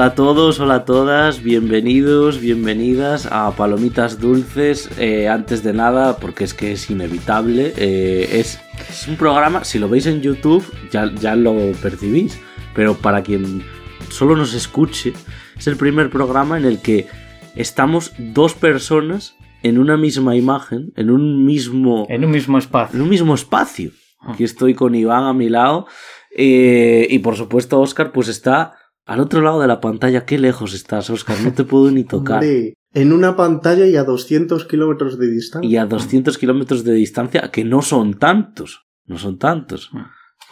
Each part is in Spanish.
Hola a todos, hola a todas, bienvenidos, bienvenidas a Palomitas Dulces. Eh, antes de nada, porque es que es inevitable, eh, es, es, un programa, si lo veis en YouTube ya, ya lo percibís, pero para quien solo nos escuche, es el primer programa en el que estamos dos personas en una misma imagen, en un mismo... En un mismo espacio. En un mismo espacio. Aquí estoy con Iván a mi lado. Eh, y por supuesto, Oscar, pues está al otro lado de la pantalla. Qué lejos estás, Oscar. No te puedo ni tocar. en una pantalla y a 200 kilómetros de distancia. Y a 200 kilómetros de distancia, que no son tantos. No son tantos.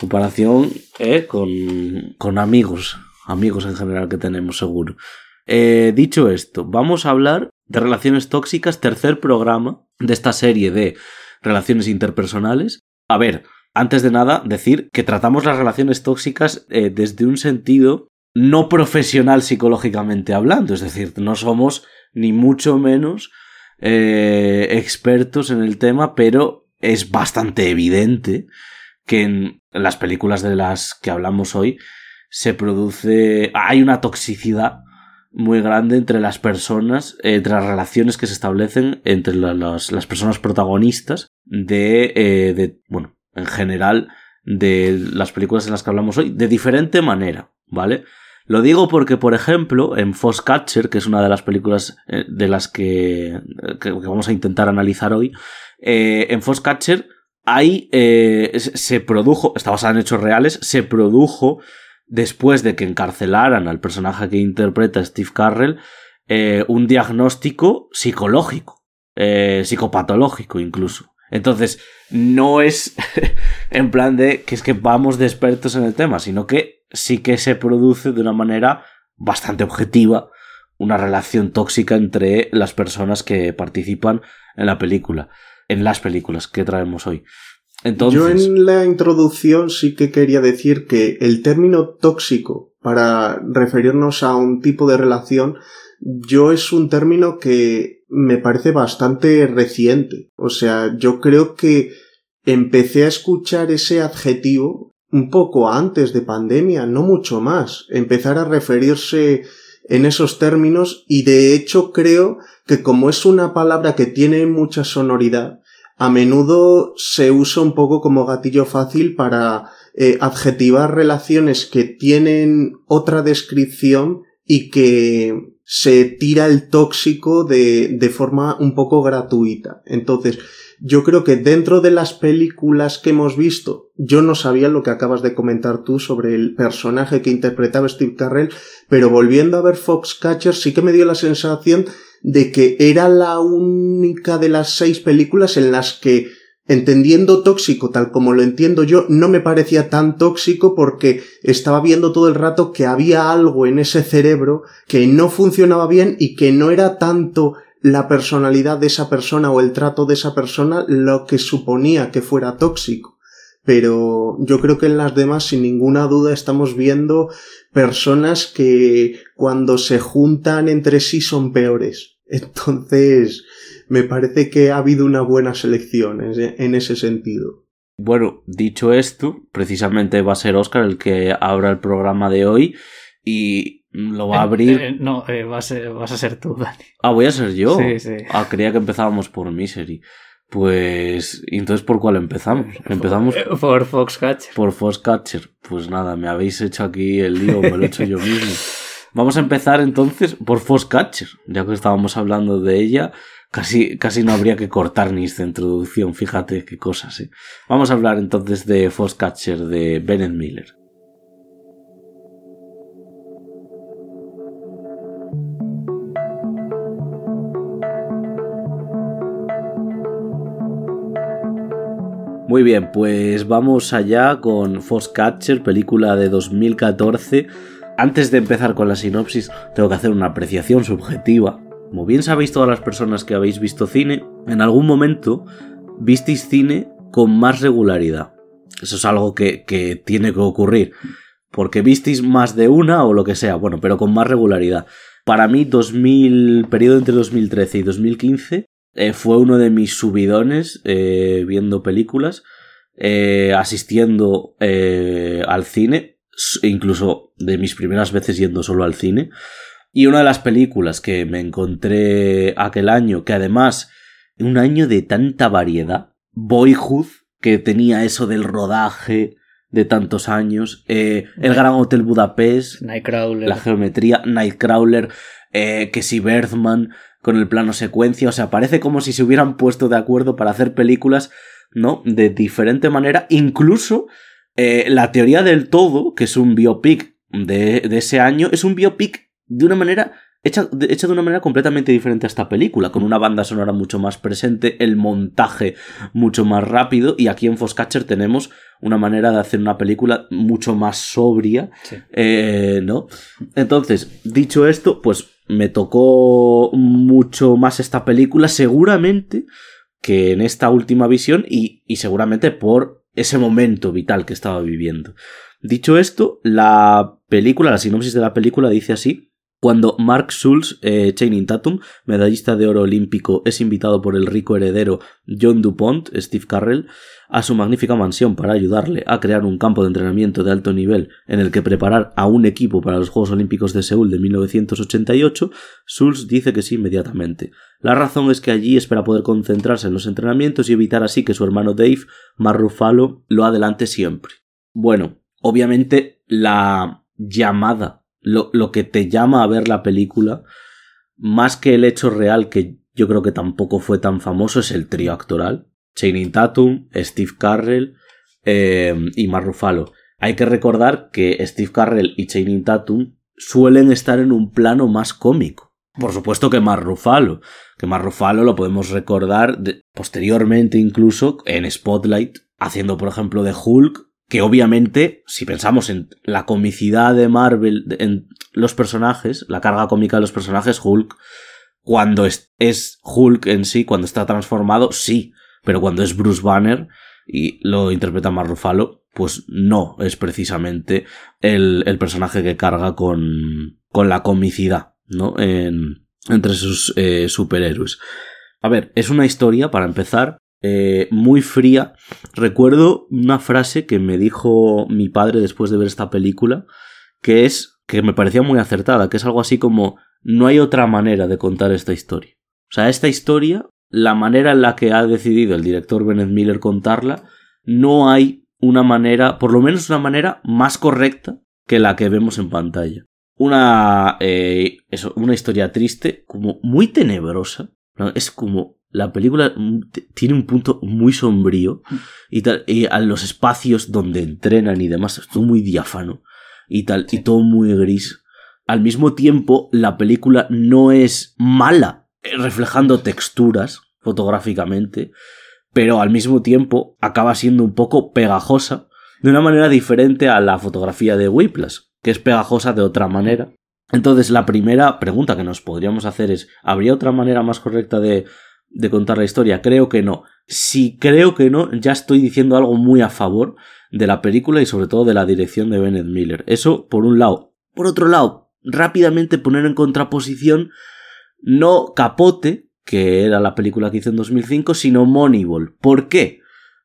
Comparación eh, con, con amigos. Amigos en general que tenemos, seguro. Eh, dicho esto, vamos a hablar de relaciones tóxicas, tercer programa de esta serie de relaciones interpersonales. A ver, antes de nada, decir que tratamos las relaciones tóxicas eh, desde un sentido no profesional psicológicamente hablando, es decir, no somos ni mucho menos eh, expertos en el tema, pero es bastante evidente que en las películas de las que hablamos hoy se produce, hay una toxicidad muy grande entre las personas, entre las relaciones que se establecen entre las, las personas protagonistas de, eh, de, bueno, en general, de las películas en las que hablamos hoy, de diferente manera, ¿vale? Lo digo porque, por ejemplo, en Catcher, que es una de las películas eh, de las que, que, vamos a intentar analizar hoy, eh, en Catcher ahí eh, se produjo, está basada en hechos reales, se produjo después de que encarcelaran al personaje que interpreta Steve Carrell, eh, un diagnóstico psicológico, eh, psicopatológico incluso. Entonces, no es en plan de que es que vamos de expertos en el tema, sino que sí que se produce de una manera bastante objetiva una relación tóxica entre las personas que participan en la película, en las películas que traemos hoy. Yo en la introducción sí que quería decir que el término tóxico para referirnos a un tipo de relación, yo es un término que me parece bastante reciente. O sea, yo creo que empecé a escuchar ese adjetivo un poco antes de pandemia, no mucho más. Empezar a referirse en esos términos y de hecho creo que como es una palabra que tiene mucha sonoridad, a menudo se usa un poco como gatillo fácil para eh, adjetivar relaciones que tienen otra descripción y que se tira el tóxico de, de forma un poco gratuita. Entonces, yo creo que dentro de las películas que hemos visto, yo no sabía lo que acabas de comentar tú sobre el personaje que interpretaba Steve Carrell, pero volviendo a ver Foxcatcher sí que me dio la sensación de que era la única de las seis películas en las que entendiendo tóxico tal como lo entiendo yo, no me parecía tan tóxico porque estaba viendo todo el rato que había algo en ese cerebro que no funcionaba bien y que no era tanto la personalidad de esa persona o el trato de esa persona lo que suponía que fuera tóxico. Pero yo creo que en las demás, sin ninguna duda, estamos viendo personas que cuando se juntan entre sí son peores. Entonces, me parece que ha habido una buena selección en ese sentido. Bueno, dicho esto, precisamente va a ser Oscar el que abra el programa de hoy y lo va a abrir. Eh, no, eh, vas, a ser tú, Dani. Ah, voy a ser yo. Sí, sí. Ah, creía que empezábamos por Misery. Pues, entonces por cuál empezamos? Empezamos por Foxcatcher. Por Foxcatcher. Pues nada, me habéis hecho aquí el lío, me lo he hecho yo mismo. Vamos a empezar entonces por Foxcatcher, ya que estábamos hablando de ella. Casi, casi no habría que cortar ni esta introducción, fíjate qué cosas, ¿eh? Vamos a hablar entonces de Foxcatcher de Bennett Miller. Muy bien, pues vamos allá con Foxcatcher, película de 2014. Antes de empezar con la sinopsis, tengo que hacer una apreciación subjetiva. Como bien sabéis todas las personas que habéis visto cine, en algún momento visteis cine con más regularidad. Eso es algo que, que tiene que ocurrir. Porque visteis más de una o lo que sea, bueno, pero con más regularidad. Para mí, 2000, periodo entre 2013 y 2015 eh, fue uno de mis subidones eh, viendo películas, eh, asistiendo al cine. incluso de mis primeras veces yendo solo al cine. Y una de las películas que me encontré aquel año, que además, un año de tanta variedad, Boyhood, que tenía eso del rodaje de tantos años, eh, El Gran Hotel Budapest, Nightcrawler. la geometría, Nightcrawler, eh, que si Berthman con el plano secuencia, o sea, parece como si se hubieran puesto de acuerdo para hacer películas, ¿no? De diferente manera, incluso eh, la teoría del todo, que es un biopic de, de ese año, es un biopic de una manera hecha de, hecha de una manera completamente diferente a esta película, con una banda sonora mucho más presente, el montaje mucho más rápido, y aquí en Foscatcher tenemos una manera de hacer una película mucho más sobria, Sí. eh, ¿no? Entonces, dicho esto, pues me tocó mucho más esta película, seguramente que en esta última visión, y, y seguramente por ese momento vital que estaba viviendo. Dicho esto, la película, la sinopsis de la película dice así. Cuando Mark Schulz, eh, Channing Tatum, medallista de oro olímpico, es invitado por el rico heredero John DuPont, Steve Carrell, a su magnífica mansión para ayudarle a crear un campo de entrenamiento de alto nivel en el que preparar a un equipo para los Juegos Olímpicos de Seúl de 1988, Schulz dice que sí inmediatamente. La razón es que allí espera poder concentrarse en los entrenamientos y evitar así que su hermano Dave, Mark Ruffalo, lo adelante siempre. Bueno, obviamente la llamada lo, lo, que te llama a ver la película, más que el hecho real, que yo creo que tampoco fue tan famoso, es el trío actoral. Channing Tatum, Steve Carrell eh, y Mark Ruffalo. Hay que recordar que Steve Carrell y Channing Tatum suelen estar en un plano más cómico. Por supuesto que Mark Ruffalo, que Mark Ruffalo lo podemos recordar posteriormente incluso en Spotlight, haciendo por ejemplo de Hulk, que obviamente, si pensamos en la comicidad de Marvel, en los personajes, la carga cómica de los personajes, Hulk, cuando es, Hulk en sí, cuando está transformado, sí, pero cuando es Bruce Banner y lo interpreta Mark Ruffalo, pues no es precisamente el, personaje que carga con, con la comicidad, ¿no? En, entre sus eh, superhéroes. A ver, es una historia, para empezar, eh, muy fría. Recuerdo una frase que me dijo mi padre después de ver esta película, que es que me parecía muy acertada, que es algo así como no hay otra manera de contar esta historia. O sea, esta historia, la manera en la que ha decidido el director Bennett Miller contarla, no hay una manera, por lo menos una manera más correcta que la que vemos en pantalla. Una, eh, eso, una historia triste, como muy tenebrosa. Es como la película tiene un punto muy sombrío y tal, y a los espacios donde entrenan y demás, es todo muy diáfano y tal, sí. y todo muy gris. Al mismo tiempo, la película no es mala, reflejando texturas fotográficamente, pero al mismo tiempo acaba siendo un poco pegajosa de una manera diferente a la fotografía de Whiplash, que es pegajosa de otra manera. Entonces, la primera pregunta que nos podríamos hacer es, ¿habría otra manera más correcta de de contar la historia? Creo que no. Si creo que no, ya estoy diciendo algo muy a favor de la película y sobre todo de la dirección de Bennett Miller. Eso por un lado. Por otro lado, rápidamente poner en contraposición no Capote, que era la película que hizo en 2005, sino Moneyball. ¿Por qué?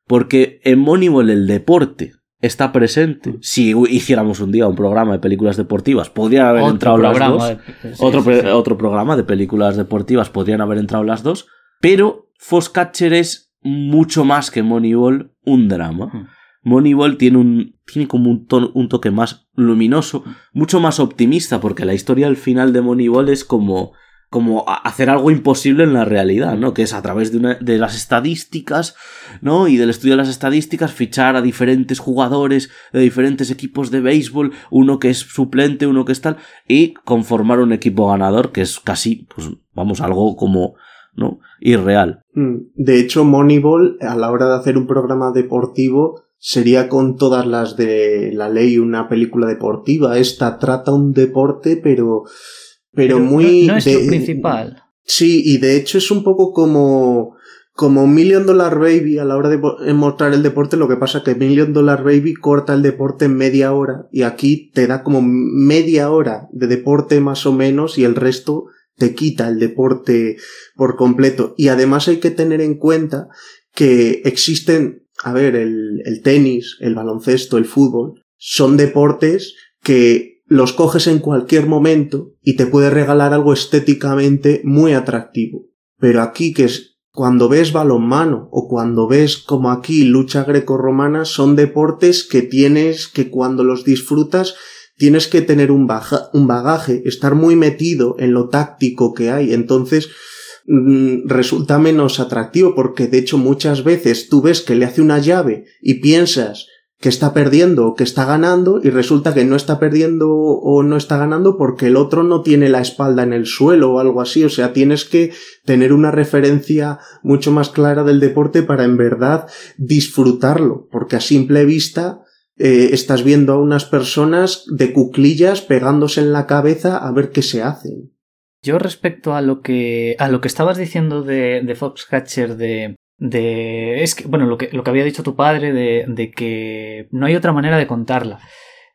Porque en Moneyball el deporte está presente. Si hiciéramos un día un programa de películas deportivas, podrían haber otro entrado las dos. De... Sí, otro, sí, sí. otro programa de películas deportivas podrían haber entrado las dos. Pero Foscatcher es mucho más que Moneyball un drama. Hmm. Moneyball tiene un tiene como un, tono, un toque más luminoso, mucho más optimista, porque la historia al final de Moneyball es como como hacer algo imposible en la realidad, ¿no? Que es a través de, una, de las estadísticas, ¿no? Y del estudio de las estadísticas fichar a diferentes jugadores de diferentes equipos de béisbol, uno que es suplente, uno que es tal, y conformar un equipo ganador que es casi, pues, vamos, algo como, ¿no? Irreal. De hecho, Moneyball, a la hora de hacer un programa deportivo, sería con todas las de la ley una película deportiva. Esta trata un deporte, pero pero, pero muy... No, no es de, lo principal. Sí, y de hecho es un poco como como Million Dollar Baby a la hora de mostrar el deporte, lo que pasa que Million Dollar Baby corta el deporte en media hora y aquí te da como media hora de deporte más o menos y el resto te quita el deporte por completo. Y además hay que tener en cuenta que existen, a ver, el, el tenis, el baloncesto, el fútbol, son deportes que los coges en cualquier momento y te puede regalar algo estéticamente muy atractivo. Pero aquí que es cuando ves balonmano o cuando ves como aquí lucha grecorromana son deportes que tienes que cuando los disfrutas tienes que tener un, un bagaje, estar muy metido en lo táctico que hay. Entonces, mm, resulta menos atractivo porque de hecho muchas veces tú ves que le hace una llave y piensas que está perdiendo o que está ganando y resulta que no está perdiendo o no está ganando porque el otro no tiene la espalda en el suelo o algo así. O sea, tienes que tener una referencia mucho más clara del deporte para en verdad disfrutarlo, porque a simple vista eh, estás viendo a unas personas de cuclillas pegándose en la cabeza a ver qué se hacen. Yo respecto a lo que a lo que estabas diciendo de, Foxcatcher de de es que bueno lo que, lo que había dicho tu padre de, de que no hay otra manera de contarla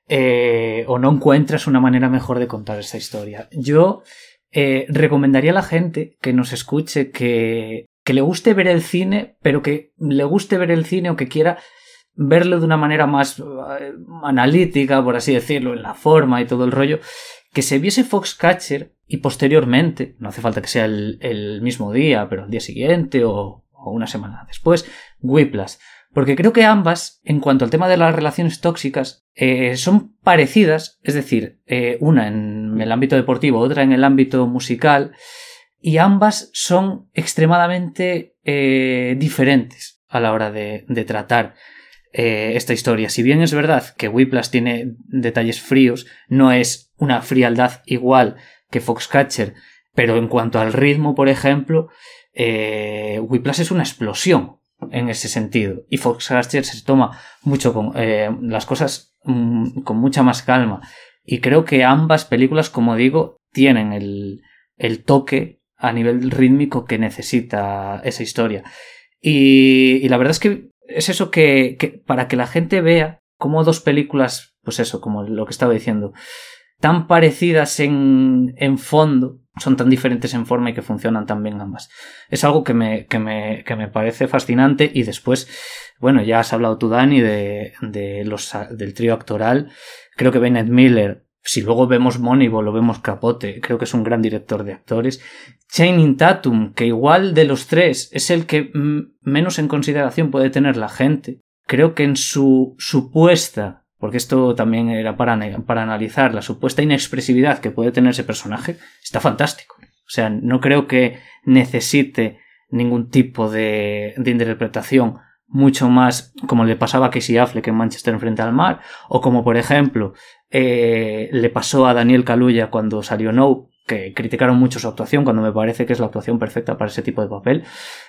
eh, o no encuentras una manera mejor de contar esta historia yo eh, recomendaría a la gente que nos escuche que, que le guste ver el cine pero que le guste ver el cine o que quiera verlo de una manera más eh, analítica por así decirlo en la forma y todo el rollo que se viese Foxcatcher y posteriormente, no hace falta que sea el, mismo día, pero el día siguiente o, una semana después, Whiplash. Porque creo que ambas, en cuanto al tema de las relaciones tóxicas, eh, son parecidas, es decir, eh, una en el ámbito deportivo, otra en el ámbito musical, y ambas son extremadamente eh, diferentes a la hora de tratar esta historia. Si bien es verdad que Whiplash tiene detalles fríos, no es una frialdad igual que Foxcatcher, pero en cuanto al ritmo, por ejemplo, eh, Whiplash es una explosión en ese sentido. Y Foxcatcher se toma mucho con eh, las cosas mm, con mucha más calma. Y creo que ambas películas, como digo, tienen el, toque a nivel rítmico que necesita esa historia. Y la verdad es que es eso que, que, para que la gente vea como dos películas, pues eso, como lo que estaba diciendo, tan parecidas en, en fondo, son tan diferentes en forma y que funcionan tan bien ambas. Es algo que me, que me, que me parece fascinante y después, bueno, ya has hablado tú, Dani, de, de los, del trío actoral. Creo que Bennett Miller, si luego vemos Moneyball o vemos Capote, creo que es un gran director de actores. Channing Tatum, que igual de los tres es el que menos en consideración puede tener la gente. Creo que en su supuesta porque esto también era para, para analizar la supuesta inexpresividad que puede tener ese personaje, está fantástico. O sea, no creo que necesite ningún tipo de, de interpretación mucho más como le pasaba a Casey Affleck en Manchester en frente al mar, o como por ejemplo eh, le pasó a Daniel Kaluuya cuando salió No, que criticaron mucho su actuación cuando me parece que es la actuación perfecta para ese tipo de papel.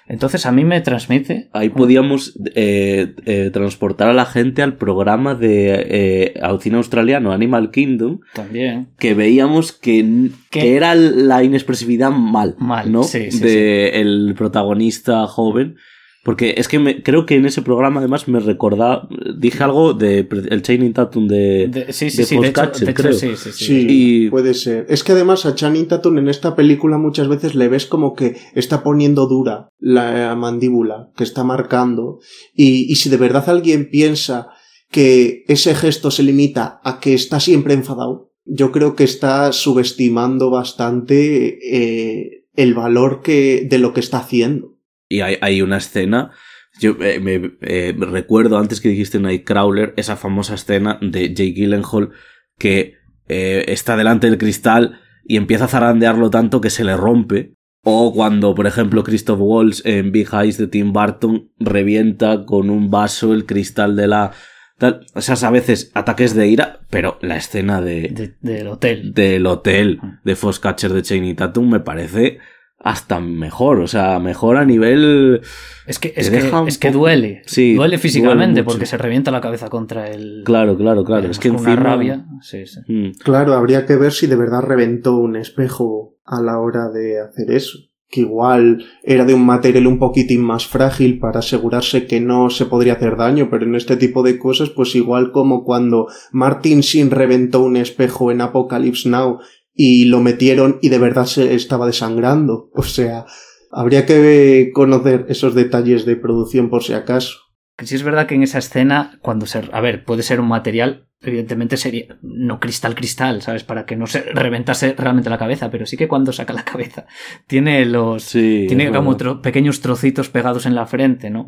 Entonces a mí me transmite... Ahí podíamos eh, eh, transportar a la gente al programa de eh, cine australiano Animal Kingdom. También. Que veíamos que, que era la inexpresividad mal. Mal, ¿no? Sí, sí, de el protagonista joven. Porque es que me, creo que en ese programa además me recordaba, dije algo de el Channing Tatum de, de sí, sí, sí, de hecho, de hecho, creo. sí, sí, sí. Sí, Y- puede ser. Es que además a Channing Tatum en esta película muchas veces le ves como que está poniendo dura la mandíbula, que está marcando. Y, y si de verdad alguien piensa que ese gesto se limita a que está siempre enfadado, yo creo que está subestimando bastante eh, el valor que, de lo que está haciendo. Y hay, hay una escena, yo eh, me eh, recuerdo antes que dijiste Nightcrawler, esa famosa escena de Jake Gyllenhaal que eh, está delante del cristal y empieza a zarandearlo tanto que se le rompe. O cuando, por ejemplo, Christoph Waltz en Big Eyes de Tim Burton revienta con un vaso el cristal de la... Tal. Esas a veces ataques de ira, pero la escena de, De- del hotel. del hotel de Foxcatcher de Channing Tatum me parece hasta mejor, o sea, mejor a nivel... Es que, es que, es que duele. Sí, duele físicamente duele porque se revienta la cabeza contra el. Claro, claro, claro. Es que encima... una rabia. Sí, sí. Mm. Claro, habría que ver si de verdad reventó un espejo a la hora de hacer eso. Que igual era de un material un poquitín más frágil para asegurarse que no se podría hacer daño, pero en este tipo de cosas, pues igual como cuando Martin Sin reventó un espejo en Apocalypse Now y lo metieron y de verdad se estaba desangrando. O sea, habría que conocer esos detalles de producción por si acaso. Que sí es verdad que en esa escena, cuando se. A ver, puede ser un material, evidentemente sería. No cristal, cristal, ¿sabes? Para que no se reventase realmente la cabeza, pero sí que cuando saca la cabeza tiene los. tiene como pequeños trocitos pegados en la frente, ¿no?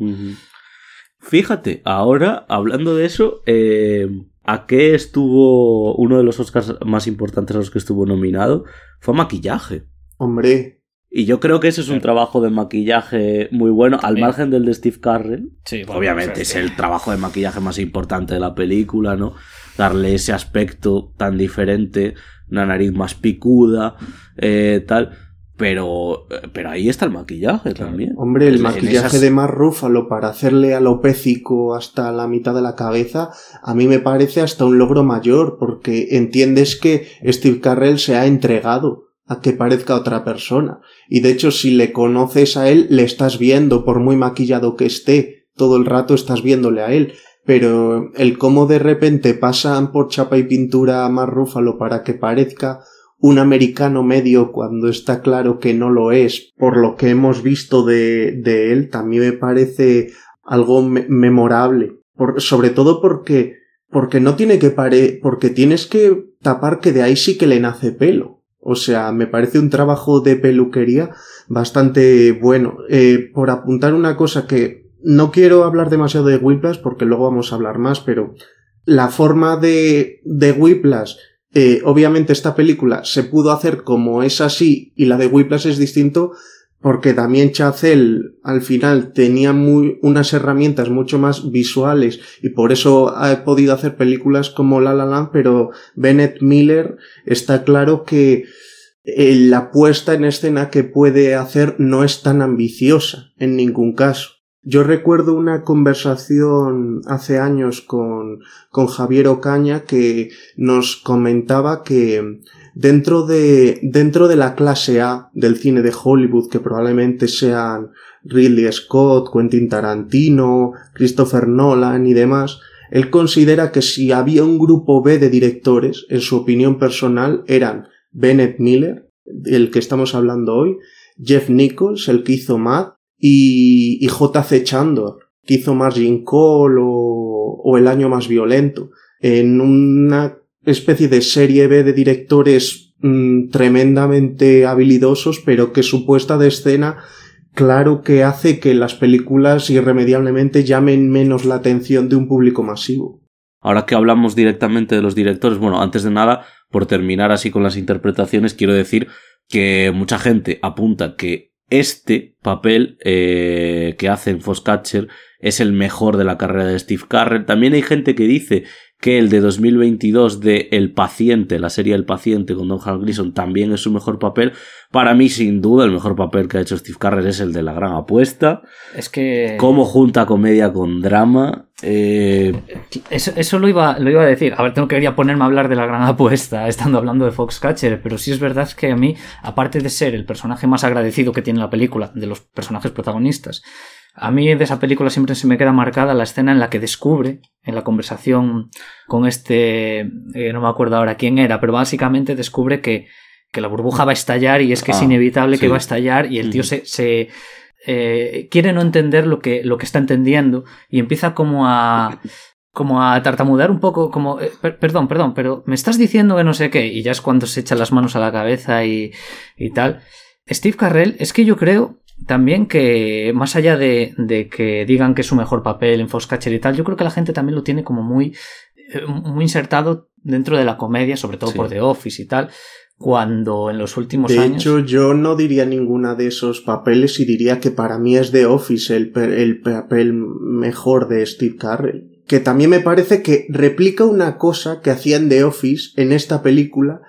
Fíjate, ahora, hablando de eso, eh, ¿a qué estuvo uno de los Oscars más importantes a los que estuvo nominado? Fue maquillaje. Hombre. Y yo creo que ese es un trabajo de maquillaje muy bueno, al margen del de Steve Carrell. Sí, Obviamente es el trabajo de maquillaje más importante de la película, ¿no? Darle ese aspecto tan diferente, una nariz más picuda, eh, tal. Pero, pero ahí está el maquillaje también. Hombre, el, maquillaje de Mar Rúfalo para hacerle alopécico hasta la mitad de la cabeza, a mí me parece hasta un logro mayor, porque entiendes que Steve Carrell se ha entregado a que parezca otra persona. Y de hecho, si le conoces a él, le estás viendo, por muy maquillado que esté, todo el rato estás viéndole a él. Pero el cómo de repente pasan por chapa y pintura a Mar Rúfalo para que parezca un americano medio cuando está claro que no lo es, por lo que hemos visto de, de él, también me parece algo memorable. Sobre todo porque, porque no tiene que pare, porque tienes que tapar que de ahí sí que le nace pelo. O sea, me parece un trabajo de peluquería bastante bueno. Eh, por apuntar una cosa que no quiero hablar demasiado de Whiplash porque luego vamos a hablar más, pero la forma de, de Whiplash eh, obviamente esta película se pudo hacer como es así y la de Whiplash es distinto porque también Chazelle al final tenía muy, unas herramientas mucho más visuales y por eso ha podido hacer películas como La La Land, pero Bennett Miller está claro que eh, la puesta en escena que puede hacer no es tan ambiciosa en ningún caso. Yo recuerdo una conversación hace años con, con Javier Ocaña que nos comentaba que dentro de, dentro de la clase A del cine de Hollywood, que probablemente sean Ridley Scott, Quentin Tarantino, Christopher Nolan y demás, él considera que si había un grupo B de directores, en su opinión personal, eran Bennett Miller, el que estamos hablando hoy, Jeff Nichols, el que hizo Mad, y, y J.C. Chandor, que hizo Margin Call o, o El año más violento, en una especie de serie B de directores mm, tremendamente habilidosos, pero que su puesta de escena claro que hace que las películas irremediablemente llamen menos la atención de un público masivo. Ahora que hablamos directamente de los directores, bueno, antes de nada, por terminar así con las interpretaciones, quiero decir que mucha gente apunta que este papel eh, que hace en Foscatcher es el mejor de la carrera de Steve Carrell. También hay gente que dice que el de 2022 de El Paciente, la serie El Paciente con Don Hal Gleason también es su mejor papel. Para mí, sin duda, el mejor papel que ha hecho Steve Carrell es el de La Gran Apuesta. Es que... Cómo junta comedia con drama. Eh, eso, lo, iba, lo iba a decir. A ver, tengo que quería ponerme a hablar de La Gran Apuesta, estando hablando de Foxcatcher, pero sí es verdad que a mí, aparte de ser el personaje más agradecido que tiene la película, de los personajes protagonistas, a mí de esa película siempre se me queda marcada la escena en la que descubre, en la conversación con este, eh, no me acuerdo ahora quién era, pero básicamente descubre que, que la burbuja va a estallar y es que es ah, inevitable que va a estallar y el tío se, se eh, quiere no entender lo que, lo que está entendiendo y empieza como a como a tartamudear un poco, como, eh, perdón, perdón, pero me estás diciendo que no sé qué, y ya es cuando se echa las manos a la cabeza y, y tal. Steve Carrell, es que yo creo también que más allá de, de, que digan que es su mejor papel en Foxcatcher y tal, yo creo que la gente también lo tiene como muy, eh, muy insertado dentro de la comedia, sobre todo por The Office y tal, cuando en los últimos años... De hecho, yo no diría ninguna de esos papeles y diría que para mí es The Office el, el papel mejor de Steve Carrell. Que también me parece que replica una cosa que hacían The Office en esta película,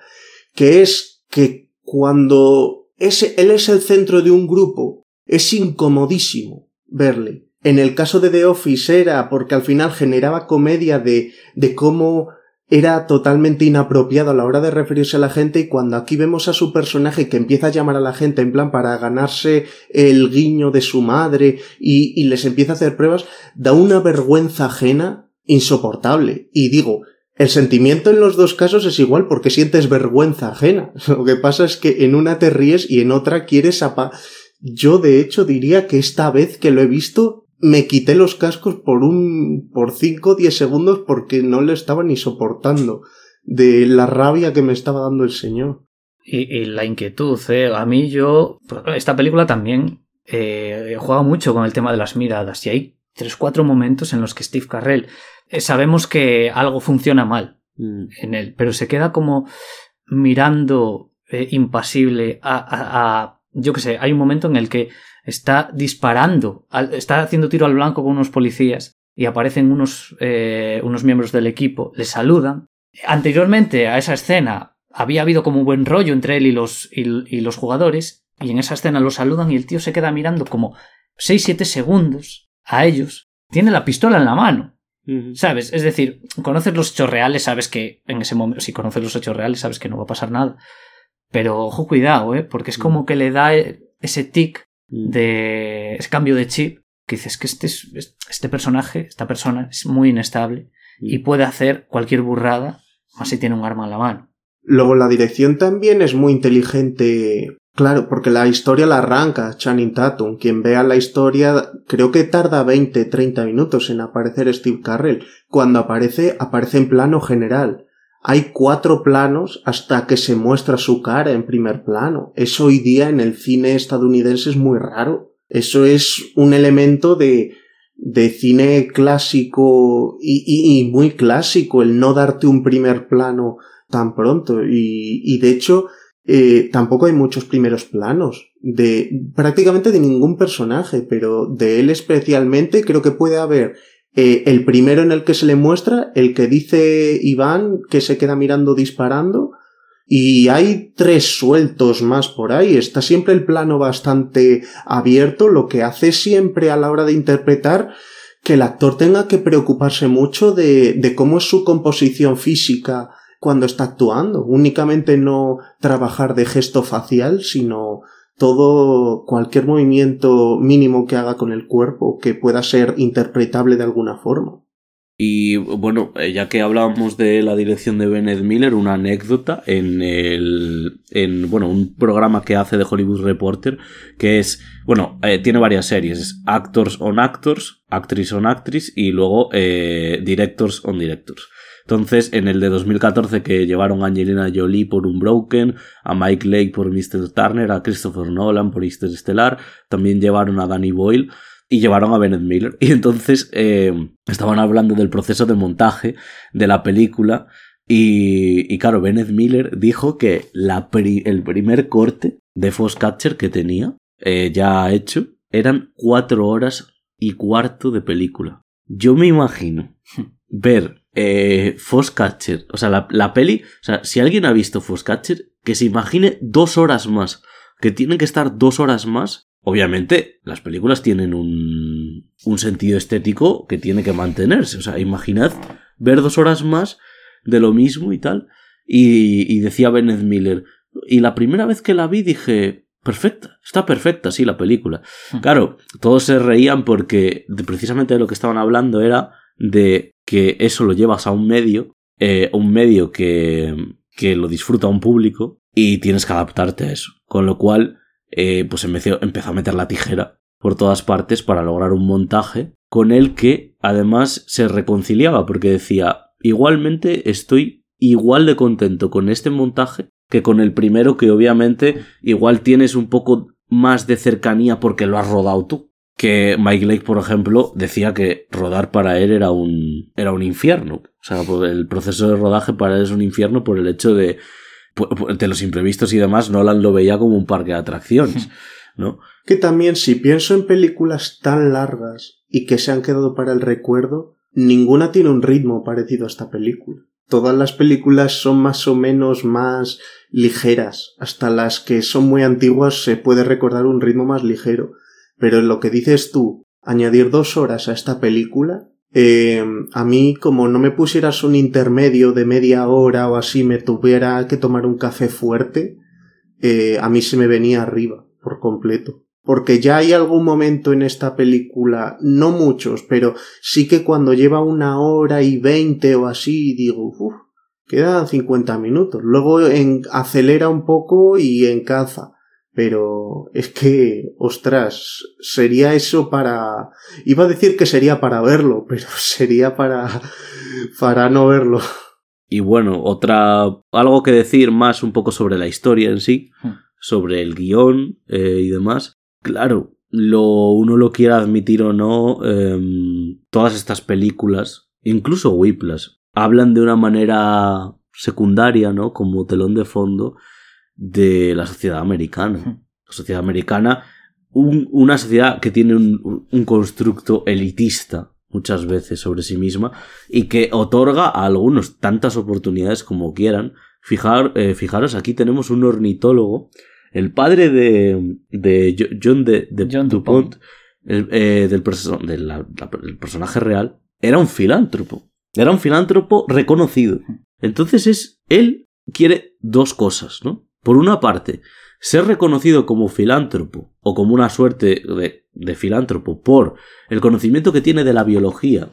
que es que cuando él es el centro de un grupo. Es incomodísimo verle. En el caso de The Office era porque al final generaba comedia de, de cómo era totalmente inapropiado a la hora de referirse a la gente y cuando aquí vemos a su personaje que empieza a llamar a la gente en plan para ganarse el guiño de su madre y, y les empieza a hacer pruebas, da una vergüenza ajena insoportable. Y digo, el sentimiento en los dos casos es igual porque sientes vergüenza ajena. Lo que pasa es que en una te ríes y en otra quieres apa. Yo de hecho diría que esta vez que lo he visto me quité los cascos por un, por 5 o 10 segundos porque no le estaba ni soportando de la rabia que me estaba dando el señor. Y, la inquietud, ¿eh? A mí yo, esta película también eh, juega mucho con el tema de las miradas y hay tres, cuatro momentos en los que Steve Carrell eh, sabemos que algo funciona mal mm. en él, pero se queda como mirando eh, impasible a, yo qué sé, hay un momento en el que está disparando, está haciendo tiro al blanco con unos policías y aparecen unos, unos miembros del equipo, le saludan. Anteriormente a esa escena había habido como un buen rollo entre él y los, y, los jugadores, y en esa escena lo saludan y el tío se queda mirando como 6-7 segundos a ellos. Tiene la pistola en la mano. ¿Sabes? Es decir, conoces los hechos reales, sabes que en ese momento, si conoces los hechos reales, sabes que no va a pasar nada. Pero ojo, cuidado, ¿eh? Porque es como que le da ese tic de. ese cambio de chip que dices que este, este personaje, esta persona, es muy inestable y puede hacer cualquier burrada, más si tiene un arma en la mano. Luego la dirección también es muy inteligente. Claro, porque la historia la arranca Channing Tatum. Quien vea la historia, creo que tarda 20, 30 minutos en aparecer Steve Carrell. Cuando aparece, aparece en plano general. Hay cuatro planos hasta que se muestra su cara en primer plano. Eso hoy día en el cine estadounidense es muy raro. Eso es un elemento de, de cine clásico y, muy clásico, el no darte un primer plano tan pronto. Y, y de hecho, eh, tampoco hay muchos primeros planos de prácticamente de ningún personaje, pero de él especialmente creo que puede haber eh, el primero en el que se le muestra, el que dice Iván que se queda mirando disparando, y hay tres sueltos más por ahí. Está siempre el plano bastante abierto, lo que hace siempre a la hora de interpretar que el actor tenga que preocuparse mucho de, de cómo es su composición física cuando está actuando. Únicamente no trabajar de gesto facial, sino todo, cualquier movimiento mínimo que haga con el cuerpo que pueda ser interpretable de alguna forma. Y bueno, eh, ya que hablábamos de la dirección de Bennett Miller, una anécdota en el. en bueno, un programa que hace de Hollywood Reporter, que es. Bueno, eh, tiene varias series. Actors on Actors, Actress on Actress y luego eh, Directors on Directors. Entonces, en el de 2014 que llevaron a Angelina Jolie por un Broken, a Mike Lake por Mr. Turner, a Christopher Nolan por Estelar, también llevaron a Danny Boyle y llevaron a Bennett Miller. Y entonces eh, estaban hablando del proceso de montaje de la película. Y, y claro, Bennett Miller dijo que la el primer corte de Catcher que tenía eh, ya hecho eran cuatro horas y cuarto de película. Yo me imagino ver eh, o sea, la, la, peli, o sea, si alguien ha visto Catcher, que se imagine dos horas más, que tienen que estar dos horas más. Obviamente, las películas tienen un, un sentido estético que tiene que mantenerse, o sea, imaginad ver dos horas más de lo mismo y tal. Y, y decía Bennett Miller, y la primera vez que la vi dije, perfecta, está perfecta, sí, la película. Hmm. Claro, todos se reían porque precisamente de lo que estaban hablando era de que eso lo llevas a un medio, eh, un medio que, que lo disfruta un público y tienes que adaptarte a eso. Con lo cual, eh, pues empezó, empezó a meter la tijera por todas partes para lograr un montaje con el que además se reconciliaba porque decía, igualmente estoy igual de contento con este montaje que con el primero que obviamente igual tienes un poco más de cercanía porque lo has rodado tú que Mike Lake, por ejemplo, decía que rodar para él era un, era un infierno. O sea, el proceso de rodaje para él es un infierno por el hecho de, de los imprevistos y demás, Nolan lo veía como un parque de atracciones, ¿no? Que también si pienso en películas tan largas y que se han quedado para el recuerdo, ninguna tiene un ritmo parecido a esta película. Todas las películas son más o menos más ligeras, hasta las que son muy antiguas se puede recordar un ritmo más ligero pero lo que dices tú, añadir dos horas a esta película, eh, a mí como no me pusieras un intermedio de media hora o así, me tuviera que tomar un café fuerte, eh, a mí se me venía arriba por completo. Porque ya hay algún momento en esta película, no muchos, pero sí que cuando lleva una hora y veinte o así, digo, uff, quedan cincuenta minutos. Luego en, acelera un poco y encaza Pero es que, ostras, sería eso para... Iba a decir que sería para verlo, pero sería para... para no verlo. Y bueno, otra... algo que decir más un poco sobre la historia en sí, hmm. sobre el guion eh, y demás. Claro, lo, uno lo quiera admitir o no, em, todas estas películas, incluso Whiplash, hablan de una manera secundaria, ¿no? Como telón de fondo de la sociedad americana. La sociedad americana, una sociedad que tiene un, constructo elitista muchas veces sobre sí misma y que otorga a algunos tantas oportunidades como quieran. Fijar, eh, fijaros, aquí tenemos un ornitólogo, el padre de, de John, de, Dupont, el, eh, del, personaje real, era un filántropo. Era un filántropo reconocido. Entonces es, él quiere dos cosas, ¿no? Por una parte, ser reconocido como filántropo o como una suerte de, filántropo por el conocimiento que tiene de la biología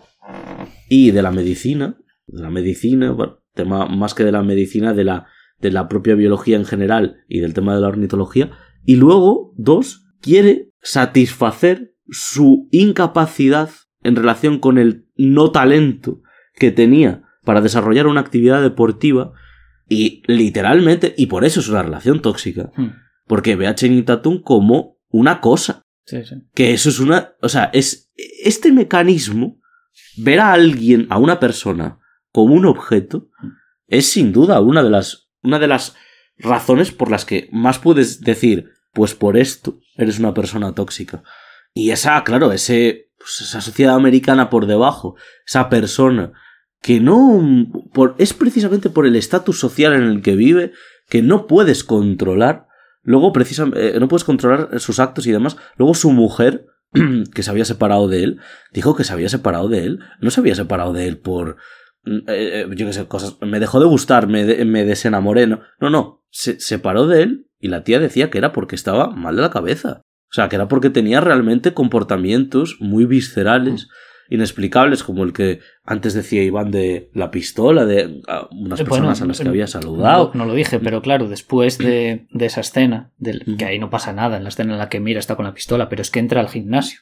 y de la medicina, de la medicina, tema más que de la medicina, de la, de la propia biología en general y del tema de la ornitología, y luego, dos, quiere satisfacer su incapacidad en relación con el no talento que tenía para desarrollar una actividad deportiva y literalmente, y por eso es una relación tóxica, hmm. porque ve a Channing Tatum como una cosa. Sí, sí. Que eso es una. O sea, es. Este mecanismo, ver a alguien, a una persona, como un objeto, hmm. es sin duda una de las. Una de las razones por las que más puedes decir, pues por esto eres una persona tóxica. Y esa, claro, ese, pues esa sociedad americana por debajo, esa persona que no por, es precisamente por el estatus social en el que vive que no puedes controlar. Luego, precisamente, eh, no puedes controlar sus actos y demás. Luego, su mujer, que se había separado de él, dijo que se había separado de él. No se había separado de él por. Mm, eh, eh, yo qué sé, cosas. Me dejó de gustar, me, me desenamoré. No, no, no. Se separó de él y la tía decía que era porque estaba mal de la cabeza. O sea, que era porque tenía realmente comportamientos muy viscerales. Mm inexplicables como el que antes decía Iván de la pistola, de unas personas a las que había saludado. No, lo dije, pero claro, después de, esa escena, del, que ahí no pasa nada, en la escena en la que mira está con la pistola, pero es que entra al gimnasio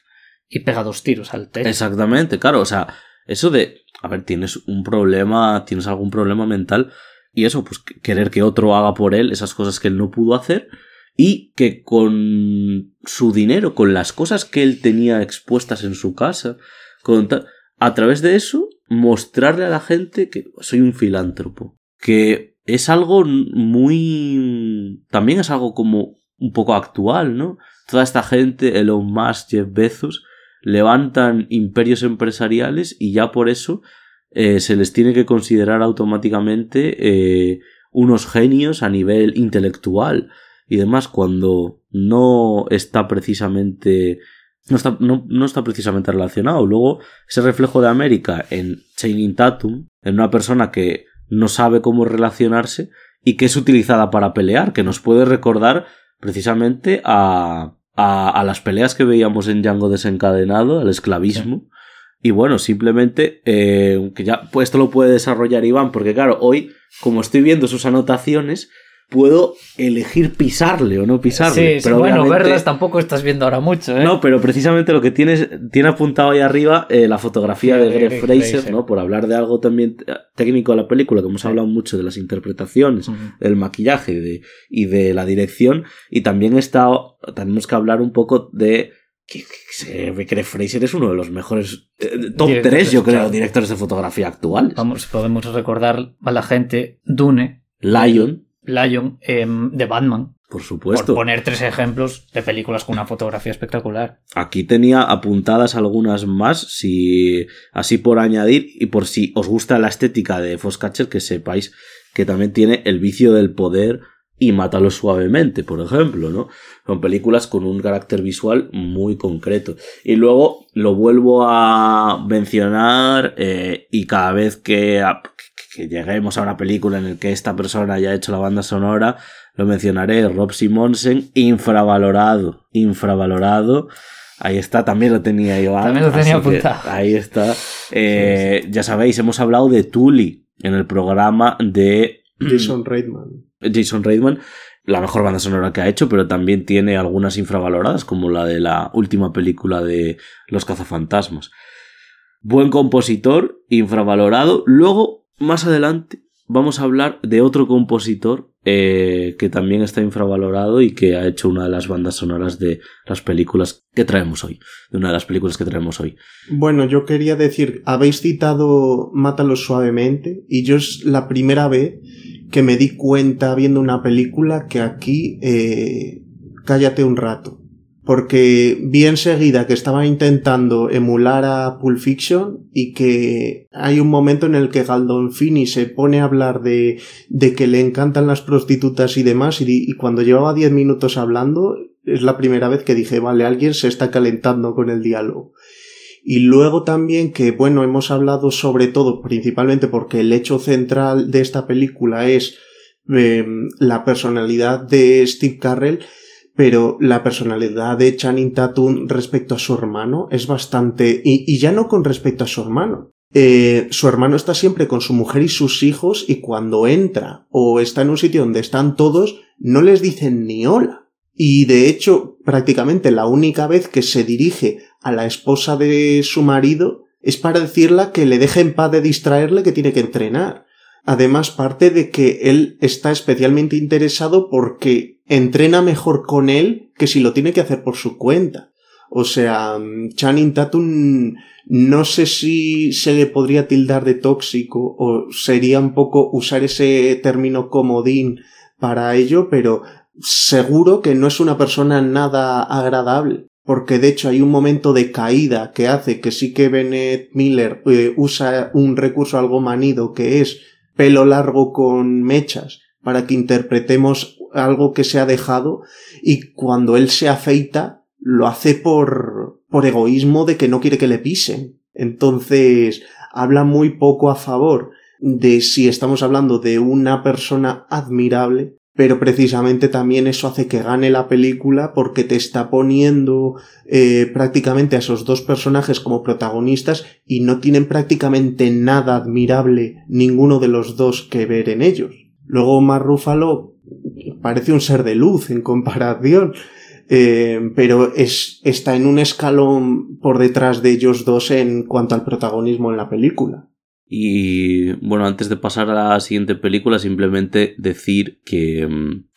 y pega dos tiros al techo. Exactamente, claro, o sea, eso de, a ver, tienes un problema, tienes algún problema mental y eso, pues querer que otro haga por él esas cosas que él no pudo hacer y que con su dinero, con las cosas que él tenía expuestas en su casa, a través de eso mostrarle a la gente que soy un filántropo. Que es algo muy... También es algo como un poco actual, ¿no? Toda esta gente, Elon Musk, Jeff Bezos, levantan imperios empresariales y ya por eso eh, se les tiene que considerar automáticamente eh, unos genios a nivel intelectual y demás cuando no está precisamente no está, no, está precisamente relacionado. Luego, ese reflejo de América en Chaining Tatum, en una persona que no sabe cómo relacionarse y que es utilizada para pelear, que nos puede recordar precisamente a, a, las peleas que veíamos en Django desencadenado, al esclavismo. Y bueno, simplemente, eh, que ya pues esto lo puede desarrollar Iván, porque claro, hoy, como estoy viendo sus anotaciones, puedo elegir pisarle o no pisarle. Sí, pero bueno, verlas tampoco estás viendo ahora mucho, ¿eh? No, pero precisamente lo que tienes, tiene apuntado ahí arriba eh, la fotografía de Greg Fraser, ¿no? Por hablar de algo también técnico de la película, que hemos hablado mucho de las interpretaciones, del maquillaje y de la dirección, y también está, tenemos que hablar un poco de que, Fraser es uno de los mejores eh, top 3, yo creo, directores de fotografía actuales. Vamos, podemos recordar a la gente Dune, Lion, Lion em, de Batman. Por supuesto. Por poner tres ejemplos de películas con una fotografía espectacular. Aquí tenía apuntadas algunas más, si así por añadir, y por si os gusta la estética de Foscatcher, que sepáis que también tiene El vicio del poder y Mátalo suavemente, por ejemplo, ¿no? Son películas con un carácter visual muy concreto. Y luego lo vuelvo a mencionar eh, y cada vez que, que lleguemos a una película en la que esta persona haya hecho la banda sonora, lo mencionaré, Rob Simonsen, infravalorado, infravalorado. Ahí está, también lo tenía Iván. También lo tenía apuntado. Ahí está. Eh, ya sabéis, hemos hablado de Tully en el programa de Jason Reitman. Jason Reitman. la mejor banda sonora que ha hecho, pero también tiene algunas infravaloradas, como la de la última película de Los cazafantasmas. Buen compositor, infravalorado. Luego, más adelante, vamos a hablar de otro compositor eh, que también está infravalorado y que ha hecho una de las bandas sonoras de las películas que traemos hoy. De una de las películas que traemos hoy. Bueno, yo quería decir, habéis citado Mátalo suavemente y yo es la primera vez que me di cuenta viendo una película que aquí eh, cállate un rato. Porque vi enseguida que estaba intentando emular a Pulp Fiction y que hay un momento en el que Galdonfini se pone a hablar de, de que le encantan las prostitutas y demás y, cuando llevaba 10 minutos hablando es la primera vez que dije, vale, alguien se está calentando con el diálogo. Y luego también que, bueno, hemos hablado sobre todo, principalmente porque el hecho central de esta película es em, la personalidad de Steve Carrell, pero la personalidad de Channing Tatum respecto a su hermano es bastante... Y, ya no con respecto a su hermano. Eh, su hermano está siempre con su mujer y sus hijos y cuando entra o está en un sitio donde están todos, no les dicen ni hola. Y de hecho, prácticamente la única vez que se dirige a la esposa de su marido es para decirle que le deje en paz de distraerle que tiene que entrenar. Además, parte de que él está especialmente interesado porque entrena mejor con él que si lo tiene que hacer por su cuenta. O sea, Channing Tatum no sé si se le podría tildar de tóxico o sería un poco usar ese término comodín para ello, pero seguro que no es una persona nada agradable porque de hecho hay un momento de caída que hace que sí que Bennett Miller eh, usa un recurso algo manido que es pelo largo con mechas para que interpretemos algo que se ha dejado y cuando él se afeita lo hace por por egoísmo de que no quiere que le pisen. Entonces habla muy poco a favor de si estamos hablando de una persona admirable pero precisamente también eso hace que gane la película porque te está poniendo eh, prácticamente a esos dos personajes como protagonistas y no tienen prácticamente nada admirable ninguno de los dos que ver en ellos. Luego Mar Ruffalo parece un ser de luz en comparación, eh, pero es, está en un escalón por detrás de ellos dos en cuanto al protagonismo en la película. Y bueno, antes de pasar a la siguiente película, simplemente decir que, mm,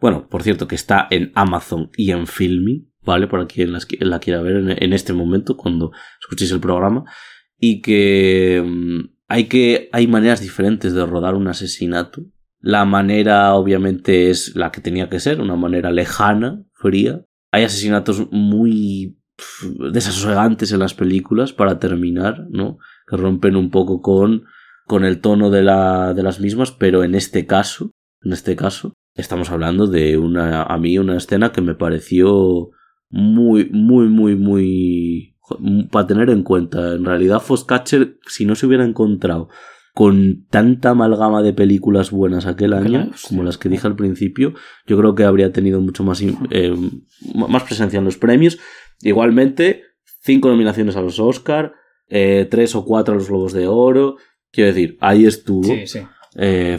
bueno, por cierto, que está en Amazon y en Filming, ¿vale? Para quien la quiera ver en este momento, cuando escuchéis el programa. Y que mm, hay que, hay maneras diferentes de rodar un asesinato. La manera, obviamente, es la que tenía que ser, una manera lejana, fría. Hay asesinatos muy desasosegantes en las películas para terminar, ¿no? Que rompen un poco con, con el tono de, la, de las mismas, pero en este caso, en este caso, estamos hablando de una, a mí una escena que me pareció muy, muy, muy, muy, para tener en cuenta. En realidad, Foscatcher, si no se hubiera encontrado con tanta amalgama de películas buenas aquel año, como las que dije al principio, yo creo que habría tenido mucho más, eh, más presencia en los premios. Igualmente, cinco nominaciones a los Oscar, eh, tres o cuatro a los Globos de Oro. Quiero decir, ahí estuvo sí, sí. Eh,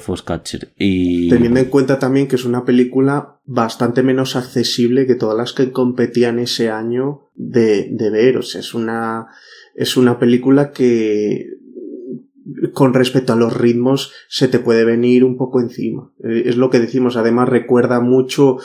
Y... Teniendo en cuenta también que es una película bastante menos accesible que todas las que competían ese año de, de ver. O sea, es una, es una película que con respecto a los ritmos se te puede venir un poco encima. Eh, es lo que decimos. Además recuerda mucho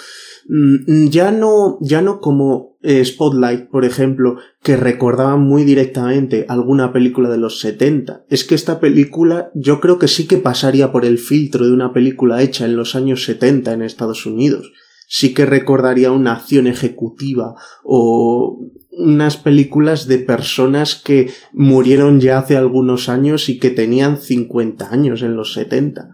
Mm, ya no, ya no como eh, Spotlight, por ejemplo, que recordaba muy directamente alguna película de los 70. Es que esta película yo creo que sí que pasaría por el filtro de una película hecha en los años 70 en Estados Unidos. Sí que recordaría una acción ejecutiva o unas películas de personas que murieron ya hace algunos años y que tenían 50 años en los 70.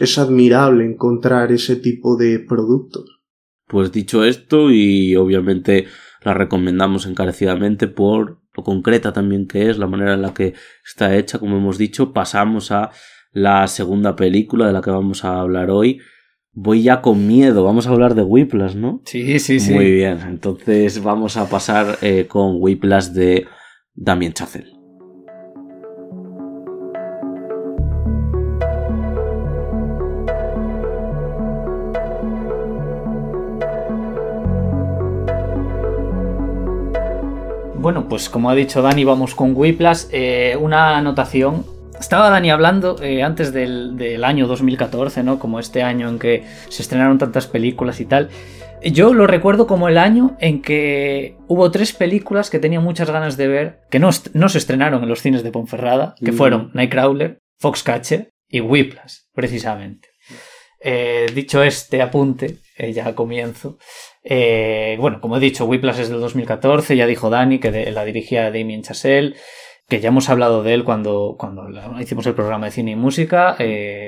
Es admirable encontrar ese tipo de productos. Pues dicho esto, y obviamente la recomendamos encarecidamente por lo concreta también que es, la manera en la que está hecha, como hemos dicho, pasamos a la segunda película de la que vamos a hablar hoy voy ya con miedo. Vamos a hablar de Whiplash, ¿no? Sí, sí, sí. Muy bien, entonces vamos a pasar eh, con Whiplash de Damien Chazelle. Bueno, pues como ha dicho Dani, vamos con Whiplash. Eh, una anotación estaba Dani hablando eh, antes del, del, año 2014, ¿no? Como este año en que se estrenaron tantas películas y tal. Yo lo recuerdo como el año en que hubo tres películas que tenía muchas ganas de ver, que no, no se estrenaron en los cines de Ponferrada, que mm. fueron Nightcrawler, Foxcatcher y Whiplash, precisamente. Eh, dicho este apunte, eh, ya comienzo. Eh, bueno, como he dicho, Whiplash es del 2014, ya dijo Dani que la dirigía Damien Chazelle, que ya hemos hablado de él cuando, cuando hicimos el programa de cine y música,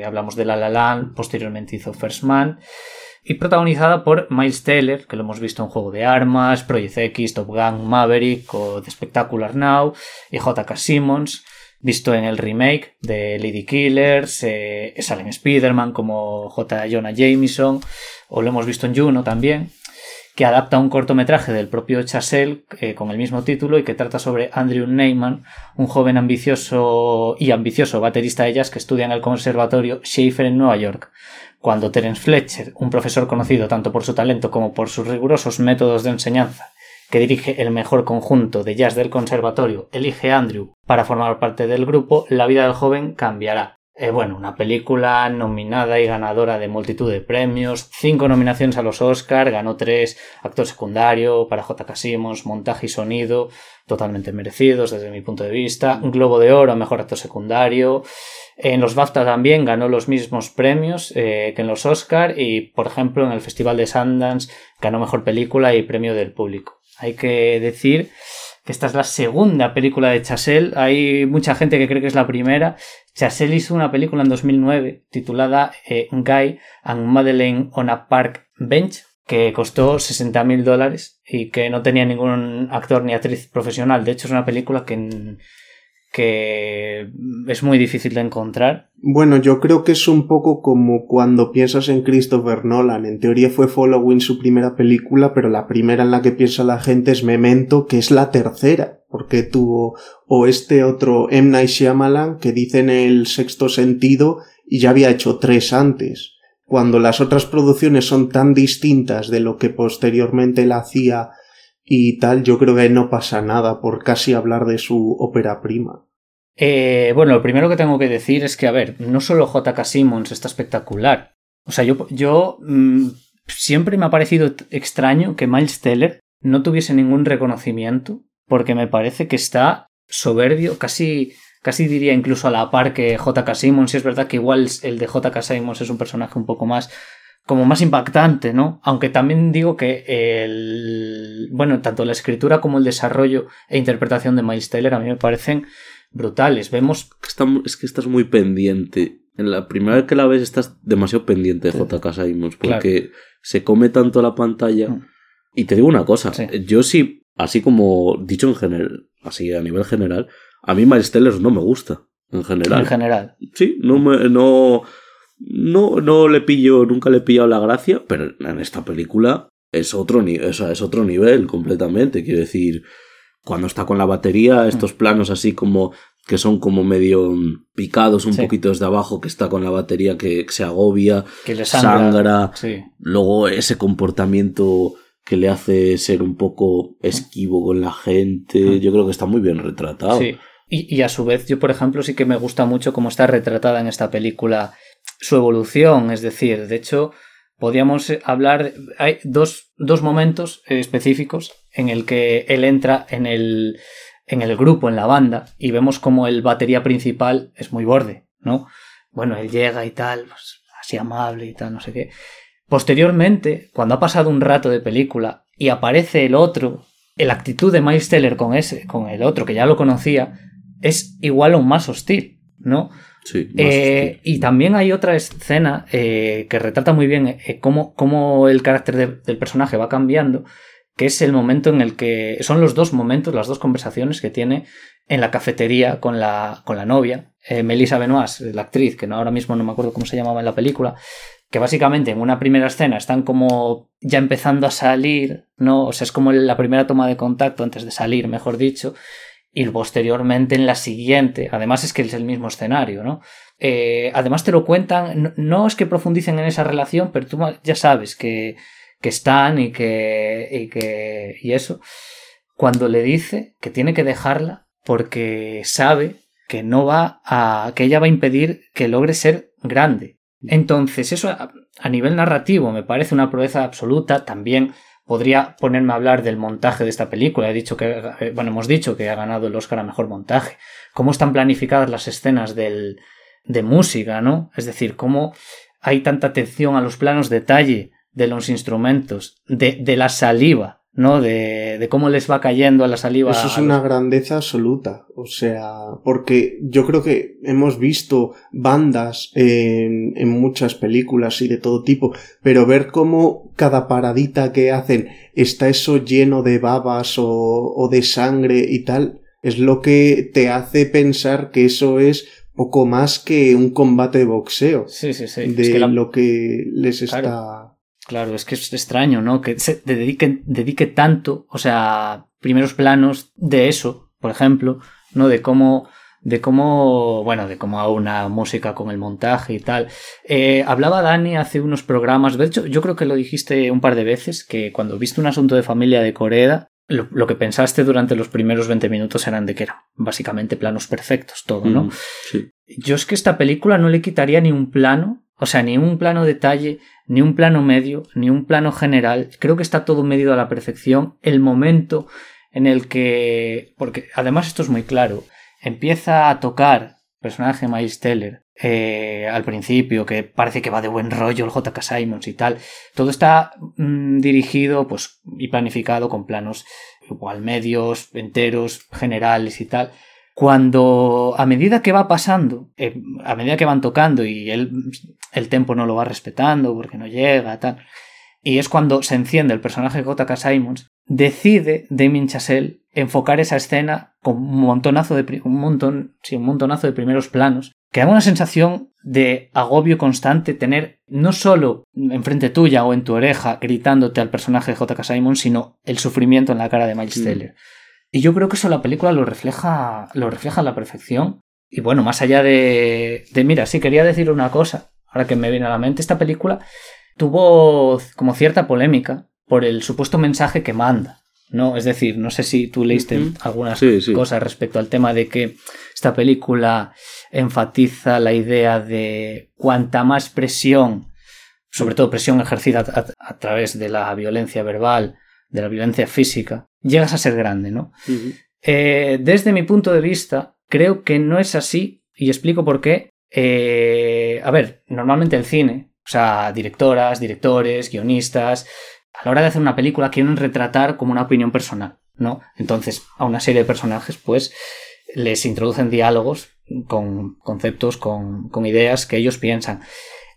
hablamos de La La Land, posteriormente hizo First Man, y protagonizada por Miles Taylor, que lo hemos visto en Juego de Armas, Project X, Top Gun, Maverick o The Spectacular Now, y J.K. Simmons, visto en el remake de Lady Killers, eh, sale en Spider-Man como J. Jonah Jameson, o lo hemos visto en Juno también, que adapta un cortometraje del propio Chazelle eh, con el mismo título y que trata sobre Andrew Neyman, un joven ambicioso y ambicioso baterista de jazz que estudia en el Conservatorio Schaefer en Nueva York. Cuando Terence Fletcher, un profesor conocido tanto por su talento como por sus rigurosos métodos de enseñanza, que dirige el mejor conjunto de jazz del conservatorio, elige Andrew para formar parte del grupo, la vida del joven cambiará. Eh, bueno, una película nominada y ganadora de multitud de premios, cinco nominaciones a los Oscar, ganó tres, actor secundario para J.K. Simmons, montaje y sonido, totalmente merecidos desde mi punto de vista, globo de oro mejor actor secundario, en los BAFTA también ganó los mismos premios eh, que en los Oscar y, por ejemplo, en el Festival de Sundance ganó mejor película y premio del público. Hay que decir esta es la segunda película de Chazelle. Hay mucha gente que cree que es la primera. Chazelle hizo una película en 2009 titulada eh, Guy and Madeleine on a Park Bench que costó 60 mil dólares y que no tenía ningún actor ni actriz profesional. De hecho, es una película que que es muy difícil de encontrar. Bueno, yo creo que es un poco como cuando piensas en Christopher Nolan. En teoría fue Following su primera película, pero la primera en la que piensa la gente es Memento, que es la tercera, porque tuvo o este otro M. Night Shyamalan que dice en el sexto sentido y ya había hecho tres antes. Cuando las otras producciones son tan distintas de lo que posteriormente él hacía y tal, yo creo que no pasa nada por casi hablar de su ópera prima. Eh, bueno, lo primero que tengo que decir es que, a ver, no solo J.K. Simmons está espectacular. O sea, yo, yo mm, siempre me ha parecido extraño que Miles Teller no tuviese ningún reconocimiento, porque me parece que está soberbio, casi, casi diría incluso a la par que J.K. Simmons. Y es verdad que igual el de J.K. Simmons es un personaje un poco más como más impactante, ¿no? Aunque también digo que el, bueno, tanto la escritura como el desarrollo e interpretación de Miles Taylor a mí me parecen brutales. Vemos... es que estás muy pendiente. En la primera vez que la ves estás demasiado pendiente de J.K. Simons porque se come tanto la pantalla. Mm. Y te digo una cosa, yo sí, así como dicho en general, así a nivel general, a mí Miles Taylor no me gusta. En general. En general. Sí, no me, no, no, no le pillo, nunca le he pillado la gracia, pero en esta película es otro, es otro nivel completamente. Quiero decir, cuando está con la batería, estos planos así como que son como medio picados un poquito desde abajo, que está con la batería que se agobia, que le sangra. Luego ese comportamiento que le hace ser un poco esquivo con la gente, yo creo que está muy bien retratado. Sí. Y, y, a su vez, yo, por ejemplo, sí que me gusta mucho cómo está retratada en esta película su evolución. Es decir, de hecho, podríamos hablar. Hay dos, dos momentos específicos en el que él entra en el, en el grupo, en la banda, y vemos como el batería principal es muy borde, ¿no? Bueno, él llega y tal, pues, así amable y tal, no sé qué. Posteriormente, cuando ha pasado un rato de película y aparece el otro, la actitud de Miles Teller con ese, con el otro que ya lo conocía, es igual o más hostil, ¿no? Eh, y también hay otra escena eh, que retrata muy bien eh, cómo, el carácter del personaje va cambiando, que es el momento en el que son los dos momentos, las dos conversaciones que tiene en la cafetería con la, con la novia, Melissa Benoist, la actriz, que no, ahora mismo no me acuerdo cómo se llamaba en la película, que básicamente en una primera escena están como ya empezando a salir, ¿no? O sea, es como la primera toma de contacto antes de salir, mejor dicho, y posteriormente en la siguiente, además es que es el mismo escenario, ¿no? Eh, además te lo cuentan, no, es que profundicen en esa relación, pero tú ya sabes que, que están y que, y que, y eso. cuando le dice que tiene que dejarla porque sabe que no va a. que ella va a impedir que logre ser grande. Entonces, eso a, nivel narrativo me parece una proeza absoluta. También podría ponerme a hablar del montaje de esta película. He dicho que, eh, bueno, hemos dicho que ha ganado el Oscar a mejor montaje. Cómo están planificadas las escenas del, de música, ¿no? Es decir, cómo hay tanta atención a los planos detalle de los instrumentos, de, de la saliva, ¿no? De, de, cómo les va cayendo a la saliva. Eso es una grandeza absoluta. O sea, porque yo creo que hemos visto bandas en, en, muchas películas y de todo tipo, pero ver cómo cada paradita que hacen está eso lleno de babas o, o de sangre y tal, es lo que te hace pensar que eso es poco más que un combate de boxeo. Sí, sí, sí. De lo que les está Claro, es que es extraño, ¿no? Que se dedique, dedique tanto, o sea, primeros planos de eso, por ejemplo, ¿no? De cómo de cómo, bueno, de cómo hago una música con el montaje y tal. Eh, hablaba Dani hace unos programas, de hecho, yo creo que lo dijiste un par de veces, que cuando viste un asunto de familia de Corea, lo, que pensaste durante los primeros 20 minutos eran de que eran básicamente planos perfectos, todo, ¿no? Mm, sí. Yo es que esta película no le quitaría ni un plano, o sea, ni un plano detalle, ni un plano medio, ni un plano general. Creo que está todo medido a la perfección. El momento en el que. Porque además esto es muy claro. Empieza a tocar personaje Miles Teller eh, al principio, que parece que va de buen rollo el JK Simons y tal. Todo está mm, dirigido pues, y planificado con planos igual medios, enteros, generales y tal cuando a medida que va pasando, eh, a medida que van tocando y él, el tempo no lo va respetando porque no llega, tal, y es cuando se enciende el personaje de J.K. Simons, decide Damien Chazelle enfocar esa escena con un montonazo de, un montón, sí, un montonazo de primeros planos, que da una sensación de agobio constante tener no solo enfrente tuya o en tu oreja gritándote al personaje de J.K. Simons, sino el sufrimiento en la cara de Miles mm. Teller. Y yo creo que eso la película lo refleja, lo refleja a la perfección. Y bueno, más allá de, de, mira, sí quería decir una cosa, ahora que me viene a la mente, esta película tuvo como cierta polémica por el supuesto mensaje que manda. ¿no? Es decir, no sé si tú leíste algunas cosas respecto al tema de que esta película enfatiza la idea de cuanta más presión, sobre todo presión ejercida a través de la violencia verbal, de la violencia física, llegas a ser grande, ¿no? Eh, desde mi punto de vista, creo que no es así y explico por qué. Eh, a ver, normalmente el cine, o sea, directoras, directores, guionistas, a la hora de hacer una película quieren retratar como una opinión personal, ¿no? Entonces, a una serie de personajes, pues, les introducen diálogos con conceptos, con, con ideas que ellos piensan.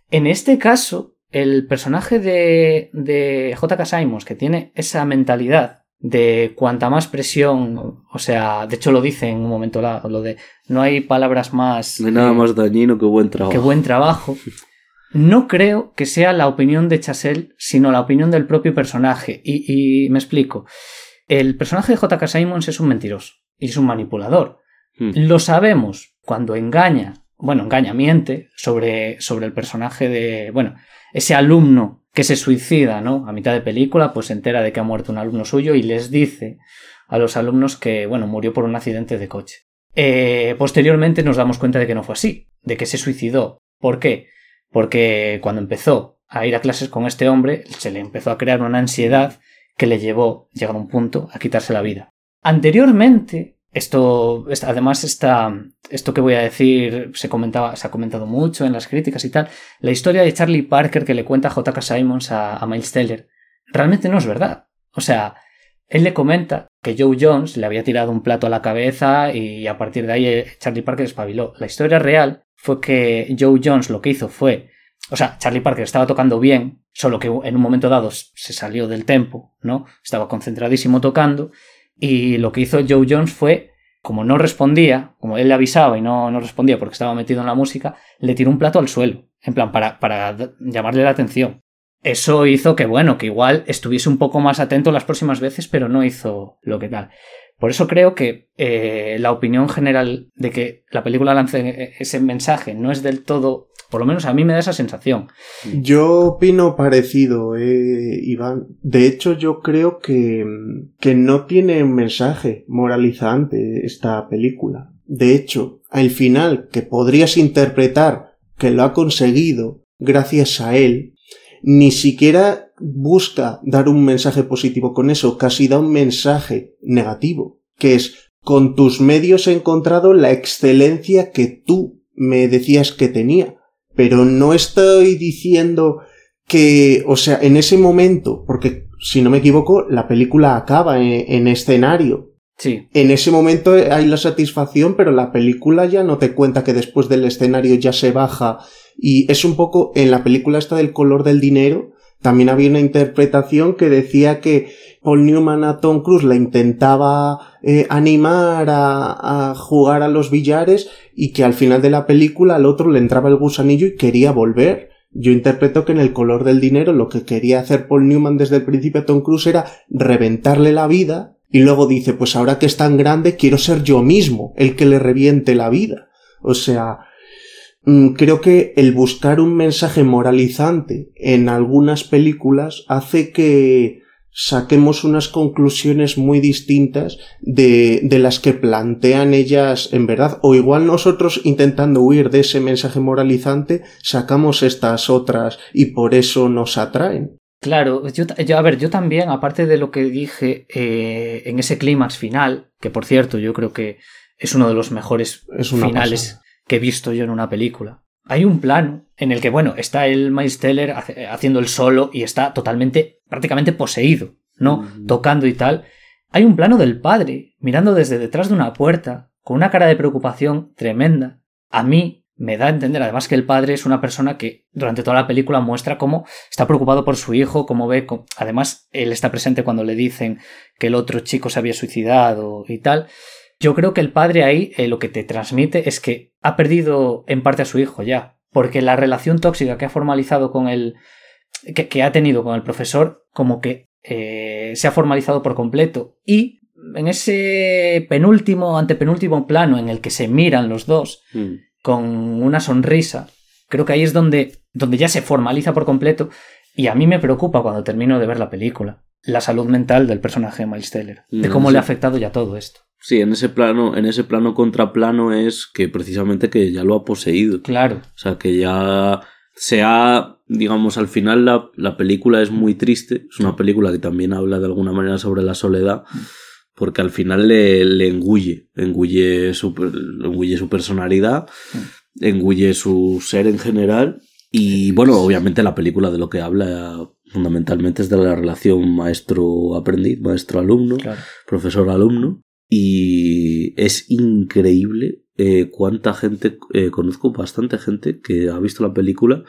En este caso, el personaje de, de J.K. Simons, que tiene esa mentalidad de cuanta más presión, o sea, de hecho lo dice en un momento lo de no hay palabras más... No hay nada más dañino que buen trabajo. Que buen trabajo. No creo que sea la opinión de Chasel, sino la opinión del propio personaje. Y, me explico. El personaje de J.K. Simons es un mentiroso y es un manipulador. Hmm. Lo sabemos cuando engaña, bueno, engaña, miente sobre, sobre el personaje de, bueno, ese alumno que se suicida, ¿no? A mitad de película, pues se entera de que ha muerto un alumno suyo y les dice a los alumnos que, bueno, murió por un accidente de coche. Eh, posteriormente nos damos cuenta de que no fue así, de que se suicidó. ¿Por qué? Porque cuando empezó a ir a clases con este hombre, se le empezó a crear una ansiedad que le llevó, llegar a un punto, a quitarse la vida. Anteriormente, esto, además, esto que voy a decir se, comentaba, se ha comentado mucho en las críticas y tal. La historia de Charlie Parker que le cuenta J.K. Simons a, Miles Teller realmente no es verdad. O sea, él le comenta que Joe Jones le había tirado un plato a la cabeza y a partir de ahí eh, Charlie Parker espabiló. La historia real fue que Joe Jones lo que hizo fue. O sea, Charlie Parker estaba tocando bien, solo que en un momento dado se salió del tempo, ¿no? Estaba concentradísimo tocando y lo que hizo Joe Jones fue, como no respondía, como él le avisaba y no, no respondía porque estaba metido en la música, le tiró un plato al suelo, en plan, para, para llamarle la atención. Eso hizo que, bueno, que igual estuviese un poco más atento las próximas veces, pero no hizo lo que tal. Por eso creo que eh, la opinión general de que la película lance ese mensaje no es del todo Por lo menos a mí me da esa sensación. Yo opino parecido, eh, Iván. De hecho, yo creo que, que no tiene un mensaje moralizante esta película. De hecho, al final, que podrías interpretar que lo ha conseguido gracias a él, ni siquiera busca dar un mensaje positivo con eso, casi da un mensaje negativo, que es con tus medios he encontrado la excelencia que tú me decías que tenía, pero no estoy diciendo que, o sea, en ese momento, porque si no me equivoco, la película acaba en, escenario. Sí. En ese momento hay la satisfacción, pero la película ya no te cuenta que después del escenario ya se baja y es un poco en la película esta del color del dinero, también había una interpretación que decía que Paul Newman a Tom Cruise le intentaba eh, animar a, a, jugar a los billares y que al final de la película al otro le entraba el gusanillo y quería volver. Yo interpreto que en el color del dinero lo que quería hacer Paul Newman desde el principio a Tom Cruise era reventarle la vida y luego dice pues ahora que es tan grande quiero ser yo mismo el que le reviente la vida. O sea, Mm, creo que el buscar un mensaje moralizante en algunas películas hace que saquemos unas conclusiones muy distintas de, de, las que plantean ellas en verdad. O igual nosotros intentando huir de ese mensaje moralizante sacamos estas otras y por eso nos atraen. Claro, yo, yo a ver, yo también, aparte de lo que dije eh, en ese clímax final, que por cierto yo creo que es uno de los mejores finales que he visto yo en una película. Hay un plano en el que, bueno, está el Miles Teller haciendo el solo y está totalmente, prácticamente poseído, ¿no? Tocando y tal. Hay un plano del padre mirando desde detrás de una puerta con una cara de preocupación tremenda. A mí me da a entender además que el padre es una persona que durante toda la película muestra cómo está preocupado por su hijo, cómo ve, además él está presente cuando le dicen que el otro chico se había suicidado y tal. Yo creo que el padre ahí eh, lo que te transmite es que ha perdido en parte a su hijo ya, porque la relación tóxica que ha formalizado con el. que, ha tenido con el profesor, como que eh, se ha formalizado por completo. Y en ese penúltimo, antepenúltimo plano en el que se miran los dos mm. con una sonrisa, creo que ahí es donde, donde ya se formaliza por completo. Y a mí me preocupa cuando termino de ver la película la salud mental del personaje de Miles Teller, de mm, cómo le ha afectado ya todo esto. Sí, en ese plano, en ese plano contraplano es que precisamente que ya lo ha poseído. Claro. O sea, que ya se ha, digamos, al final la, la película es muy triste. Es una película que también habla de alguna manera sobre la soledad. Porque al final le, le engulle, engulle su, engulle su personalidad, engulle su ser en general. Y bueno, obviamente la película de lo que habla fundamentalmente es de la relación maestro-aprendiz, maestro-alumno, profesor-alumno. Y es increíble eh, cuánta gente, eh, conozco bastante gente que ha visto la película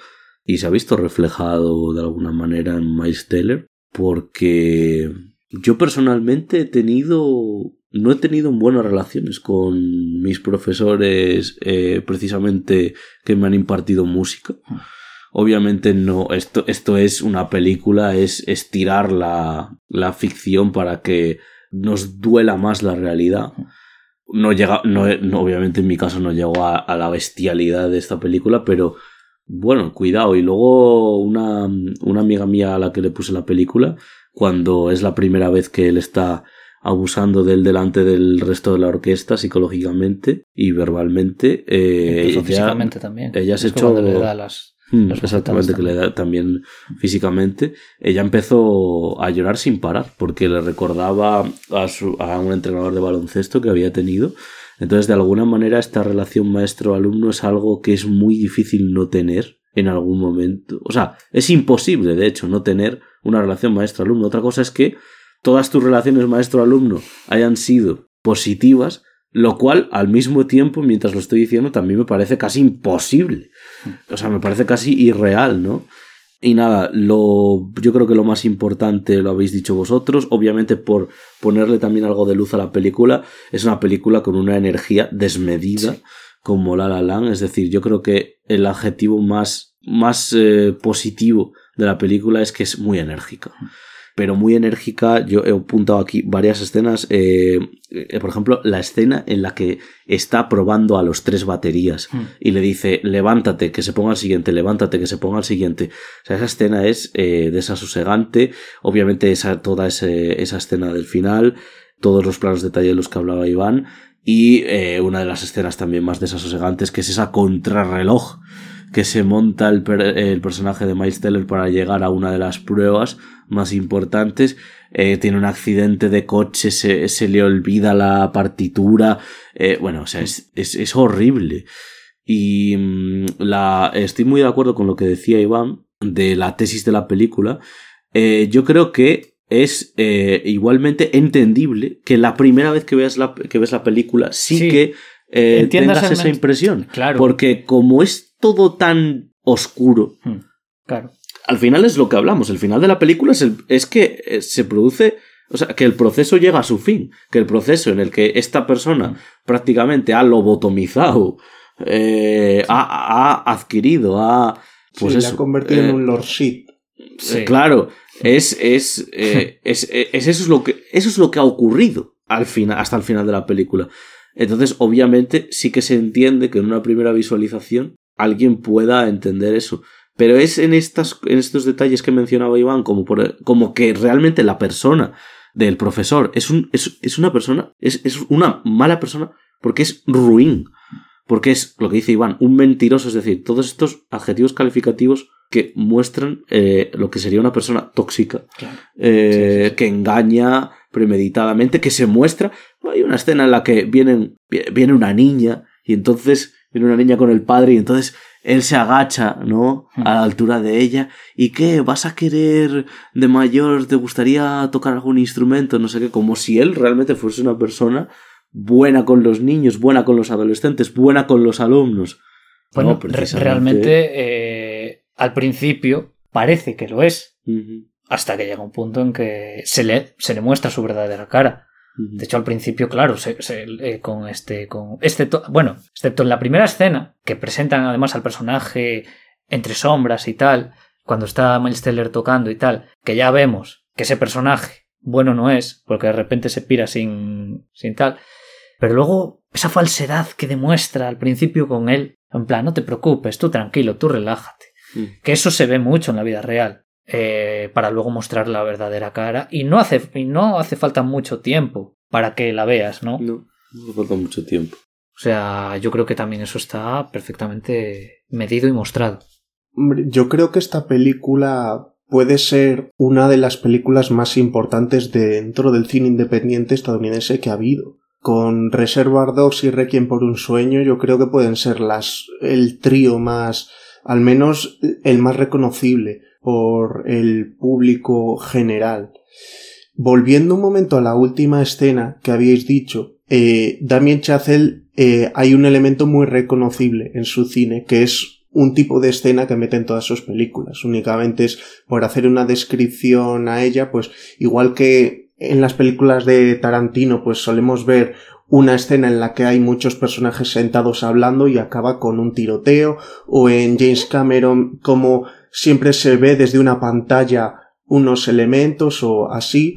y se ha visto reflejado de alguna manera en Miles Teller, porque yo personalmente he tenido, no he tenido buenas relaciones con mis profesores eh, precisamente que me han impartido música. Obviamente no, esto, esto es una película, es estirar la, la ficción para que nos duela más la realidad. No llega, no, obviamente en mi caso no llegó a, la bestialidad de esta película, pero bueno, cuidado. Y luego una, una amiga mía a la que le puse la película, cuando es la primera vez que él está abusando de él delante del resto de la orquesta psicológicamente y verbalmente. Eh, físicamente también. Ella se echó. las, Mm, exactamente, que le da también físicamente. Ella empezó a llorar sin parar porque le recordaba a, su, a un entrenador de baloncesto que había tenido. Entonces, de alguna manera, esta relación maestro-alumno es algo que es muy difícil no tener en algún momento. O sea, es imposible, de hecho, no tener una relación maestro-alumno. Otra cosa es que todas tus relaciones maestro-alumno hayan sido positivas, lo cual, al mismo tiempo, mientras lo estoy diciendo, también me parece casi imposible. O sea, me parece casi irreal, ¿no? Y nada, lo, yo creo que lo más importante lo habéis dicho vosotros. Obviamente, por ponerle también algo de luz a la película, es una película con una energía desmedida, como La La Land. Es decir, yo creo que el adjetivo más, más eh, positivo de la película es que es muy enérgica. Pero muy enérgica. Yo he apuntado aquí varias escenas. Eh, eh, por ejemplo, la escena en la que está probando a los tres baterías Hmm. y le dice, levántate, que se ponga el siguiente, levántate, que se ponga el siguiente. O sea, esa escena es eh, desasosegante. Obviamente, esa, toda ese- esa escena del final, todos los planos de detalle de los que hablaba Iván. Y eh, una de las escenas también más desasosegantes, que es esa contrarreloj que se monta el, per- el personaje de Miles Teller para llegar a una de las pruebas más importantes. Eh, tiene un accidente de coche, se, se le olvida la partitura. eh, bueno, o sea, es, es, es horrible. Y mm, la, estoy muy de acuerdo con lo que decía Iván de la tesis de la película. Eh, yo creo que es eh, igualmente entendible que la primera vez que veas la, que ves la película sí, Sí. que eh, tengas esa impresión. Claro. Porque como es todo tan oscuro, Hmm, Claro. Al final es lo que hablamos. El final de la película es, el- es que eh, se produce. O sea, que el proceso llega a su fin. Que el proceso en el que esta persona prácticamente ha lobotomizado, eh, ha, ha adquirido, ha. Pues Sí, eso, ha convertido eh, en un Lord Shit. Sí. eh, Claro, es, es, eh, es, es- es- eso, es lo que, eso es lo que ha ocurrido al final, hasta el final de la película. Entonces, obviamente, sí que se entiende que en una primera visualización alguien pueda entender eso. Pero es en, estas, en estos detalles que mencionaba Iván, como, por, como que realmente la persona del profesor es, un, es, es una persona, es, es una mala persona porque es ruin. Porque es lo que dice Iván, un mentiroso, es decir, todos estos adjetivos calificativos que muestran eh, lo que sería una persona tóxica, Claro. eh, Sí, sí, sí. que engaña premeditadamente, que se muestra. Hay una escena en la que vienen, viene una niña y entonces viene una niña con el padre y entonces él se agacha, ¿no? A la altura de ella. ¿Y qué? ¿Vas a querer de mayor? ¿Te gustaría tocar algún instrumento? No sé qué. Como si él realmente fuese una persona buena con los niños, buena con los adolescentes, buena con los alumnos. Bueno, No, realmente eh, al principio parece que lo es, hasta que llega un punto en que se le, se le muestra su verdadera cara. De hecho, al principio, claro, se, se- eh, con este, con excepto, bueno, excepto en la primera escena, que presentan además al personaje entre sombras y tal, cuando está Miles Teller tocando y tal, que ya vemos que ese personaje bueno no es, porque de repente se pira sin, sin tal, pero luego esa falsedad que demuestra al principio con él, en plan, no te preocupes, tú tranquilo, tú relájate, Mm. que eso se ve mucho en la vida real. Eh, para luego mostrar la verdadera cara y no hace y no hace falta mucho tiempo para que la veas, ¿no? No, no falta mucho tiempo. O sea, yo creo que también eso está perfectamente medido y mostrado. Hombre, Yo creo que esta película puede ser una de las películas más importantes dentro del cine independiente estadounidense que ha habido. Con Reservoir Dogs y Requiem por un sueño, yo creo que pueden ser las el trío más, al menos el más reconocible por el público general. Volviendo un momento a la última escena que habíais dicho, eh, Damien Chazelle eh, hay un elemento muy reconocible en su cine que es un tipo de escena que mete en todas sus películas. Únicamente es por hacer una descripción a ella, pues igual que en las películas de Tarantino, pues solemos ver una escena en la que hay muchos personajes sentados hablando y acaba con un tiroteo, o en James Cameron como siempre se ve desde una pantalla unos elementos o así.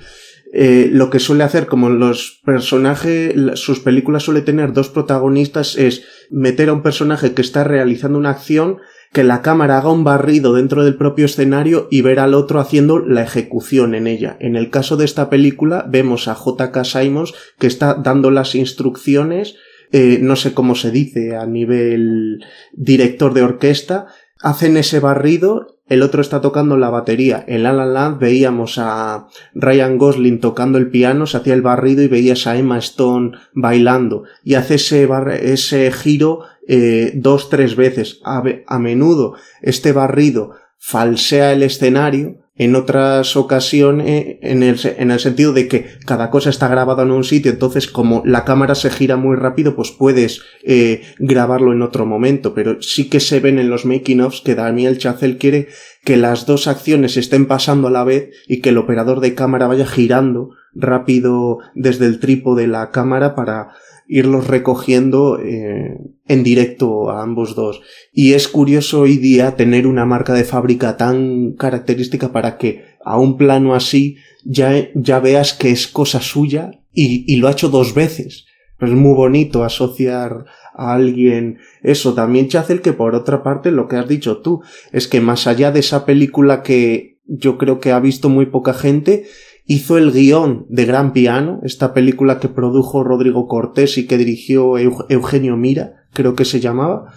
Eh, lo que suele hacer, como los personajes, sus películas suele tener dos protagonistas, es meter a un personaje que está realizando una acción, que la cámara haga un barrido dentro del propio escenario y ver al otro haciendo la ejecución en ella. En el caso de esta película, vemos a J.K. Simons que está dando las instrucciones, eh, no sé cómo se dice a nivel director de orquesta, hacen ese barrido el otro está tocando la batería. En La La Land veíamos a Ryan Gosling tocando el piano, se hacía el barrido y veías a Emma Stone bailando. Y hace ese, ese giro eh, dos, tres veces. A menudo este barrido falsea el escenario, en otras ocasiones, en el, en el sentido de que cada cosa está grabada en un sitio, entonces como la cámara se gira muy rápido, pues puedes eh, grabarlo en otro momento, pero sí que se ven en los making ofs que Daniel Chazelle quiere que las dos acciones estén pasando a la vez y que el operador de cámara vaya girando rápido desde el trípode de la cámara para irlos recogiendo eh, en directo a ambos dos. Y es curioso hoy día tener una marca de fábrica tan característica para que a un plano así ya, ya veas que es cosa suya y, y lo ha hecho dos veces. es muy bonito asociar a alguien eso. También Chacel que por otra parte lo que has dicho tú es que más allá de esa película que yo creo que ha visto muy poca gente, hizo el guion de Gran Piano, esta película que produjo Rodrigo Cortés y que dirigió Eugenio Mira, creo que se llamaba.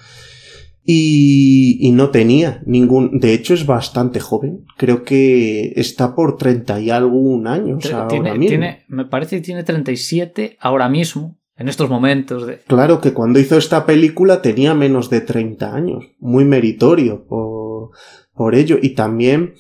Y, no tenía ningún. De hecho, es bastante joven. Creo que está por 30 y algún años ahora mismo. Tiene, me parece que tiene 37 ahora mismo, en estos momentos. De... Claro que cuando hizo esta película tenía menos de 30 años. Muy meritorio por, por ello. Y también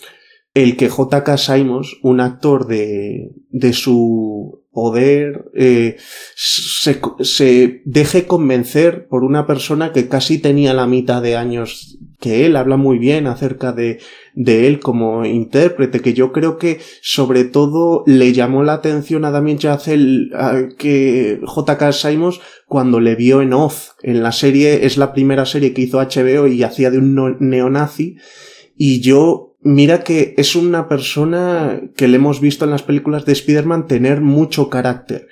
el que J.K. Simons, un actor de, de su poder, eh, se, se, deje convencer por una persona que casi tenía la mitad de años que él, habla muy bien acerca de, de él como intérprete, que yo creo que sobre todo le llamó la atención a Damien Chazelle que J.K. Simons cuando le vio en Oz, en la serie, es la primera serie que hizo HBO y hacía de un neonazi, y yo Mira que es una persona que le hemos visto en las películas de Spider-Man tener mucho carácter.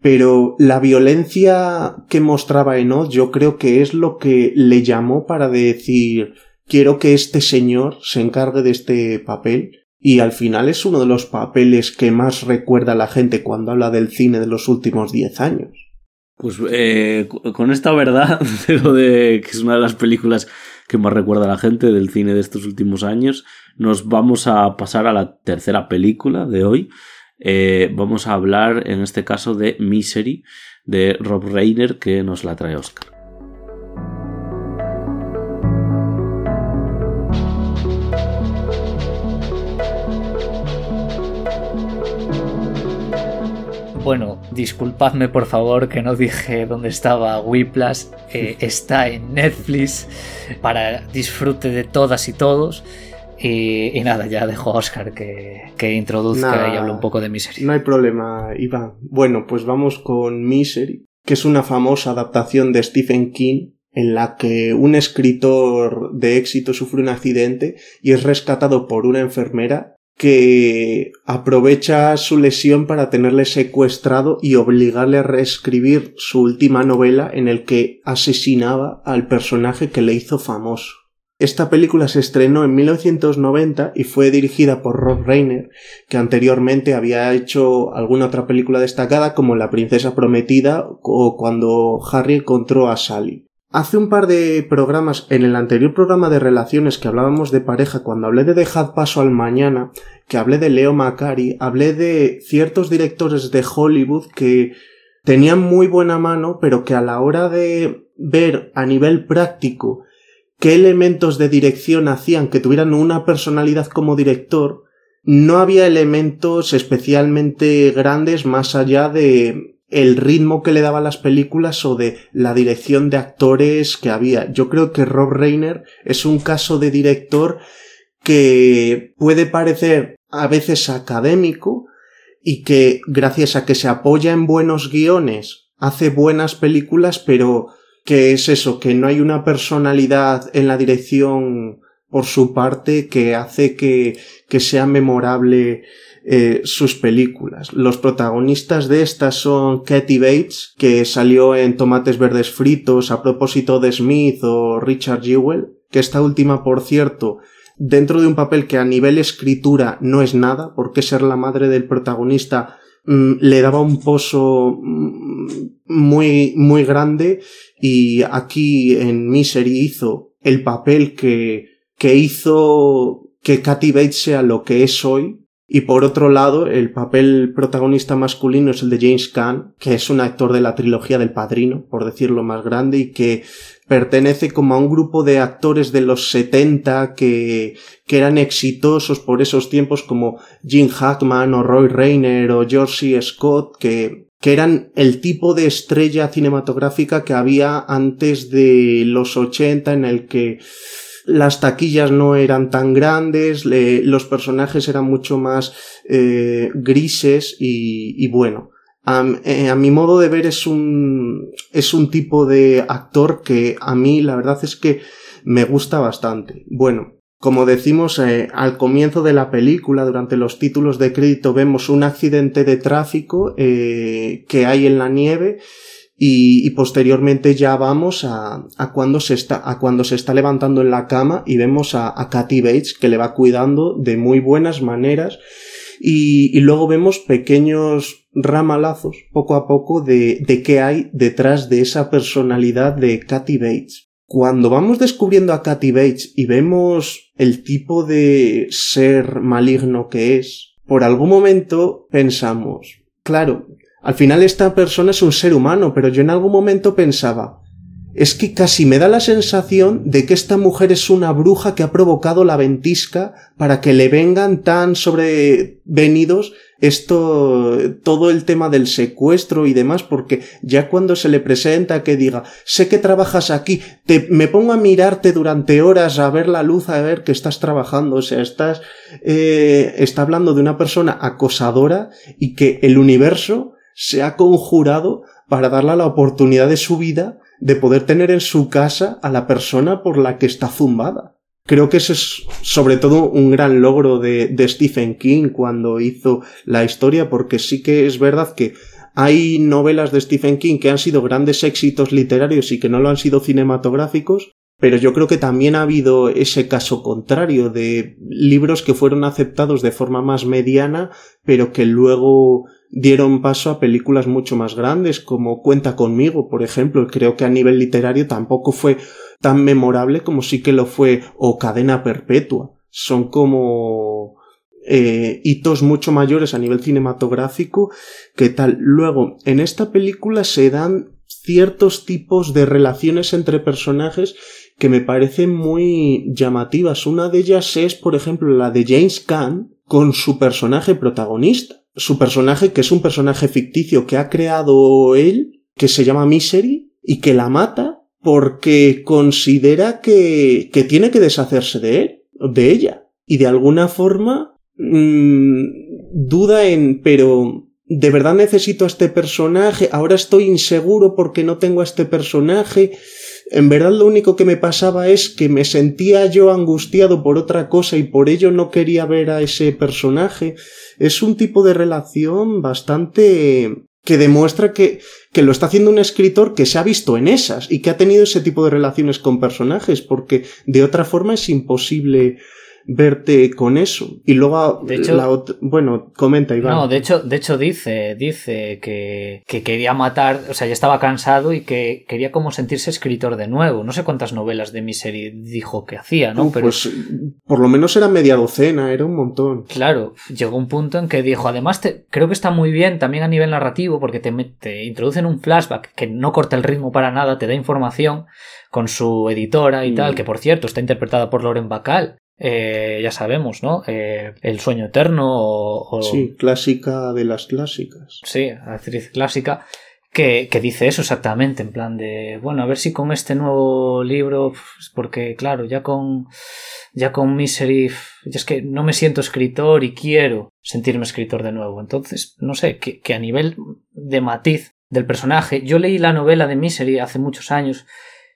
Pero la violencia que mostraba en yo creo que es lo que le llamó para decir quiero que este señor se encargue de este papel. Y al final es uno de los papeles que más recuerda a la gente cuando habla del cine de los últimos 10 años. Pues eh, con esta verdad, de que es una de las películas que más recuerda a la gente del cine de estos últimos años, nos vamos a pasar a la tercera película de hoy. Eh, vamos a hablar en este caso de Misery de Rob Reiner que nos la trae Oscar. Bueno, disculpadme por favor que no dije dónde estaba Whiplash. Eh, está en Netflix para disfrute de todas y todos. Y, nada, ya dejo a Oscar que, que introduzca y hable un poco de Misery. No hay problema, Iván. Bueno, pues vamos con Misery, que es una famosa adaptación de Stephen King en la que un escritor de éxito sufre un accidente y es rescatado por una enfermera que aprovecha su lesión para tenerle secuestrado y obligarle a reescribir su última novela en el que asesinaba al personaje que le hizo famoso. Esta película se estrenó en 1990 y fue dirigida por Rob Reiner, que anteriormente había hecho alguna otra película destacada como La princesa prometida o Cuando Harry encontró a Sally. Hace un par de programas, en el anterior programa de relaciones que hablábamos de pareja, cuando hablé de Dejad paso al mañana, que hablé de Leo Macari, hablé de ciertos directores de Hollywood que tenían muy buena mano, pero que a la hora de ver a nivel práctico qué elementos de dirección hacían que tuvieran una personalidad como director, no había elementos especialmente grandes más allá de el ritmo que le daba las películas o de la dirección de actores que había. Yo creo que Rob Reiner es un caso de director que puede parecer a veces académico y que gracias a que se apoya en buenos guiones hace buenas películas, pero que es eso, que no hay una personalidad en la dirección por su parte que hace que, que sea memorable eh, sus películas. Los protagonistas de estas son Katy Bates, que salió en Tomates Verdes Fritos a propósito de Smith o Richard Jewell, que esta última, por cierto, dentro de un papel que a nivel escritura no es nada, porque ser la madre del protagonista mm, le daba un pozo mm, muy, muy grande y aquí en Misery hizo el papel que, que hizo que Katy Bates sea lo que es hoy, y por otro lado, el papel protagonista masculino es el de James Caan, que es un actor de la trilogía del Padrino, por decirlo más grande, y que pertenece como a un grupo de actores de los 70 que, que eran exitosos por esos tiempos como Jim Hackman o Roy Rayner o George. Scott, que, que eran el tipo de estrella cinematográfica que había antes de los 80 en el que las taquillas no eran tan grandes, los personajes eran mucho más eh, grises y, bueno. Eh, a, mi modo de ver es un, es un tipo de actor que a mí la verdad es que me gusta bastante. Bueno, Como decimos eh, al comienzo de la película, durante los títulos de crédito, vemos un accidente de tráfico que hay en la nieve y, posteriormente ya vamos a, a, cuando se está, a cuando se está levantando en la cama y vemos a, a Kathy Bates que le va cuidando de muy buenas maneras y, y luego vemos pequeños ramalazos poco a poco de, de qué hay detrás de esa personalidad de Kathy Bates. Cuando vamos descubriendo a Kathy Bates y vemos el tipo de ser maligno que es, por algún momento pensamos, claro, al final esta persona es un ser humano, pero yo en algún momento pensaba, es que casi me da la sensación de que esta mujer es una bruja que ha provocado la ventisca para que le vengan tan sobrevenidos esto, todo el tema del secuestro y demás, porque ya cuando se le presenta que diga, sé que trabajas aquí, te, me pongo a mirarte durante horas a ver la luz, a ver que estás trabajando, o sea, estás, eh, está hablando de una persona acosadora y que el universo se ha conjurado para darle la oportunidad de su vida de poder tener en su casa a la persona por la que está zumbada. Creo que ese es sobre todo un gran logro de, de Stephen King cuando hizo la historia, porque sí que es verdad que hay novelas de Stephen King que han sido grandes éxitos literarios y que no lo han sido cinematográficos, pero yo creo que también ha habido ese caso contrario de libros que fueron aceptados de forma más mediana, pero que luego dieron paso a películas mucho más grandes, como Cuenta conmigo, por ejemplo. Creo que a nivel literario tampoco fue tan memorable como sí que lo fue o Cadena Perpetua. Son como eh, hitos mucho mayores a nivel cinematográfico que tal. Luego, en esta película se dan ciertos tipos de relaciones entre personajes que me parecen muy llamativas. Una de ellas es, por ejemplo, la de James Caan con su personaje protagonista su personaje, que es un personaje ficticio que ha creado él, que se llama Misery, y que la mata porque considera que, que tiene que deshacerse de él, de ella. Y de alguna forma mmm, duda en, pero ¿de verdad necesito a este personaje? Ahora estoy inseguro porque no tengo a este personaje. En verdad lo único que me pasaba es que me sentía yo angustiado por otra cosa y por ello no quería ver a ese personaje es un tipo de relación bastante que demuestra que, que lo está haciendo un escritor que se ha visto en esas y que ha tenido ese tipo de relaciones con personajes, porque de otra forma es imposible verte con eso. Y luego, de hecho, bueno, comenta Iván. No, de hecho, de hecho dice, dice que, que, quería matar, o sea, ya estaba cansado y que quería como sentirse escritor de nuevo. No sé cuántas novelas de Misery dijo que hacía, ¿no? Pero pues por lo menos era media docena, era un montón. Claro, llegó un punto en que dijo, además te, creo que está muy bien también a nivel narrativo porque te, te introducen un flashback que no corta el ritmo para nada, te da información con su editora y tal, mm. que por cierto está interpretada por Lauren Bacall, eh, ya sabemos, ¿no? Eh, el sueño eterno o, Sí, clásica de las clásicas. Sí, actriz clásica. Que, que, dice eso exactamente, en plan de, bueno, a ver si con este nuevo libro, porque claro, ya con, ya con Misery, ya es que no me siento escritor y quiero sentirme escritor de nuevo. Entonces, no sé, que, que a nivel de matiz del personaje, yo leí la novela de Misery hace muchos años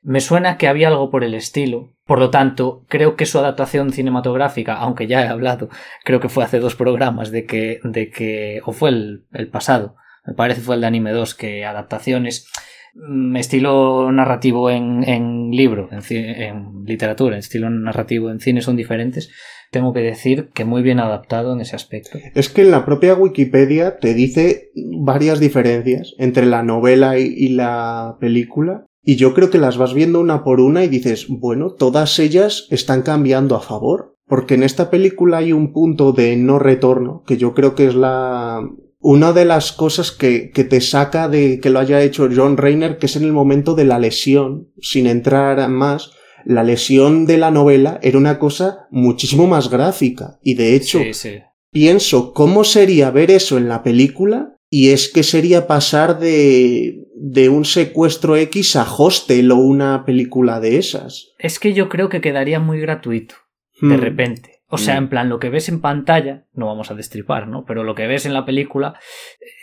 me suena que había algo por el estilo. Por lo tanto, creo que su adaptación cinematográfica, aunque ya he hablado, creo que fue hace dos programas de que, de que, o fue el, pasado, me parece fue el de Anime 2, que adaptaciones mm, estilo narrativo en, libro, en, en, literatura, estilo narrativo en cine son diferentes, tengo que decir que muy bien adaptado en ese aspecto. Es que en la propia Wikipedia te dice varias diferencias entre la novela y la película y yo creo que las vas viendo una por una y dices, bueno, todas ellas están cambiando a favor. Porque en esta película hay un punto de no retorno, que yo creo que es la, una de las cosas que, que, te saca de que lo haya hecho John Rayner, que es en el momento de la lesión, sin entrar más, la lesión de la novela era una cosa muchísimo más gráfica. Y de hecho, pienso cómo sería ver eso en la película y es que sería pasar de, de un secuestro X a Hostel o una película de esas. Es que yo creo que quedaría muy gratuito, de hmm. repente. O sea, hmm. en plan, lo que ves en pantalla, no vamos a destripar, ¿no? Pero lo que ves en la película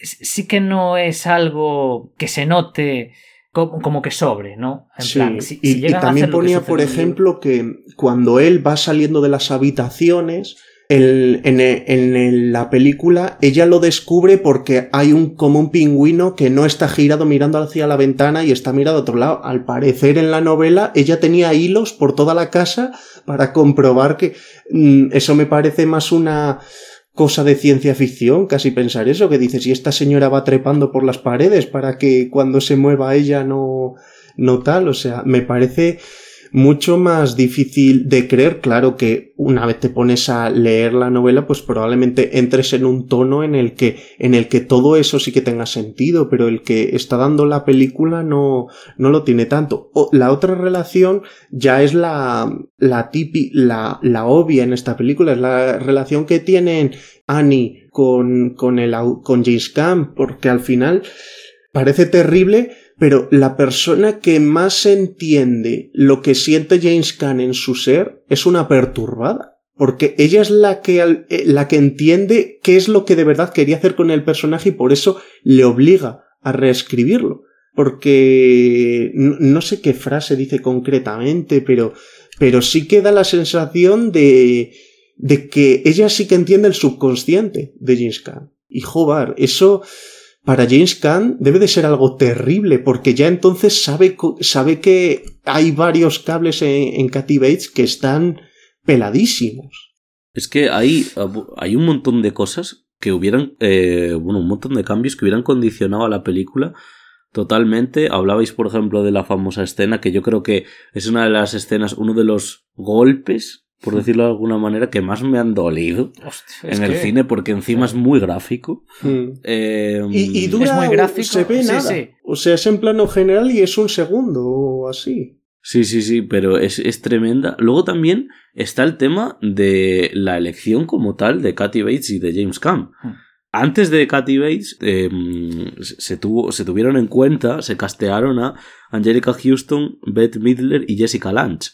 sí que no es algo que se note como, que sobre, ¿no? En sí, y, también ponía, por ejemplo, que cuando él va saliendo de las habitaciones, en, la película ella lo descubre porque hay un como un pingüino que no está girado mirando hacia la ventana y está mirado a otro lado. Al parecer en la novela ella tenía hilos por toda la casa para comprobar que mm, eso me parece más una cosa de ciencia ficción, casi pensar eso, que dices, si esta señora va trepando por las paredes para que cuando se mueva ella no, no tal, o sea, me parece mucho más difícil de creer. Claro que una vez te pones a leer la novela, pues probablemente entres en un tono en el que, en el que todo eso sí que tenga sentido, pero el que está dando la película no, no lo tiene tanto. La otra relación ya es la, la tipi, la, la obvia en esta película, es la relación que tienen Annie con, con el, con James Camp, porque al final parece terrible, pero la persona que más entiende lo que siente James Caan en su ser es una perturbada. Porque ella es la que, eh, la que entiende qué es lo que de verdad quería hacer con el personaje y por eso le obliga a reescribirlo. Porque no, sé qué frase dice concretamente, pero, pero sí que da la sensación de, de que ella sí que entiende el subconsciente de James Caan. Y joder, eso, para James Caan debe de ser algo terrible, porque ya entonces sabe, sabe que hay varios cables en, en Bates que están peladísimos. Es que hay, hay un montón de cosas que hubieran, eh, bueno, un montón de cambios que hubieran condicionado a la película totalmente. Hablabais, por ejemplo, de la famosa escena, que yo creo que es una de las escenas, uno de los golpes por decirlo de alguna manera, que más me han dolido en el cine, porque encima es muy gráfico. Hmm. Eh, y, dura, es muy gráfico. Se ve nada. O sea, es en plano general y es un segundo o así. Sí, sí, sí, pero es, es, tremenda. Luego también está el tema de la elección como tal de Kathy Bates y de James Caan. Hmm. Antes de Kathy Bates em, se, tuvo, se tuvieron en cuenta, se castearon a Angelica Houston, Beth Midler y Jessica Lange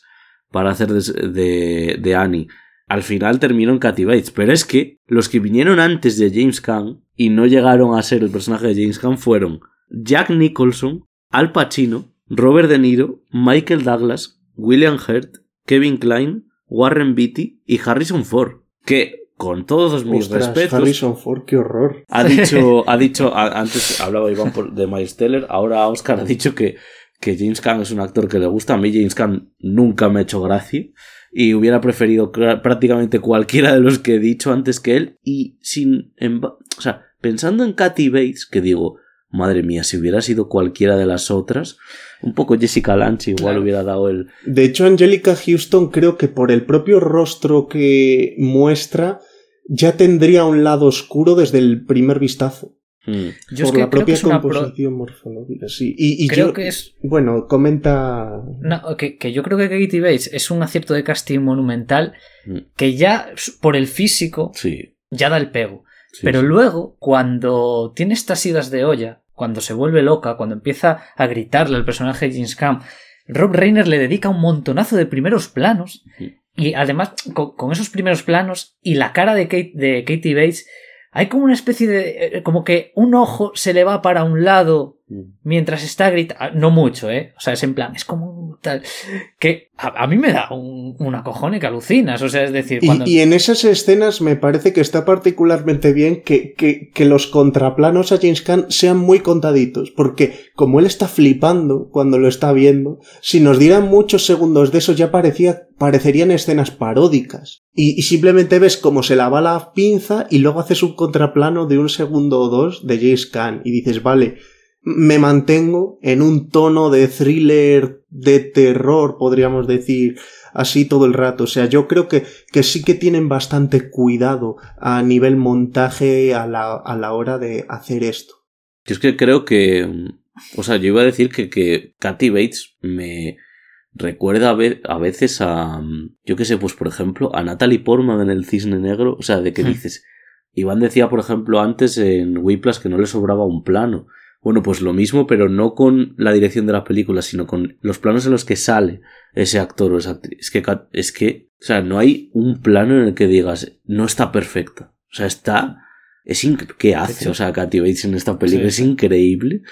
para hacer de, de, Annie. Al final terminó en Kathy Bates, pero es que los que vinieron antes de James Caan y no llegaron a ser el personaje de James Caan fueron Jack Nicholson, Al Pacino, Robert De Niro, Michael Douglas, William Hurt, Kevin Klein, Warren Beatty y Harrison Ford. Que con todos mis respetos. Harrison Ford, qué horror. Ha dicho, ha dicho, antes hablaba Iván de Miles Teller, ahora Oscar ha dicho que que James Caan es un actor que le gusta. A mí James Caan nunca me ha hecho gracia y hubiera preferido prácticamente cualquiera de los que he dicho antes que él y sin... O sea, pensando en Kathy Bates, que digo, madre mía, si hubiera sido cualquiera de las otras, un poco Jessica Lange igual hubiera dado el... De hecho, Angelica Houston creo que por el propio rostro que muestra, ya tendría un lado oscuro desde el primer vistazo. Mm. Yo por la propia composición morfológica, sí. Y, creo que es. Bueno, comenta. No, que, yo creo que Katie Bates es un acierto de casting monumental mm. que ya por el físico sí. ya da el pego. Pero luego, cuando tiene estas idas de olla, cuando se vuelve loca, cuando empieza a gritarle al personaje de James Cam, Rob Reiner le dedica un montonazo de primeros planos. Y además, con, esos primeros planos y la cara de, Kate, de Katie Bates hay como una especie de. Eh, como que un ojo se le va para un lado. Mientras está gritando. Ah, no mucho, ¿eh? O sea, es en plan, es como tal. Que a, mí me da un, una cojone que alucinas. O sea, es decir. Cuando... Y, en esas escenas me parece que está particularmente bien que, que, que, los contraplanos a James Caan sean muy contaditos. Porque como él está flipando cuando lo está viendo, si nos dieran muchos segundos de eso ya parecía, parecerían escenas paródicas. Y, y simplemente ves cómo se lava la pinza y luego haces un contraplano de un segundo o dos de James Caan. Y dices, vale me mantengo en un tono de thriller, de terror, podríamos decir, así todo el rato. O sea, yo creo que, que sí que tienen bastante cuidado a nivel montaje a la, a la hora de hacer esto. Yo es que creo que, o sea, yo iba a decir que, que Kathy Bates me recuerda a, a veces a, yo qué sé, pues por ejemplo, a Natalie Portman en El Cisne Negro, o sea, de que hmm. dices, Iván decía, por ejemplo, antes en Whiplash que no le sobraba un plano. Bueno, pues lo mismo, pero no con la dirección de la película, sino con los planos en los que sale ese actor o esa actriz. Es que, es que, o sea, no hay un plano en el que digas, no está perfecta. O sea, está, es ¿qué hace? O sea, Katy Bates en esta película es increíble.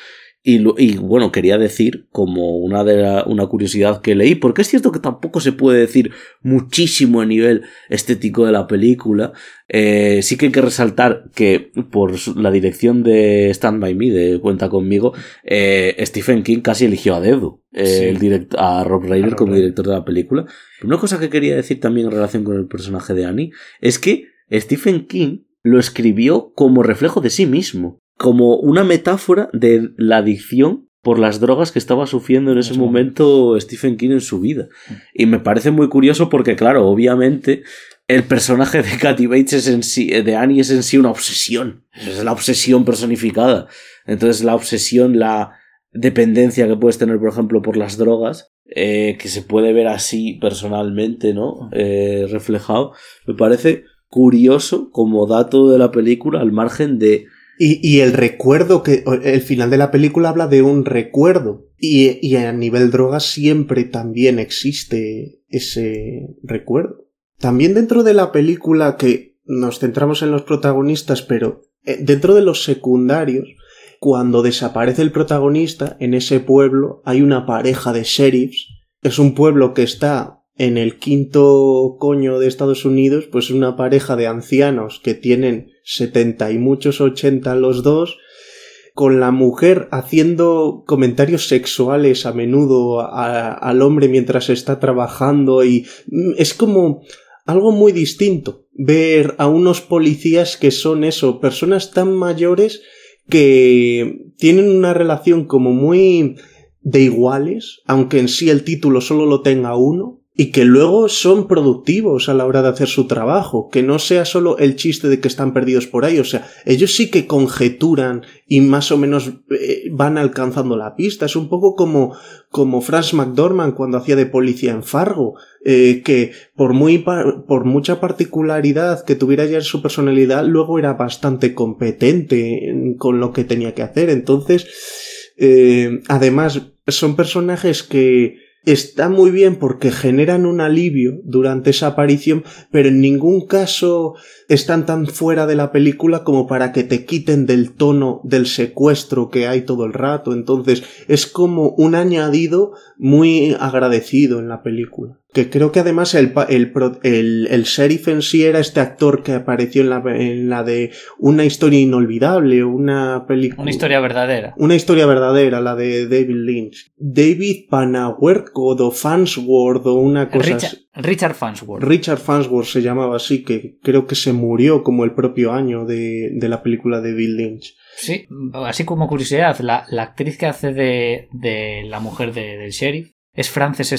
Y, y, bueno, quería decir, como una, de una curiosidad que leí, porque es cierto que tampoco se puede decir muchísimo a nivel estético de la película, eh, sí que hay que resaltar que por la dirección de Stand By Me, de Cuenta conmigo, eh, Stephen King casi eligió a dedo eh, el a Rob Reiner como director de la película. Una cosa que quería decir también en relación con el personaje de Annie es que Stephen King lo escribió como reflejo de sí mismo como una metáfora de la adicción por las drogas que estaba sufriendo en ese momento Stephen King en su vida. Mm. Y me parece muy curioso porque, claro, obviamente el personaje de Katy Bates es en sí, de Annie es en sí una obsesión. Es la obsesión personificada. Entonces la obsesión, la dependencia que puedes tener, por ejemplo, por las drogas, eh, que se puede ver así personalmente, ¿no? Mm. Eh, reflejado, me parece curioso como dato de la película al margen de y, el recuerdo que el final de la película habla de un recuerdo y, y a nivel droga siempre también existe ese recuerdo. También dentro de la película que nos centramos en los protagonistas, pero eh, dentro de los secundarios, cuando desaparece el protagonista en ese pueblo hay una pareja de sheriffs. Es un pueblo que está en el quinto coño de Estados Unidos, pues una pareja de ancianos que tienen setenta y muchos ochenta los dos, con la mujer haciendo comentarios sexuales a menudo al hombre mientras está trabajando y mm, es como algo muy distinto ver a unos policías que son eso, personas tan mayores que tienen una relación como muy de iguales, aunque en sí el título solo lo tenga uno, y que luego son productivos a la hora de hacer su trabajo, que no sea solo el chiste de que están perdidos por ahí, o sea, ellos sí que conjeturan y más o menos eh, van alcanzando la pista, es un poco como, como Franz McDormand cuando hacía de policía en Fargo, eh, que por muy, por mucha particularidad que tuviera ya en su personalidad, luego era bastante competente con lo que tenía que hacer, entonces, eh, además, son personajes que, está muy bien porque generan un alivio durante esa aparición, pero en ningún caso están tan fuera de la película como para que te quiten del tono del secuestro que hay todo el rato. Entonces es como un añadido muy agradecido en la película. Que creo que además el, el, el, sheriff en sí era este actor que apareció en la, en la de una historia inolvidable, una película. Una historia verdadera. Una historia verdadera, la de David Lynch. David Panawerko o Fansworth o una cosa. Richard, Richard Fansworth. Richard Fansworth se llamaba así, que creo que se murió como el propio año de, de la película de Bill Lynch. Sí, así como curiosidad, la, la actriz que hace de, de la mujer de, del sheriff es Frances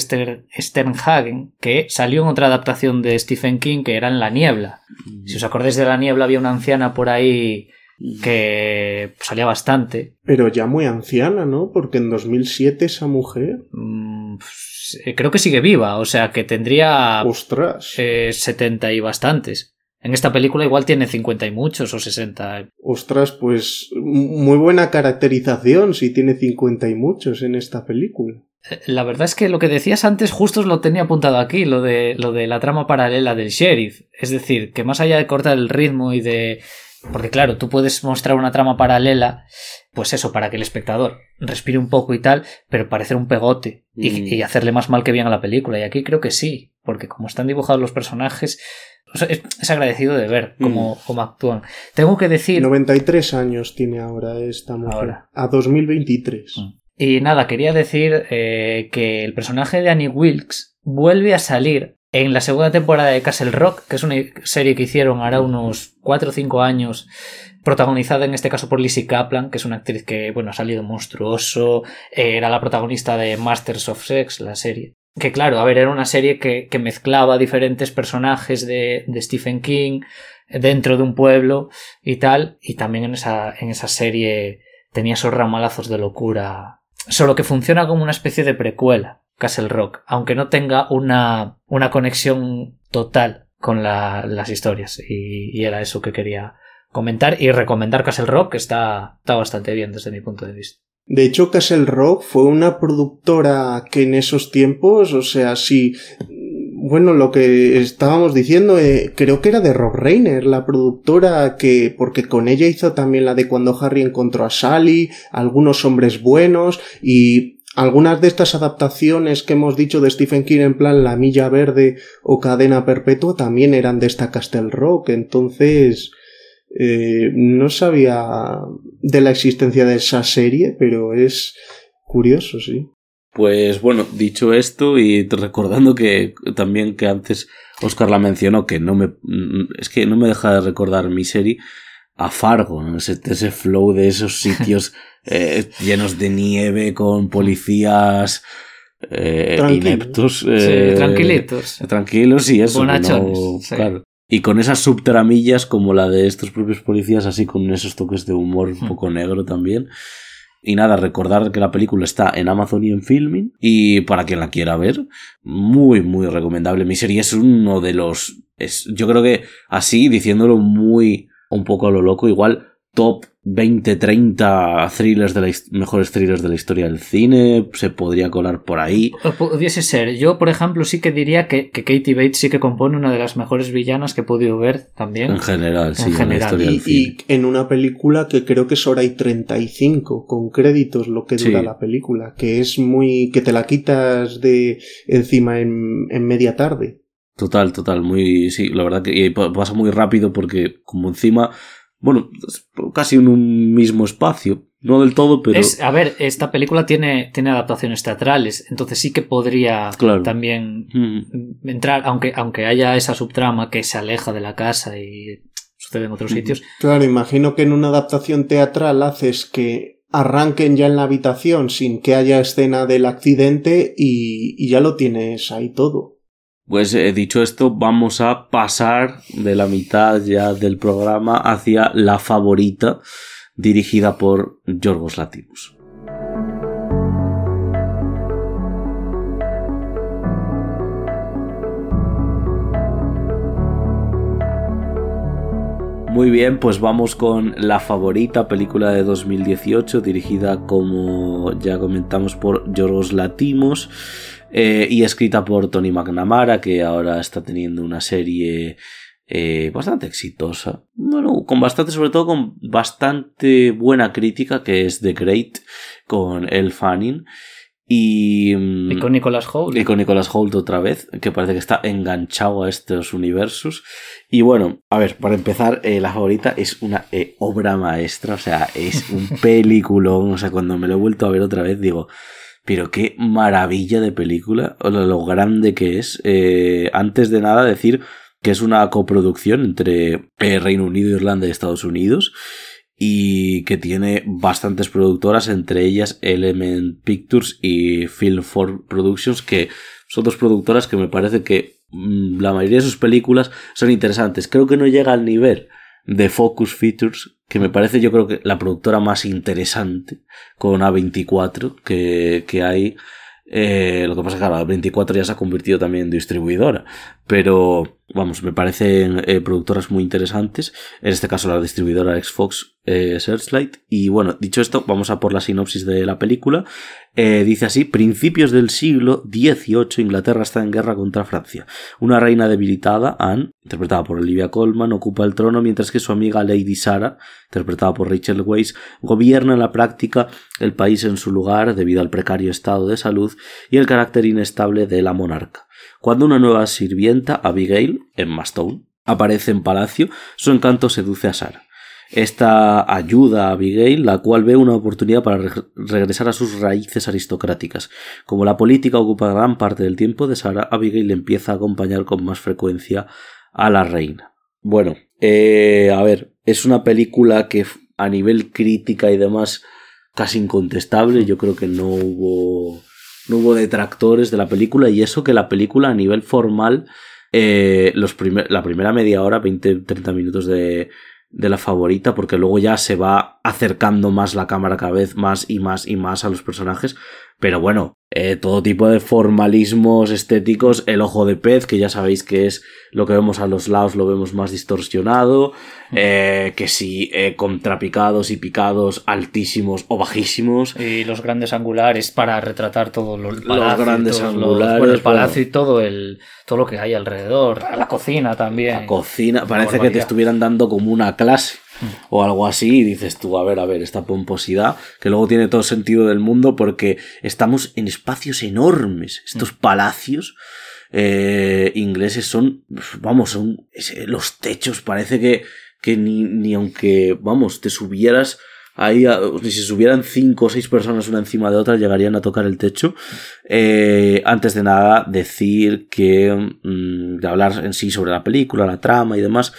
Sternhagen, que salió en otra adaptación de Stephen King que era En la niebla. Mm. Si os acordáis de La niebla, había una anciana por ahí que salía bastante. Pero ya muy anciana, ¿no? Porque en 2007 esa mujer... Mm, creo que sigue viva, o sea que tendría... Ostras. 70 eh, y bastantes. En esta película igual tiene 50 y muchos o 60. Ostras, pues muy buena caracterización si tiene 50 y muchos en esta película. La verdad es que lo que decías antes justo os lo tenía apuntado aquí, lo de, lo de la trama paralela del sheriff. Es decir, que más allá de cortar el ritmo y de... Porque claro, tú puedes mostrar una trama paralela, pues eso, para que el espectador respire un poco y tal, pero parecer un pegote y, mm. y hacerle más mal que bien a la película. Y aquí creo que sí, porque como están dibujados los personajes, es, agradecido de ver cómo, mm. cómo, actúan. Tengo que decir. 93 años tiene ahora esta mujer. A 2023. Mm. Y nada, quería decir eh, que el personaje de Annie Wilkes vuelve a salir en la segunda temporada de Castle Rock, que es una serie que hicieron ahora unos 4 o 5 años, protagonizada en este caso por Lizzie Kaplan, que es una actriz que, bueno, ha salido monstruoso, eh, era la protagonista de Masters of Sex, la serie. Que claro, a ver, era una serie que, mezclaba diferentes personajes de, de, Stephen King dentro de un pueblo y tal, y también en esa, en esa serie tenía esos ramalazos de locura, solo que funciona como una especie de precuela, Castle Rock, aunque no tenga una, una conexión total con la, las historias, y, era eso que quería comentar y recomendar Castle Rock, que está, está bastante bien desde mi punto de vista. De hecho, Castle Rock fue una productora que en esos tiempos, o sea, sí, bueno, lo que estábamos diciendo, eh, creo que era de Rob Reiner, la productora que, porque con ella hizo también la de cuando Harry encontró a Sally, algunos hombres buenos y algunas de estas adaptaciones que hemos dicho de Stephen King en plan La Milla Verde o Cadena Perpetua también eran de esta Castle Rock, entonces eh, no sabía de la existencia de esa serie, pero es curioso, sí. Pues bueno, dicho esto y recordando que también que antes Oscar la mencionó, que no me es que no me deja de recordar mi serie a Fargo, ese, ese flow de esos sitios eh, llenos de nieve con policías eh, ineptos, eh, tranquilitos, tranquilos y eso, claro. Y con esas subtramillas como la de estos propios policías, así con esos toques de humor un hmm. poco negro también. Y nada, recordar que la película está en Amazon y en Filming. Y para quien la quiera ver, muy, muy recomendable. Mi serie es uno de los. Es, yo creo que así, diciéndolo muy. un poco a lo loco, igual top 20, 30 thrillers de la mejores thrillers de la historia del cine, se podría colar por ahí. pudiese ser. Yo, por ejemplo, sí que diría que, que, Katie Bates sí que compone una de las mejores villanas que he podido ver también. En general, sí, en, la historia y, y, en una película que creo que es hora y 35, con créditos lo que dura la película, que es muy. que te la quitas de encima en, en media tarde. Total, total, muy. Sí, la verdad que pasa muy rápido porque, como encima bueno, casi en un mismo espacio. No del todo, pero. a ver, esta película tiene, tiene adaptaciones teatrales, entonces sí que podría también mm. entrar, aunque, aunque haya esa subtrama que se aleja de la casa y sucede en otros sitios. Claro, imagino que en una adaptación teatral haces que arranquen ya en la habitación sin que haya escena del accidente y ya lo tienes ahí todo. Pues he dicho esto, vamos a pasar de la mitad ya del programa hacia la favorita dirigida por Yorgos Latimos. Muy bien, pues vamos con la favorita película de 2018, dirigida como ya comentamos por Yorgos Latimos. Eh, y escrita por Tony McNamara, que ahora está teniendo una serie eh, bastante exitosa. Bueno, con bastante, sobre todo con bastante buena crítica, que es The Great, con El Fanning. Y, mm, y, con Nicolas Hoult. Y con Nicolas Hoult otra vez, que parece que está enganchado a estos universos. Y bueno, a ver, para empezar, eh, la favorita es una obra maestra, o sea, es un peliculón. O sea, cuando me lo he vuelto a ver otra vez, digo, pero qué maravilla de película, lo grande que es. Eh, antes de nada decir que es una coproducción entre eh, Reino Unido, Irlanda y Estados Unidos y que tiene bastantes productoras, entre ellas Element Pictures y Film 4 Productions, que son dos productoras que me parece que mm, la mayoría de sus películas son interesantes. Creo que no llega al nivel de Focus Features, que me parece yo creo que la productora más interesante con A24 que, que hay. Eh, lo que pasa es que claro, A24 ya se ha convertido también en distribuidora, pero vamos, me parecen eh, productoras muy interesantes. En este caso la distribuidora Xbox eh, Searchlight. Y bueno, dicho esto, vamos a por la sinopsis de la película. Eh, dice así, principios del siglo XVIII, Inglaterra está en guerra contra Francia. Una reina debilitada, Anne, interpretada por Olivia Colman, ocupa el trono mientras que su amiga Lady Sarah, interpretada por Rachel Weisz, gobierna en la práctica el país en su lugar debido al precario estado de salud y el carácter inestable de la monarca. Cuando una nueva sirvienta, Abigail, en Stone, aparece en palacio, su encanto seduce a Sarah. Esta ayuda a Abigail, la cual ve una oportunidad para regresar a sus raíces aristocráticas. Como la política ocupa gran parte del tiempo de Sarah, Abigail empieza a acompañar con más frecuencia a la reina. Bueno, eh, a ver, es una película que a nivel crítica y demás casi incontestable. Yo creo que no hubo no hubo detractores de la película y eso que la película a nivel formal eh, los la primera media hora, 20-30 minutos de, de la favorita, porque luego ya se va acercando más la cámara cada vez más y más y más a los personajes, Pero bueno, eh, todo tipo de formalismos estéticos, el ojo de pez, que ya sabéis que es lo que vemos a los lados, lo vemos más distorsionado, eh, que si eh, contrapicados y picados altísimos o bajísimos. Y los grandes angulares para retratar todo lo, los grandes angulares. Los, el palacio y todo, el, todo lo que hay alrededor, la cocina también. La cocina, parece que te estuvieran dando como una clase o algo así y dices tú, a ver, a ver, esta pomposidad que luego tiene todo sentido del mundo porque estamos en espacios enormes, estos mm. palacios eh, ingleses son, vamos, son los techos, parece que, que ni, ni aunque, vamos, te subieras ahí, si se subieran cinco o seis personas una encima de otra, llegarían a tocar el techo. Eh, antes de nada, decir que, mm, de hablar en sí sobre la película, la trama y demás,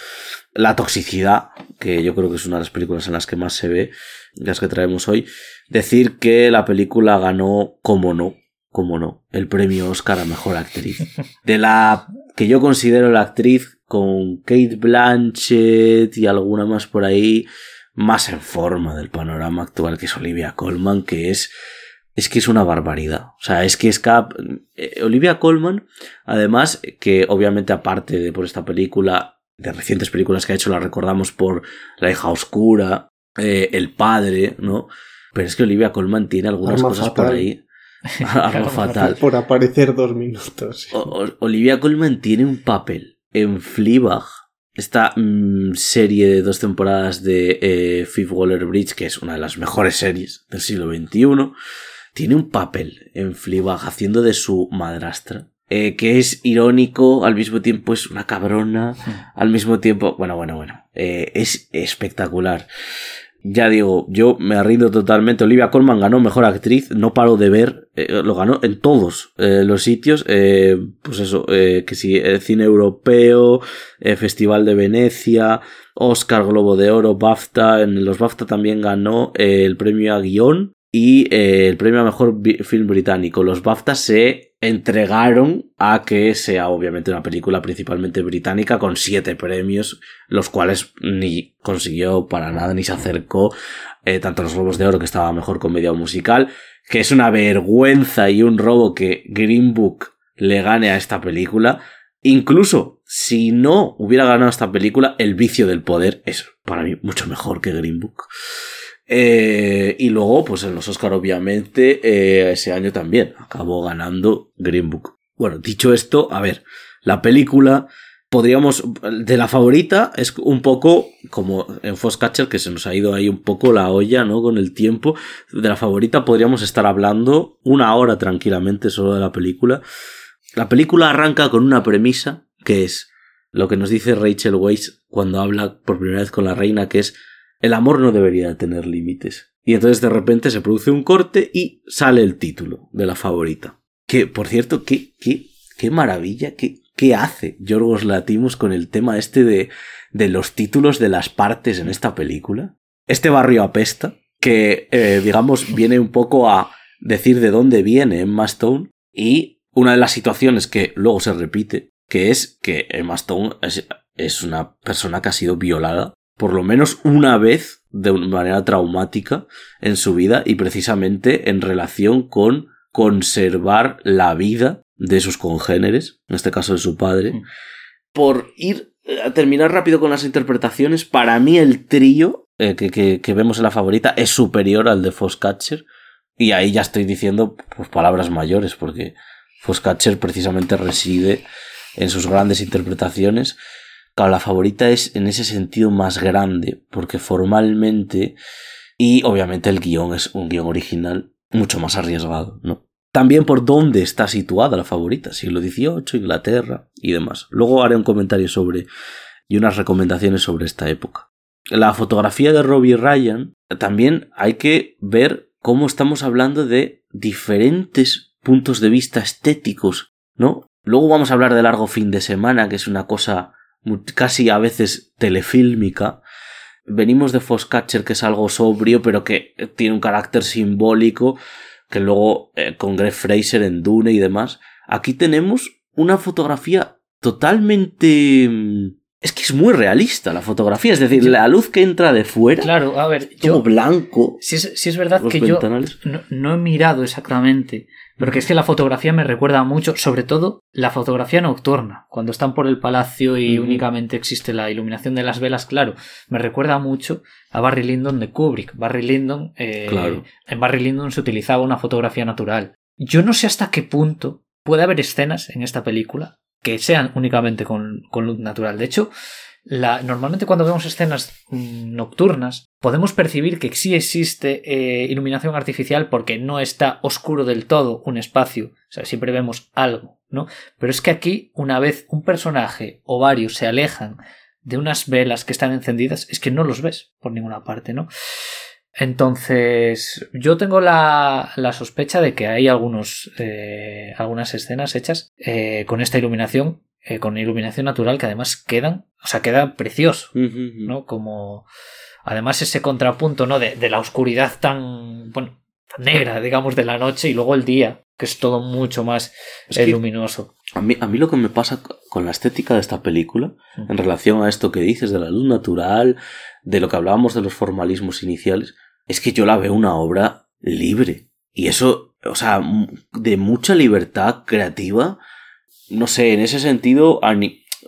la toxicidad, que yo creo que es una de las películas en las que más se ve, las que traemos hoy, decir que la película ganó, como no, como no, el premio Oscar a Mejor Actriz. De la que yo considero la actriz con Kate Blanchett y alguna más por ahí, más en forma del panorama actual, que es Olivia Colman, que es es que es una barbaridad. O sea, es que es cap... Eh, Olivia Colman, además, que obviamente aparte de por esta película, de recientes películas que ha hecho, la recordamos por La hija oscura, eh, El padre, ¿no? Pero es que Olivia Colman tiene algunas cosas por ahí. Arma fatal. Por aparecer dos minutos. Olivia Colman tiene un papel en Fleabag, esta mm, serie de dos temporadas de eh, Fifth Waller Bridge, que es una de las mejores series del siglo XXI, tiene un papel en Fleabag haciendo de su madrastra eh, que es irónico, al mismo tiempo es una cabrona, al mismo tiempo, bueno, bueno, bueno, eh, es espectacular. Ya digo, yo me arrindo totalmente. Olivia Colman ganó mejor actriz, no paro de ver, eh, lo ganó en todos los sitios. pues eso, que sí, cine europeo, Festival de Venecia, Oscar Globo de Oro, BAFTA. En los BAFTA también ganó el premio a guion y el premio a mejor film británico. Los BAFTA se entregaron a que sea obviamente una película principalmente británica con siete premios, los cuales ni consiguió para nada ni se acercó eh, tanto los Globos de Oro que estaba mejor comedia musical, que es una vergüenza y un robo que Green Book le gane a esta película. Incluso si no hubiera ganado esta película, El vicio del poder es para mí mucho mejor que Green Book. Eh, y luego, pues en los Oscar, obviamente, eh, ese año también acabó ganando Green Book. Bueno, dicho esto, a ver, la película, podríamos, de la favorita, es un poco como en Foxcatcher, que se nos ha ido ahí un poco la olla, ¿no? Con el tiempo. De la favorita podríamos estar hablando una hora tranquilamente solo de la película. La película arranca con una premisa, que es lo que nos dice Rachel Weisz cuando habla por primera vez con la reina, que es el amor no debería tener límites. Y entonces de repente se produce un corte y sale el título de la favorita. Que, por cierto, qué, qué, qué maravilla, qué, qué hace Yorgos Latimos con el tema este de, de los títulos de las partes en esta película. Este barrio apesta, que, eh, digamos, viene un poco a decir de dónde viene Emma Stone y una de las situaciones que luego se repite, que es que Emma Stone es, es una persona que ha sido violada por lo menos una vez de una manera traumática en su vida y precisamente en relación con conservar la vida de sus congéneres, en este caso de su padre. Mm. Por ir a terminar rápido con las interpretaciones, para mí el trío eh, que, vemos en la favorita es superior al de Foxcatcher. Y ahí ya estoy diciendo pues, palabras mayores, porque Foxcatcher precisamente reside en sus grandes interpretaciones Claro, la favorita es en ese sentido más grande, porque formalmente y obviamente el guion es un guion original mucho más arriesgado, ¿no? También por dónde está situada la favorita, siglo XVIII, Inglaterra y demás. Luego haré un comentario sobre y unas recomendaciones sobre esta época. La fotografía de Robbie Ryan también hay que ver cómo estamos hablando de diferentes puntos de vista estéticos, ¿no? Luego vamos a hablar de largo fin de semana, que es una cosa casi a veces telefílmica. Venimos de Foxcatcher, que es algo sobrio, pero que tiene un carácter simbólico, que luego eh, con Greg Fraser en Dune y demás. Aquí tenemos una fotografía totalmente mm, es que es muy realista la fotografía, es decir, la luz que entra de fuera. Claro, a ver, yo. blanco. Si es, es verdad que yo no, he mirado exactamente, pero que es que la fotografía me recuerda mucho, sobre todo la fotografía nocturna, cuando están por el palacio y únicamente existe la iluminación de las velas, claro, me recuerda mucho a Barry Lyndon de Kubrick. Barry Lyndon, eh, claro. en Barry Lyndon se utilizaba una fotografía natural. Yo no sé hasta qué punto puede haber escenas en esta película que sean únicamente con, luz natural. De hecho, normalmente cuando vemos escenas nocturnas podemos percibir que sí existe eh, iluminación artificial porque no está oscuro del todo un espacio, o sea, siempre vemos algo, ¿no? Pero es que aquí, una vez un personaje o varios se alejan de unas velas que están encendidas, es que no los ves por ninguna parte, ¿no? Entonces, yo tengo la, la sospecha de que hay algunos, eh, algunas escenas hechas eh, con esta iluminación, eh, con iluminación natural, que además quedan, o sea, queda precioso, ¿no? Como, además ese contrapunto, ¿no? De, de la oscuridad tan, bueno, tan negra, digamos, de la noche y luego el día, que es todo mucho más luminoso. A mí, a mí lo que me pasa con la estética de esta película, en relación a esto que dices de la luz natural, de lo que hablábamos de los formalismos iniciales, es que yo la veo una obra libre. Y eso, o sea, de mucha libertad creativa. No sé, en ese sentido,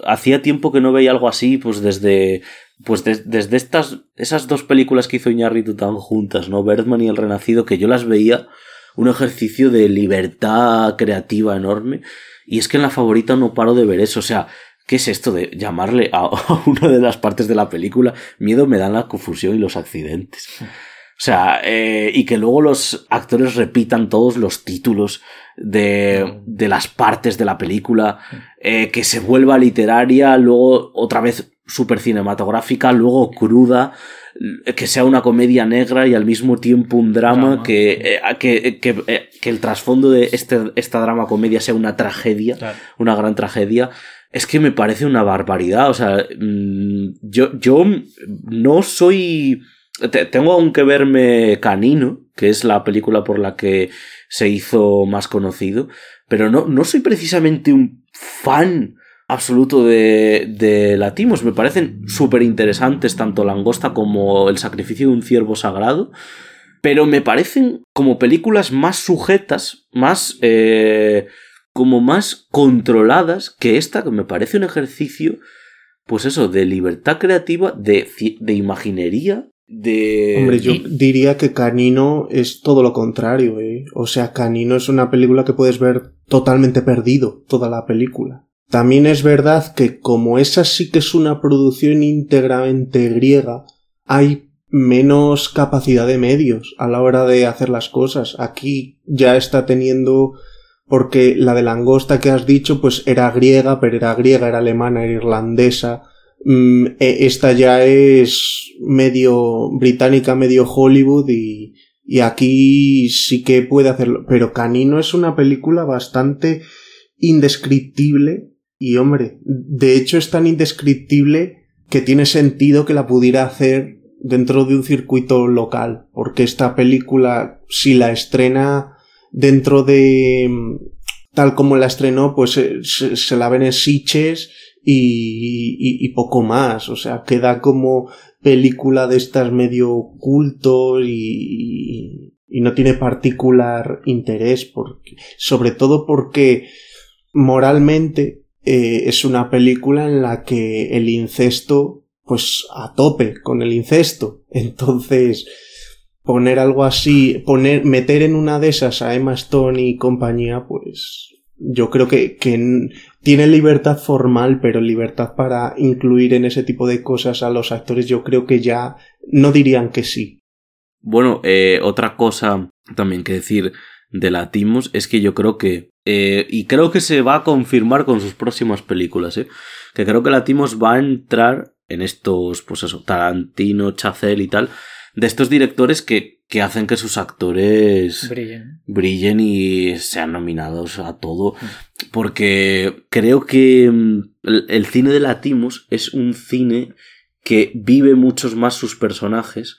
hacía tiempo que no veía algo así, pues desde, pues desde estas, esas dos películas que hizo Iñárritu tan juntas, ¿no? Birdman y El Renacido, que yo las veía un ejercicio de libertad creativa enorme. Y es que en la favorita no paro de ver eso, o sea, ¿Qué es esto de llamarle a, una de las partes de la película? Miedo me dan la confusión y los accidentes. O sea, eh, y que luego los actores repitan todos los títulos de, de las partes de la película, eh, que se vuelva literaria, luego otra vez super cinematográfica, luego cruda, que sea una comedia negra y al mismo tiempo un drama, que, eh, que, que, que, el trasfondo de este, esta drama comedia sea una tragedia, una gran tragedia. Es que me parece una barbaridad. O sea, mm, yo, yo no soy tengo aún que verme Canino, que es la película por la que se hizo más conocido, pero no, no soy precisamente un fan absoluto de, de Latimos. Me parecen súper interesantes tanto Langosta como El sacrificio de un ciervo sagrado, pero me parecen como películas más sujetas, más... Eh, como más controladas que esta, que me parece un ejercicio, pues eso, de libertad creativa, de, de imaginería de... Hombre, yo diría que Canino es todo lo contrario, ¿eh? O sea, Canino es una película que puedes ver totalmente perdido, toda la película. También es verdad que como esa sí que es una producción íntegramente griega, hay menos capacidad de medios a la hora de hacer las cosas. Aquí ya está teniendo porque la de langosta que has dicho pues era griega, pero era griega, era alemana, era irlandesa, esta ya es medio británica, medio Hollywood y, y aquí sí que puede hacerlo. Pero Canino es una película bastante indescriptible y hombre, de hecho es tan indescriptible que tiene sentido que la pudiera hacer dentro de un circuito local, porque esta película, si la estrena dentro de tal como la estrenó, pues eh, se, se la ven en Siches y, y, poco más. O sea, queda como película de estas medio cultos y, y no tiene particular interés, sobre todo porque moralmente eh, es una película en la que el incesto, pues a tope con el incesto. Entonces, poner algo así, poner, meter en una de esas a Emma Stone y compañía, pues yo creo que, que tiene libertad formal, pero libertad para incluir en ese tipo de cosas a los actores, yo creo que ya no dirían que sí. Bueno, eh, otra cosa también que decir de Latimos es que yo creo que, eh, y creo que se va a confirmar con sus próximas películas, ¿eh? que creo que Latimos va a entrar en estos, pues eso, Tarantino, Chacel y tal, de estos directores que, que hacen que sus actores brillen. brillen y sean nominados a todo. Mm. Porque creo que mm, el, cine de Latimos es un cine que vive muchos más sus personajes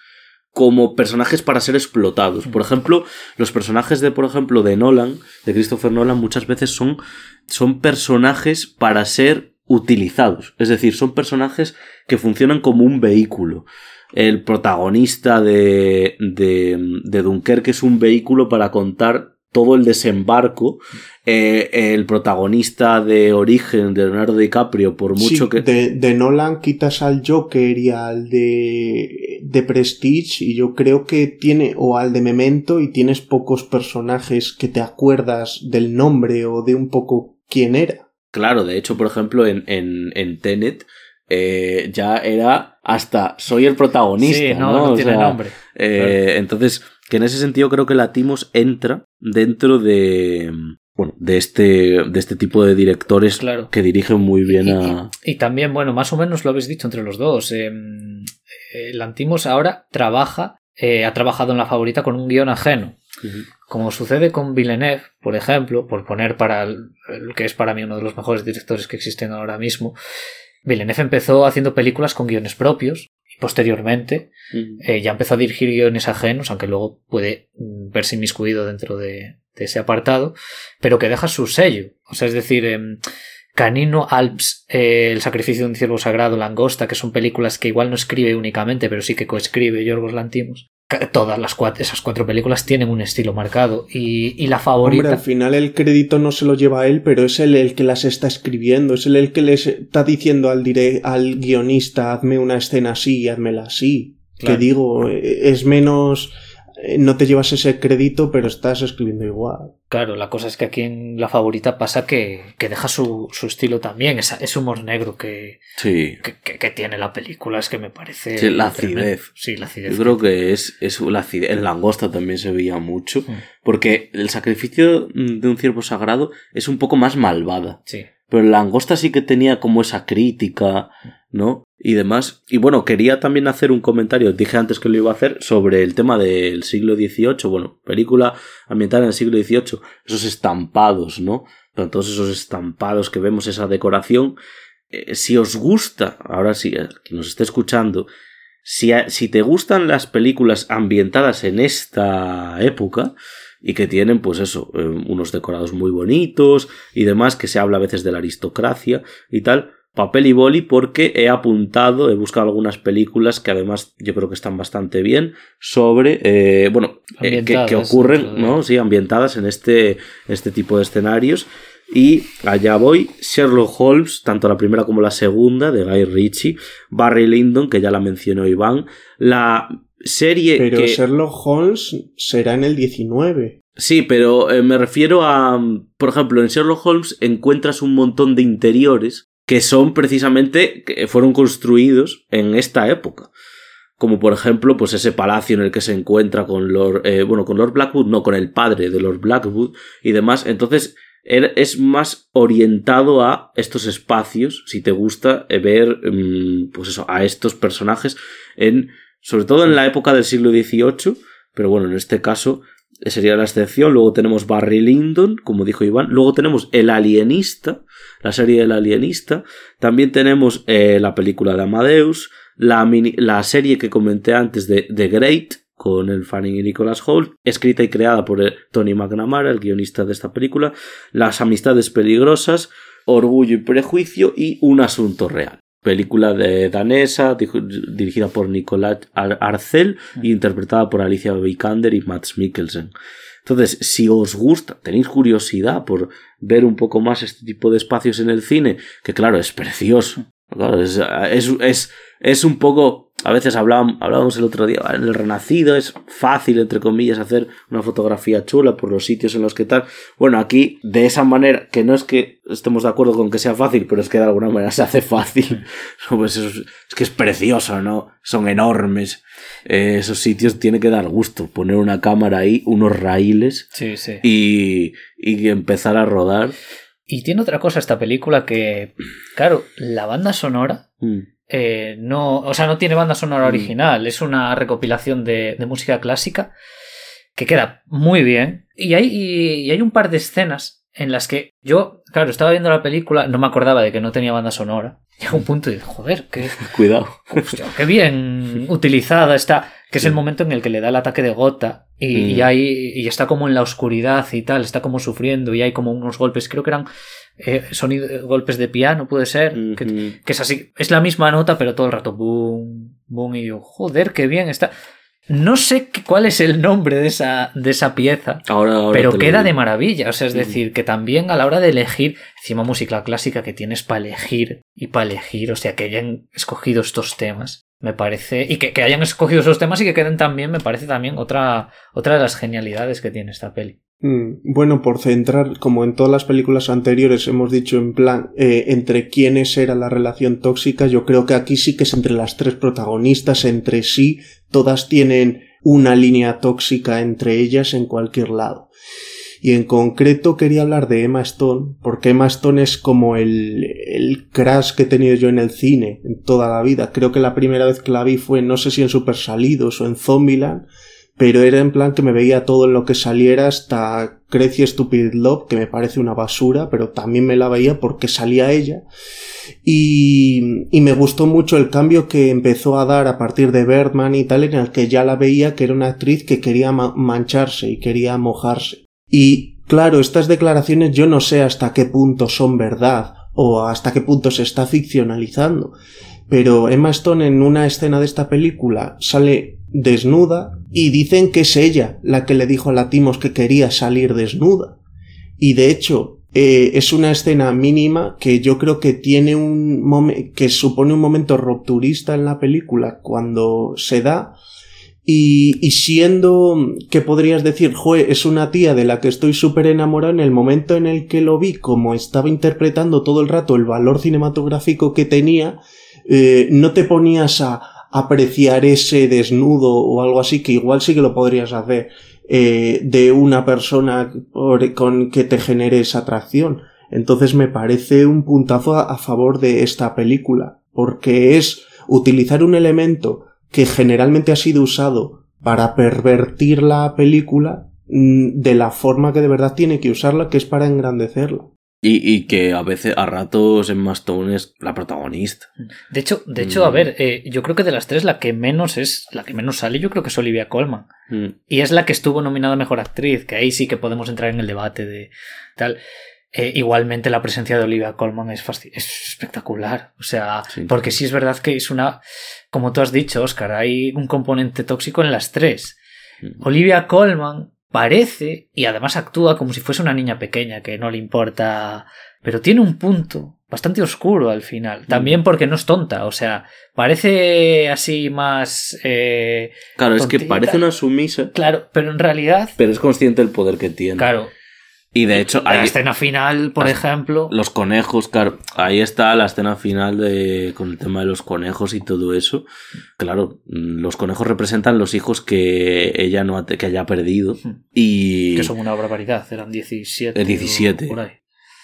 como personajes para ser explotados. Por mm. ejemplo, los personajes de, por ejemplo, de Nolan, de Christopher Nolan, muchas veces son, son personajes para ser utilizados. Es decir, son personajes que funcionan como un vehículo. El protagonista de, de, de Dunkerque es un vehículo para contar todo el desembarco, eh, el protagonista de origen de Leonardo DiCaprio, por mucho que... De, de, Nolan quitas al Joker y al de, de Prestige y yo creo que tiene, o al de Memento y tienes pocos personajes que te acuerdas del nombre o de un poco quién era. Claro, de hecho, por ejemplo, en, en, en Tenet eh, ya era hasta soy el protagonista. Sí, no, no, tiene nombre. Eh, entonces, que en ese sentido creo que Latimos entra dentro de bueno, de este, de este tipo de directores que dirigen muy bien a. Y, también, bueno, más o menos lo habéis dicho entre los dos. Eh, Lantimos ahora trabaja, eh, ha trabajado en la favorita con un guion ajeno. Como sucede con Villeneuve, por ejemplo, por poner para el, que es para mí uno de los mejores directores que existen ahora mismo, Villeneuve empezó haciendo películas con guiones propios posteriormente eh, ya empezó a dirigir guiones ajenos, aunque luego puede mm, verse inmiscuido dentro de, ese apartado, pero que deja su sello. O sea, es decir, em, Canino, Alps, eh, El sacrificio de un ciervo sagrado, Langosta, que son películas que igual no escribe únicamente, pero sí que coescribe Yorgos Lantimos. Todas las cuatro, esas cuatro películas tienen un estilo marcado y, la favorita. Hombre, al final el crédito no se lo lleva a él, pero es él el que las está escribiendo, es él el que les está diciendo al, al guionista, hazme una escena así y házmela así. Que digo, e, es menos eh, no te llevas ese crédito, pero estás escribiendo igual. Claro, la cosa es que aquí en La Favorita pasa que, que deja su, su, estilo también, ese, ese humor negro que, sí. que, que, tiene la película, es que me parece... Sí, la acidez. Sí, la acidez. Yo creo que es, es la acidez. En Langosta también se veía mucho, mm. porque el sacrificio de un ciervo sagrado es un poco más malvada. Sí. Pero en Langosta sí que tenía como esa crítica, ¿no? y demás. Y bueno, quería también hacer un comentario, dije antes que lo iba a hacer, sobre el tema del siglo XVIII, bueno, película ambientada en el siglo XVIII, esos estampados, ¿no? Todos esos estampados que vemos, esa decoración. Eh, si os gusta, ahora sí, quien nos esté escuchando, si, si te gustan las películas ambientadas en esta época, y que tienen pues eso, eh, unos decorados muy bonitos y demás, que se habla a veces de la aristocracia y tal, papel y boli porque he apuntado, he buscado algunas películas que además yo creo que están bastante bien sobre, eh, bueno, eh, que, ocurren, ¿no? Sí, ambientadas en este, este tipo de escenarios. Y allá voy, Sherlock Holmes, tanto la primera como la segunda, de Guy Ritchie, Barry Lyndon, que ya la mencionó Iván, la serie Pero Sherlock Holmes será en el 19. Sí, pero eh, me refiero a, por ejemplo, en Sherlock Holmes encuentras un montón de interiores que son precisamente, que fueron construidos en esta época. Como por ejemplo, pues ese palacio en el que se encuentra con Lord, eh, bueno, con Lord Blackwood, no, con el padre de Lord Blackwood y demás. Entonces, er, es más orientado a estos espacios, si te gusta eh, ver, mm, pues eso, a estos personajes en, sobre todo en la época del siglo XVIII, pero bueno, en este caso sería la excepción. Luego tenemos Barry Lyndon, como dijo Iván. Luego tenemos El Alienista, la serie del Alienista. También tenemos eh, la película de Amadeus, la, la serie que comenté antes de The Great, con el Fanning y Nicholas Holt, escrita y creada por eh, Tony McNamara, el guionista de esta película. Las Amistades Peligrosas, Orgullo y Prejuicio y Un Asunto Real película de danesa dirigida por Nicolás Arcel e interpretada por Alicia Vikander y Max Mikkelsen. Entonces, si os gusta, tenéis curiosidad por ver un poco más este tipo de espacios en el cine, que claro, es precioso. es, es, es un poco a veces hablábamos, el otro día, en el Renacido es fácil, entre comillas, hacer una fotografía chula por los sitios en los que tal. Bueno, aquí, de esa manera, que no es que estemos de acuerdo con que sea fácil, pero es que de alguna manera se hace fácil. Pues es, que es precioso, ¿no? Son enormes. Eh, esos sitios tiene que dar gusto. Poner una cámara ahí, unos raíles. Sí, sí. Y, y empezar a rodar. Y tiene otra cosa esta película que, claro, la banda sonora. Mm. Eh, no, o sea, no tiene banda sonora mm. original, es una recopilación de, música clásica que queda muy bien. Y hay, y hay un par de escenas en las que yo, claro, estaba viendo la película, no me acordaba de que no tenía banda sonora. Y a un punto de, joder, qué, Cuidado. qué bien utilizada está. Que es el momento en el que le da el ataque de gota Y, Mm. hay, y está como en la oscuridad y tal, está como sufriendo y hay como unos golpes, creo que eran eh, sonido- golpes de piano, puede ser, que, es así, es la misma nota, pero todo el rato, boom, boom, y yo, joder, qué bien está. No sé cuál es el nombre de esa, de esa pieza, Ahora, ahora pero queda de maravilla. O sea, es decir, que también a la hora de elegir, encima música clásica que tienes para elegir y para elegir, o sea, que hayan escogido estos temas, me parece, y que, que hayan escogido esos temas y que queden también, me parece también otra, otra de las genialidades que tiene esta peli. Mm, Bueno, por centrar, como en todas las películas anteriores hemos dicho en plan eh, entre quiénes era la relación tóxica, yo creo que aquí sí que es entre las tres protagonistas, entre sí, todas tienen una línea tóxica entre ellas en cualquier lado. Y en concreto quería hablar de Emma Stone, porque Emma Stone es como el, el crash que he tenido yo en el cine en toda la vida. Creo que la primera vez que la vi fue, no sé si en Super Salidos o en Zombieland, pero era en plan que me veía todo en lo que saliera hasta Crazy Stupid Love, que me parece una basura, pero también me la veía porque salía ella. Y, y me gustó mucho el cambio que empezó a dar a partir de Birdman y tal, en el que ya la veía que era una actriz que quería ma- mancharse y quería mojarse. Y claro, estas declaraciones yo no sé hasta qué punto son verdad o hasta qué punto se está ficcionalizando. Pero Emma Stone en una escena de esta película sale desnuda y dicen que es ella la que le dijo a Latimos que quería salir desnuda. Y de hecho, eh, es una escena mínima que yo creo que tiene un que supone un momento rupturista en la película cuando se da. Y, y siendo que podrías decir, jue, es una tía de la que estoy súper enamorado en el momento en el que lo vi, como estaba interpretando todo el rato el valor cinematográfico que tenía, eh, no te ponías a apreciar ese desnudo o algo así, que igual sí que lo podrías hacer eh, de una persona con que te genere esa atracción. Entonces me parece un puntazo a favor de esta película, porque es utilizar un elemento que generalmente ha sido usado para pervertir la película mm, de la forma que de verdad tiene que usarla, que es para engrandecerla. Y, y que a veces, a ratos, Emma Stone es la protagonista. De hecho, de hecho, Mm. a ver, eh, yo creo que de las tres la que menos es, la que menos sale, yo creo que es Olivia Colman. Mm. Y es la que estuvo nominada a Mejor Actriz, que ahí sí que podemos entrar en el debate de tal. Eh, igualmente la presencia de Olivia Colman es, es espectacular. O sea, Sí. porque sí es verdad que es una, como tú has dicho, Oscar, hay un componente tóxico en las tres. Mm. Olivia Colman parece y además actúa como si fuese una niña pequeña que no le importa, pero tiene un punto bastante oscuro al final. También porque no es tonta, o sea, parece así más... eh, Claro, es que parece una sumisa, claro, pero en realidad... pero es consciente del poder que tiene. Claro, Y de hecho, la hay escena final, por ejemplo... los conejos, claro, ahí está la escena final de, con el tema de los conejos y todo eso. Claro, los conejos representan los hijos que ella no ha, que haya perdido. Y, Que son una barbaridad, eran 17. Eh, 17. o Por ahí.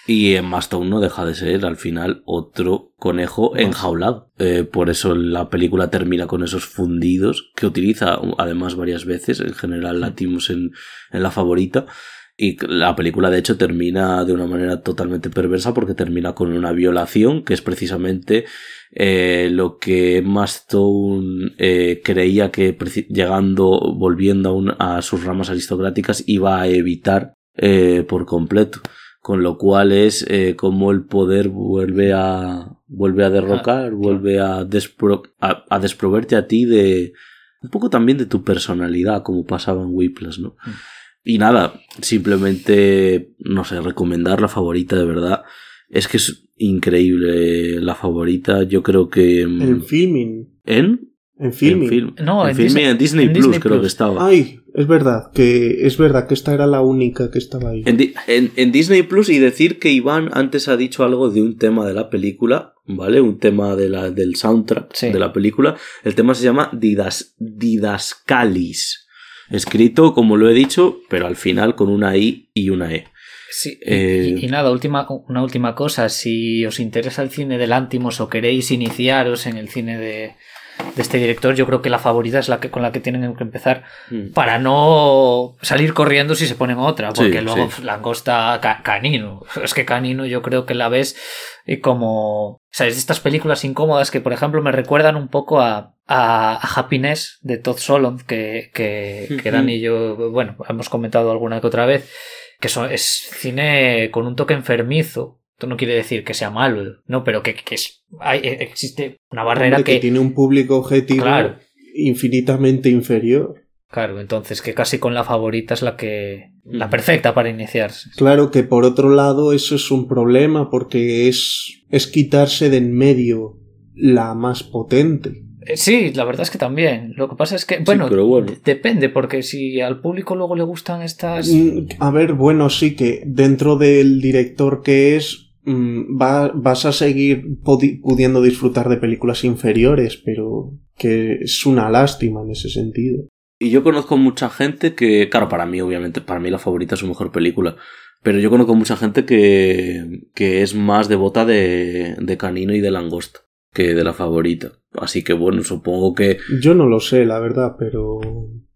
y en Mastone no deja de ser al final otro conejo enjaulado. Eh, por eso la película termina con esos fundidos que utiliza además varias veces. En general la timos en, en la favorita. Y la película, de hecho, termina de una manera totalmente perversa porque termina con una violación, que es precisamente eh, lo que Emma Stone eh, creía que llegando, volviendo a, un- a sus ramas aristocráticas, iba a evitar eh, por completo. Con lo cual es eh, como el poder vuelve a vuelve a derrocar, vuelve a, despro- a, a desproverte a ti de un poco también de tu personalidad, como pasaba en Whiplash, ¿no? Mm. Y nada, simplemente, no sé, recomendar la favorita de verdad. Es que es increíble la favorita. Yo creo que. mm, En filming. ¿En? En filming. En, film- No, en en filming, Disney- en Disney en Plus Disney creo Plus. que estaba. Ay, es verdad, que es verdad que esta era la única que estaba ahí. En, Di- en- en Disney Plus y decir que Iván antes ha dicho algo de un tema de la película, ¿vale? Un tema de la, del soundtrack Sí. de la película. El tema se llama Didas, Didascalis. Escrito, como lo he dicho, pero al final con una I y una E. Sí, y- Eh, y, y nada, última, una última cosa. Si os interesa el cine del Antimos o queréis iniciaros en el cine de, de este director, yo creo que la favorita es la que con la que tienen que empezar mm. para no salir corriendo si se ponen otra, porque luego Langosta Canino, es que Canino yo creo que la ves y como, sabes, de estas películas incómodas que por ejemplo me recuerdan un poco a, a, Happiness de Todd Solondz que, que, que Dan y yo, bueno, hemos comentado alguna que otra vez, que es cine con un toque enfermizo, esto no quiere decir que sea malo, no, pero que, es, hay, e, existe una barrera que, tiene un público objetivo infinitamente inferior. Claro, entonces que casi con la favorita es la que la perfecta para iniciarse. Claro que por otro lado eso es un problema porque es es quitarse de en medio la más potente. Eh, sí, la verdad es que también. Lo que pasa es que, bueno, depende, porque si al público luego le gustan estas. Mm, a ver, bueno, sí que dentro del director que es, mm, vas a seguir pudiendo disfrutar de películas inferiores, pero que es una lástima en ese sentido. Y yo conozco mucha gente que, claro, para mí, obviamente, para mí la favorita es su mejor película. Pero yo conozco mucha gente que, que es más devota de, de Canino y de Langosta que de la favorita. Así que bueno, supongo que... Yo no lo sé, la verdad, pero...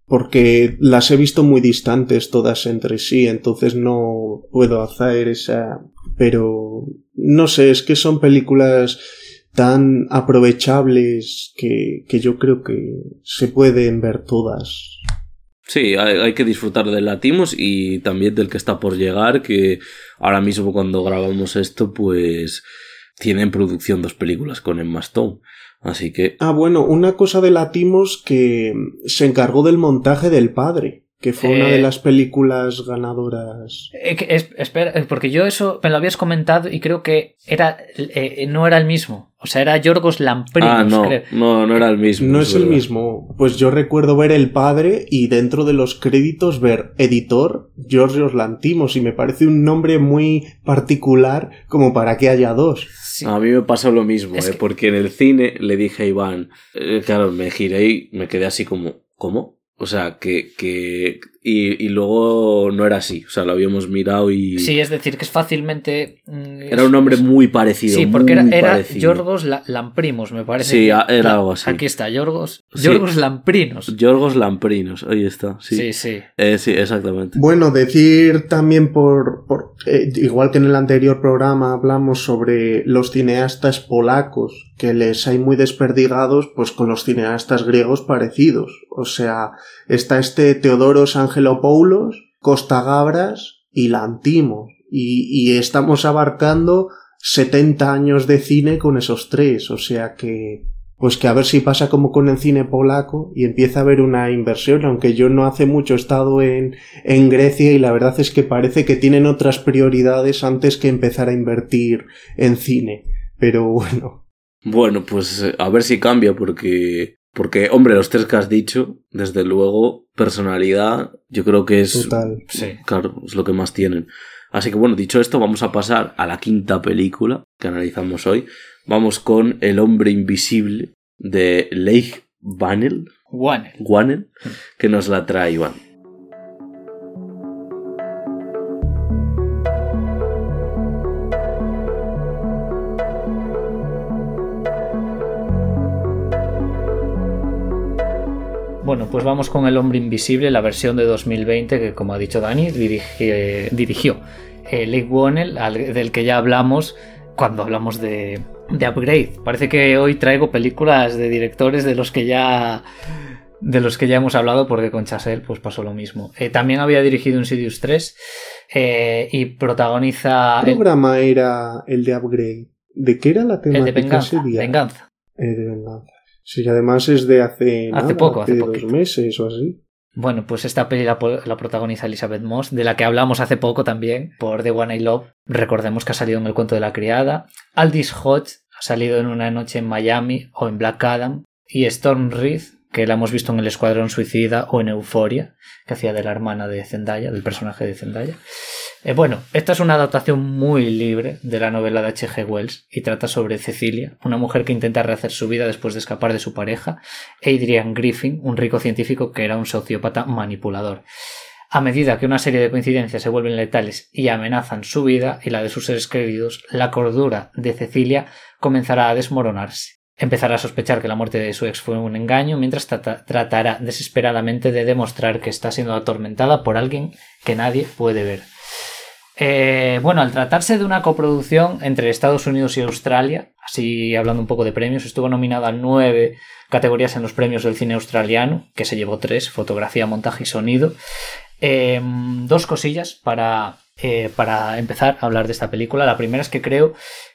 Porque las he visto muy distantes todas entre sí, entonces no puedo hacer esa... Pero... No sé, es que son películas tan aprovechables que, que yo creo que se pueden ver todas. Sí, hay, hay, que disfrutar del Latimos y también del que está por llegar, que ahora mismo cuando grabamos esto, pues tiene en producción dos películas con Emma Stone. Así que. Ah, bueno, una cosa de Latimos que se encargó del montaje del padre que fue una de eh, las películas ganadoras. Eh, espera, eh, porque yo eso me lo habías comentado y creo que era no era el mismo. O sea, era Yorgos Lamprinos. Ah, no, no, no era el mismo. No es, el mismo. Pues yo recuerdo ver El Padre y dentro de los créditos ver editor Georgios Lantimos y me parece un nombre muy particular como para que haya dos. A mí me pasó lo mismo, porque en el cine le dije a Iván, claro, me giré y me quedé así como, ¿cómo? O sea, que, que y, y, luego no era así, o sea, lo habíamos mirado y... Sí, es decir, que es fácilmente... Mm, era un nombre muy parecido. Sí, porque era, era Yorgos Lamprimos, me parece. Sí, era algo así. Aquí está, Yorgos, Yorgos Lamprinos. Yorgos Lamprinos, ahí está. Sí, sí. Sí, eh, sí exactamente. Bueno, decir también por... por eh, igual que en el anterior programa hablamos sobre los cineastas polacos, que les hay muy desperdigados, pues con los cineastas griegos parecidos. O sea, está este Teodoros Angelopoulos, Costa Gabras y Lantimos. Y, y estamos abarcando 70 años de cine con esos tres. O sea que, pues que a ver si pasa como con el cine polaco y empieza a haber una inversión, aunque yo no hace mucho he estado en, en Grecia y la verdad es que parece que tienen otras prioridades antes que empezar a invertir en cine. Pero bueno. Bueno, pues a ver si cambia porque porque, hombre, los tres que has dicho, desde luego, personalidad, yo creo que es. Total. Sí. Claro, es lo que más tienen. Así que bueno, dicho esto, vamos a pasar a la quinta película que analizamos hoy. Vamos con El hombre invisible de Leigh Whannell. Whannell. que nos la trae Iván. Bueno, pues vamos con El hombre invisible, la versión de 2020 que, como ha dicho Dani, dirigió eh, Lake del que ya hablamos cuando hablamos de, Upgrade. Parece que hoy traigo películas de directores de los que ya de los que ya hemos hablado, porque con Chasel pues pasó lo mismo. Eh, también había dirigido un Sirius 3 eh, y protagoniza. ¿Qué programa era el de Upgrade? ¿De qué era la temática? El de venganza. Venganza. El de venganza. Sí, además es de hace, hace poco, hace, dos meses o así. Bueno, pues esta peli la, protagoniza Elizabeth Moss, de la que hablamos hace poco también, por The One I Love. Recordemos que ha salido en El cuento de la criada. Aldis Hodge ha salido en Una noche en Miami o en Black Adam. Y Storm Reed, que la hemos visto en El Escuadrón Suicida o en Euforia, que hacía de la hermana de Zendaya, del personaje de Zendaya. Eh, bueno, esta es una adaptación muy libre de la novela de H.G. Wells y trata sobre Cecilia, una mujer que intenta rehacer su vida después de escapar de su pareja, Adrian Griffin, un rico científico que era un sociópata manipulador. A medida que una serie de coincidencias se vuelven letales y amenazan su vida y la de sus seres queridos, la cordura de Cecilia comenzará a desmoronarse. empezará a sospechar que la muerte de su ex fue un engaño, mientras tratará desesperadamente de demostrar que está siendo atormentada por alguien que nadie puede ver. Eh, bueno, al tratarse de una coproducción entre Estados Unidos y Australia, así hablando un poco de premios, estuvo nominada a nueve categorías en los premios del cine australiano, que se llevó tres, fotografía, montaje y sonido. Em, dos cosillas para, eh, para empezar a hablar de esta película. La primera es que creo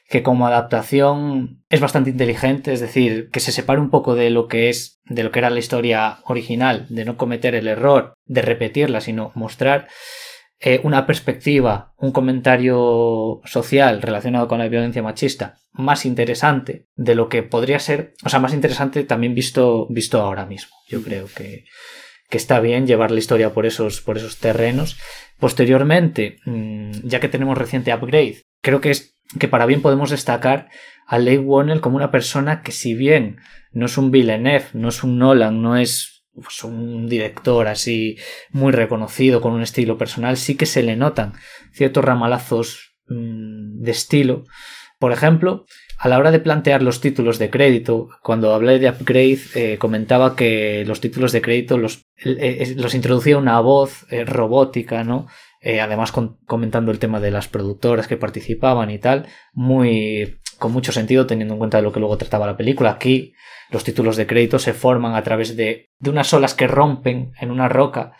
que como adaptación es bastante inteligente, es decir, que se separe un poco de lo que es, de lo que era la historia original, de no cometer el error de repetirla, sino mostrar eh, una perspectiva, un comentario social relacionado con la violencia machista más interesante de lo que podría ser, o sea, más interesante también visto, visto ahora mismo. Yo creo que, que está bien llevar la historia por esos, por esos terrenos. Posteriormente, mm, ya que tenemos reciente upgrade, creo que es que para bien podemos destacar a Leigh Warner como una persona que si bien no es un Villeneuve, no es un Nolan, no es pues, un director así muy reconocido con un estilo personal, sí que se le notan ciertos ramalazos mm, de estilo. Por ejemplo, a la hora de plantear los títulos de crédito, cuando hablé de Upgrade, eh, comentaba que los títulos de crédito los, eh, los introducía una voz eh, robótica, ¿no? además comentando el tema de las productoras que participaban y tal, muy con mucho sentido teniendo en cuenta de lo que luego trataba la película. Aquí los títulos de crédito se forman a través de, de unas olas que rompen en una roca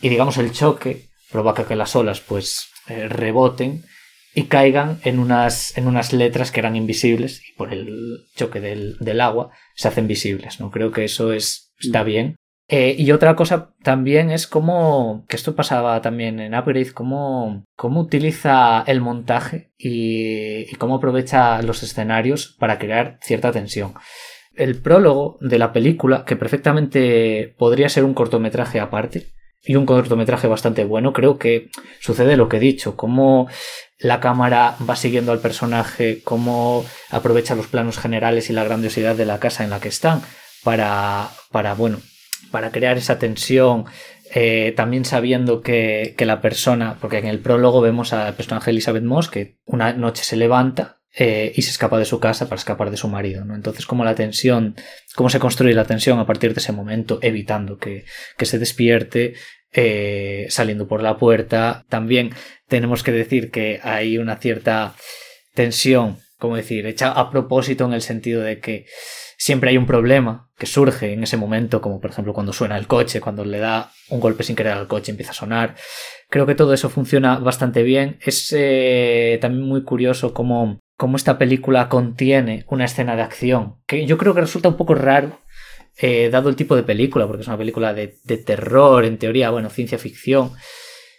y digamos el choque provoca que las olas pues eh, reboten y caigan en unas, en unas letras que eran invisibles y por el choque del, del agua se hacen visibles. ¿no? Creo que eso es, está mm. bien. Eh, y otra cosa también es cómo, que esto pasaba también en Upgrade, cómo, cómo utiliza el montaje y, y, cómo aprovecha los escenarios para crear cierta tensión el prólogo de la película, que perfectamente podría ser un cortometraje aparte, y un cortometraje bastante bueno, creo que sucede lo que he dicho, cómo la cámara va siguiendo al personaje, cómo aprovecha los planos generales y la grandiosidad de la casa en la que están para, para bueno, para crear esa tensión, eh, también sabiendo que, que, la persona, porque en el prólogo vemos al personaje Elizabeth Moss que una noche se levanta eh, y se escapa de su casa para escapar de su marido. ¿no? Entonces, como la tensión, cómo se construye la tensión a partir de ese momento, evitando que, que se despierte, eh, saliendo por la puerta. También tenemos que decir que hay una cierta tensión, como decir, hecha a propósito en el sentido de que siempre hay un problema que surge en ese momento, como por ejemplo cuando suena el coche, cuando le da un golpe sin querer al coche, empieza a sonar. Creo que todo eso funciona bastante bien. Es eh, también muy curioso cómo cómo esta película contiene una escena de acción, que yo creo que resulta un poco raro, eh, dado el tipo de película, porque es una película de, terror, en teoría, bueno, ciencia ficción.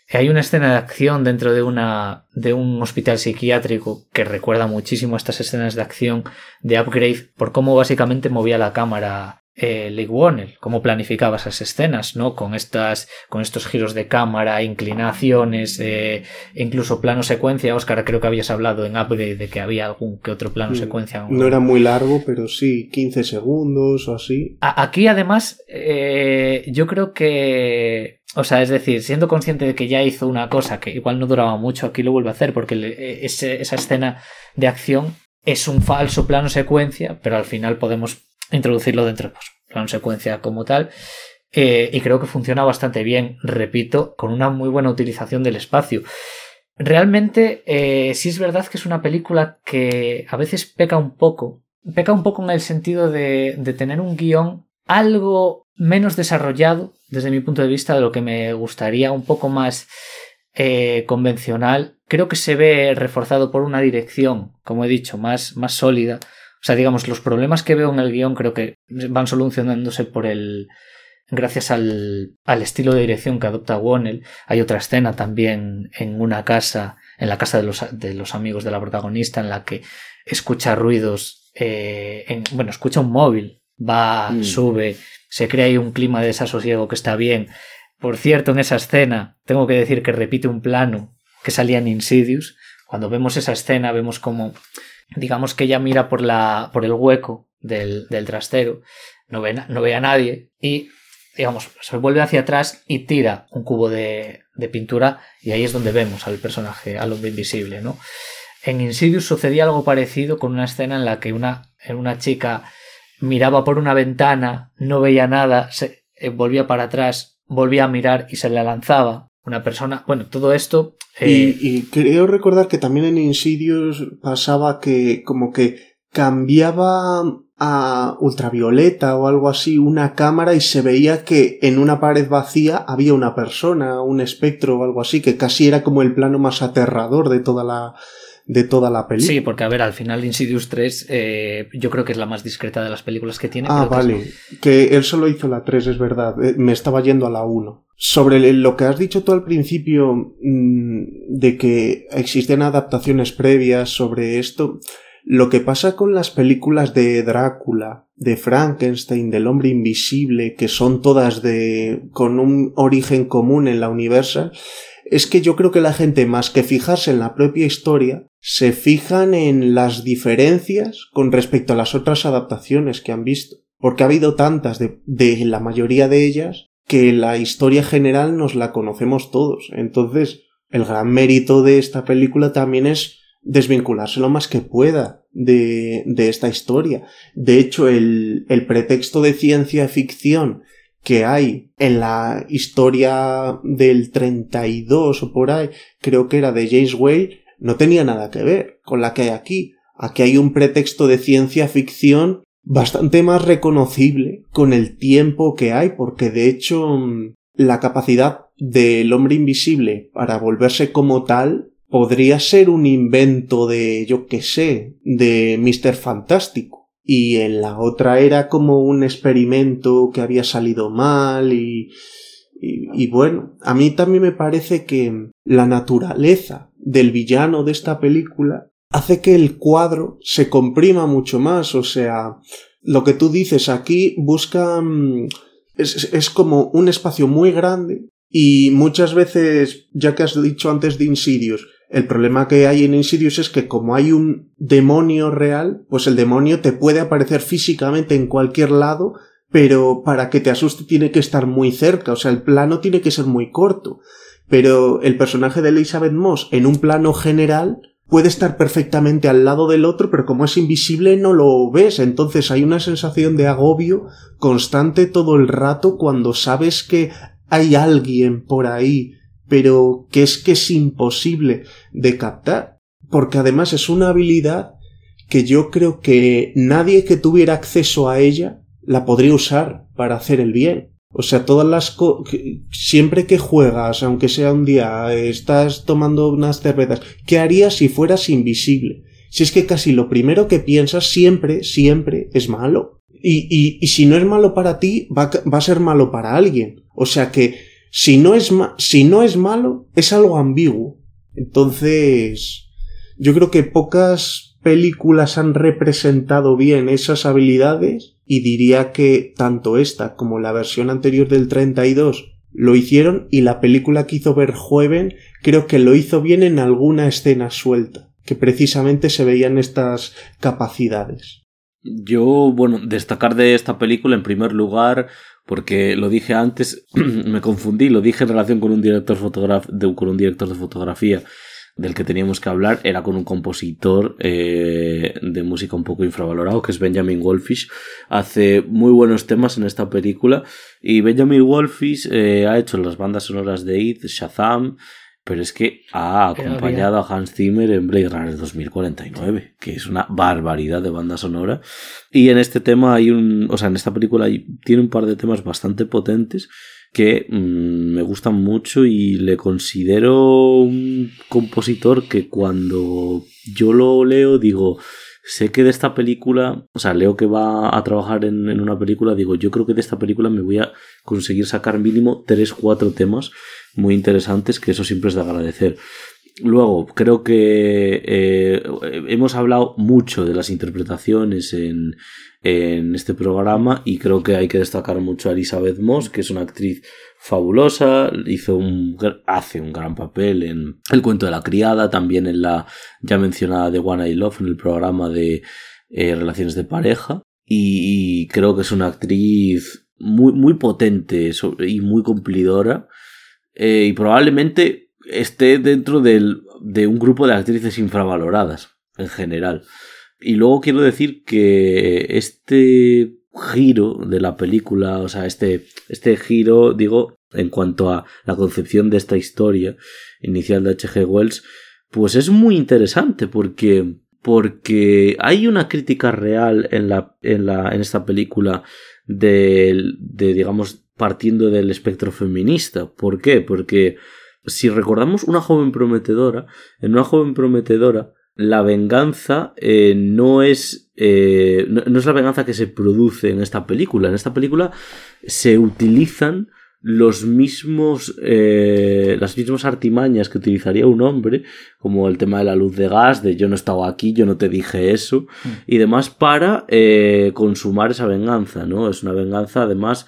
Hay una escena de acción dentro de, una, de un hospital psiquiátrico que recuerda muchísimo a estas escenas de acción de Upgrade por cómo básicamente movía la cámara eh, Lee Warner, cómo planificaba esas escenas, ¿no? Con estas, con estos giros de cámara, inclinaciones, eh, incluso plano secuencia. Oscar, creo que habías hablado en Upgrade de que había algún que otro plano secuencia. No era muy largo, pero sí, 15 segundos o así. aquí, además, eh, yo creo que o sea, es decir, siendo consciente de que ya hizo una cosa que igual no duraba mucho, aquí lo vuelve a hacer porque e, esa escena de acción es un falso plano secuencia, pero al final podemos introducirlo dentro de pues, plano secuencia como tal. Eh, y creo que funciona bastante bien, repito, con una muy buena utilización del espacio. Realmente, eh, sí es verdad que es una película que a veces peca un poco. Peca un poco en el sentido de, de tener un guion algo menos desarrollado, desde mi punto de vista, de lo que me gustaría, un poco más eh, convencional. Creo que se ve reforzado por una dirección, como he dicho, más, más sólida o sea, digamos, los problemas que veo en el guion creo que van solucionándose por el. Gracias al, al estilo de dirección que adopta Wonnell. Hay otra escena también en una casa, en la casa de los, de los amigos de la protagonista, en la que escucha ruidos. Eh, en, bueno, escucha un móvil, va, mm. sube, se crea ahí un clima de desasosiego que está bien. Por cierto, en esa escena, tengo que decir que repite un plano que salía en Insidious. Cuando vemos esa escena, vemos como digamos que ella mira por, la, por el hueco del, del trastero, no ve, no ve a nadie y digamos, se vuelve hacia atrás y tira un cubo de, de, pintura y ahí es donde vemos al personaje, al hombre invisible, ¿no? En Insidious sucedía algo parecido con una escena en la que una, una chica miraba por una ventana, no veía nada, se eh, volvía para atrás, volvía a mirar y se le lanzaba. Una persona, bueno, todo esto. Eh, y, creo recordar que también en Insidious pasaba que como que cambiaba a ultravioleta o algo así una cámara y se veía que en una pared vacía había una persona, un espectro o algo así, que casi era como el plano más aterrador de toda la, de toda la película. Sí, porque a ver, al final Insidious 3 eh, yo creo que es la más discreta de las películas que tiene. Ah, vale. Que, él solo hizo la 3, es verdad. Eh, me estaba yendo a la 1. Sobre lo que has dicho tú al principio mm, de que existen adaptaciones previas sobre esto, lo que pasa con las películas de Drácula, de Frankenstein, del hombre invisible, que son todas de con un origen común en la Universal, es que yo creo que la gente, más que fijarse en la propia historia, se fijan en las diferencias con respecto a las otras adaptaciones que han visto. Porque ha habido tantas de la mayoría de ellas que la historia general nos la conocemos todos. Entonces, el gran mérito de esta película también es desvincularse lo más que pueda de, de esta historia. De hecho, el, el pretexto de ciencia ficción que hay en la historia del 32 o por ahí, creo que era de James Whale, no tenía nada que ver con la que hay aquí. Aquí hay un pretexto de ciencia ficción bastante más reconocible con el tiempo que hay, porque de hecho la capacidad del hombre invisible para volverse como tal podría ser un invento de, yo qué sé, de Mr. Fantástico y en la otra era como un experimento que había salido mal y, y, bueno, a mí también me parece que la naturaleza del villano de esta película hace que el cuadro se comprima mucho más, o sea, lo que tú dices aquí busca mm, es, es como un espacio muy grande y muchas veces, ya que has dicho antes de Insidious, el problema que hay en Insidious es que como hay un demonio real, pues el demonio te puede aparecer físicamente en cualquier lado, pero para que te asuste tiene que estar muy cerca, o sea, el plano tiene que ser muy corto. Pero el personaje de Elizabeth Moss en un plano general puede estar perfectamente al lado del otro, pero como es invisible no lo ves, entonces hay una sensación de agobio constante todo el rato cuando sabes que hay alguien por ahí pero que es que es imposible de captar, porque además es una habilidad que yo creo que nadie que tuviera acceso a ella la podría usar para hacer el bien. O sea, todas las siempre que juegas, aunque sea un día, estás tomando unas cervezas, ¿qué harías si fueras invisible? Si es que casi lo primero que piensas siempre, siempre es malo. Y, y, y si no es malo para ti, va, va a ser malo para alguien. O sea que si no es, si no es malo, es algo ambiguo. Entonces, yo creo que pocas películas han representado bien esas habilidades y diría que tanto esta como la versión anterior del 32 lo hicieron y la película que hizo Verhoeven creo que lo hizo bien en alguna escena suelta, que precisamente se veían estas capacidades. Yo, bueno, destacar de esta película en primer lugar porque lo dije antes, me confundí, lo dije en relación con un director, con un director de fotografía del que teníamos que hablar, era con un compositor eh, de música un poco infravalorado, que es Benjamin Wolfish. Hace muy buenos temas en esta película y Benjamin Wolfish eh, ha hecho las bandas sonoras de It, Shazam, pero es que ha acompañado a Hans Zimmer en Blade Runner 2049, que es una barbaridad de banda sonora. Y en este tema hay un, o sea, en esta película tiene un par de temas bastante potentes que mm, me gustan mucho y le considero un compositor que cuando yo lo leo digo, sé que de esta película, o sea, leo que va a trabajar en, en, una película, digo, yo creo que de esta película me voy a conseguir sacar mínimo 3-4 temas muy interesantes, que eso siempre es de agradecer. Luego, creo que eh, hemos hablado mucho de las interpretaciones en, en, este programa y creo que hay que destacar mucho a Elizabeth Moss, que es una actriz fabulosa, hizo un, hace un gran papel en El cuento de la criada, también en la ya mencionada de One I Love, en el programa de eh, relaciones de pareja, y, creo que es una actriz muy, muy potente y muy cumplidora eh, y probablemente esté dentro del, de un grupo de actrices infravaloradas en general. Y luego quiero decir que este giro de la película, o sea, este, este giro, digo, en cuanto a la concepción de esta historia inicial de H.G. Wells, pues es muy interesante porque, porque hay una crítica real en, la, en, la, en esta película de, de, digamos, partiendo del espectro feminista. ¿Por qué? Porque si recordamos una joven prometedora, en una joven prometedora, la venganza eh, no es eh, no, es la venganza que se produce en esta película. En esta película se utilizan los mismos eh, las mismas artimañas que utilizaría un hombre como el tema de la luz de gas de yo no estaba aquí yo no te dije eso mm. y demás para consumar esa venganza no es una venganza además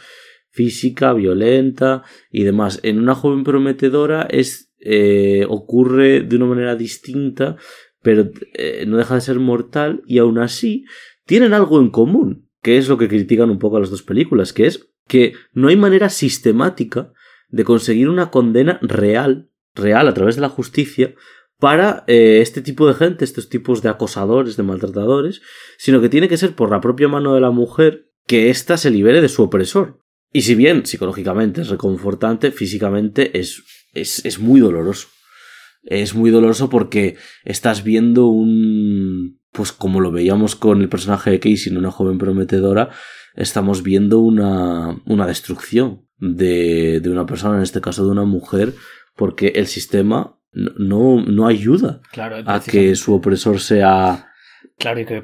física violenta y demás en una joven prometedora es ocurre de una manera distinta pero eh, no deja de ser mortal y aún así tienen algo en común, que es lo que critican un poco a las dos películas, que es que no hay manera sistemática de conseguir una condena real, real a través de la justicia, para eh, este tipo de gente, estos tipos de acosadores, de maltratadores, sino que tiene que ser por la propia mano de la mujer que ésta se libere de su opresor. Y si bien psicológicamente es reconfortante, físicamente es, es, es muy doloroso. Es muy doloroso porque estás viendo un pues como lo veíamos con el personaje de Casey una joven prometedora, estamos viendo una, una destrucción de, de, una persona, en este caso de una mujer, porque el sistema no, no ayuda a que su opresor sea claro, y que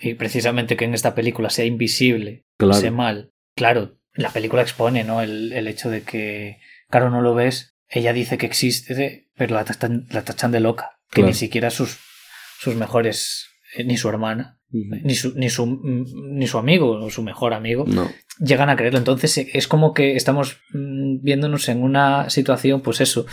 y precisamente que en esta película sea invisible, sea mal. Claro, la película expone ¿no? el, el hecho de que, claro, no lo ves ella dice que existe, pero la tachan, la tachan de loca. Que ni siquiera sus, sus mejores, eh, ni su hermana, ni, su, ni, su, ni su amigo o su mejor amigo, llegan a creerlo. Entonces es como que estamos mm, viéndonos en una situación, pues eso,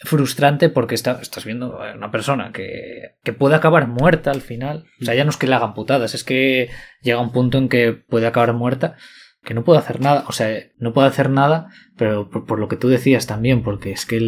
frustrante porque está, estás viendo a una persona que, que, puede acabar muerta al final. O sea, ya no es que le hagan putadas, es que llega un punto en que puede acabar muerta que no puedo hacer nada, o sea, no puedo hacer nada, pero por, lo que tú decías también, porque es que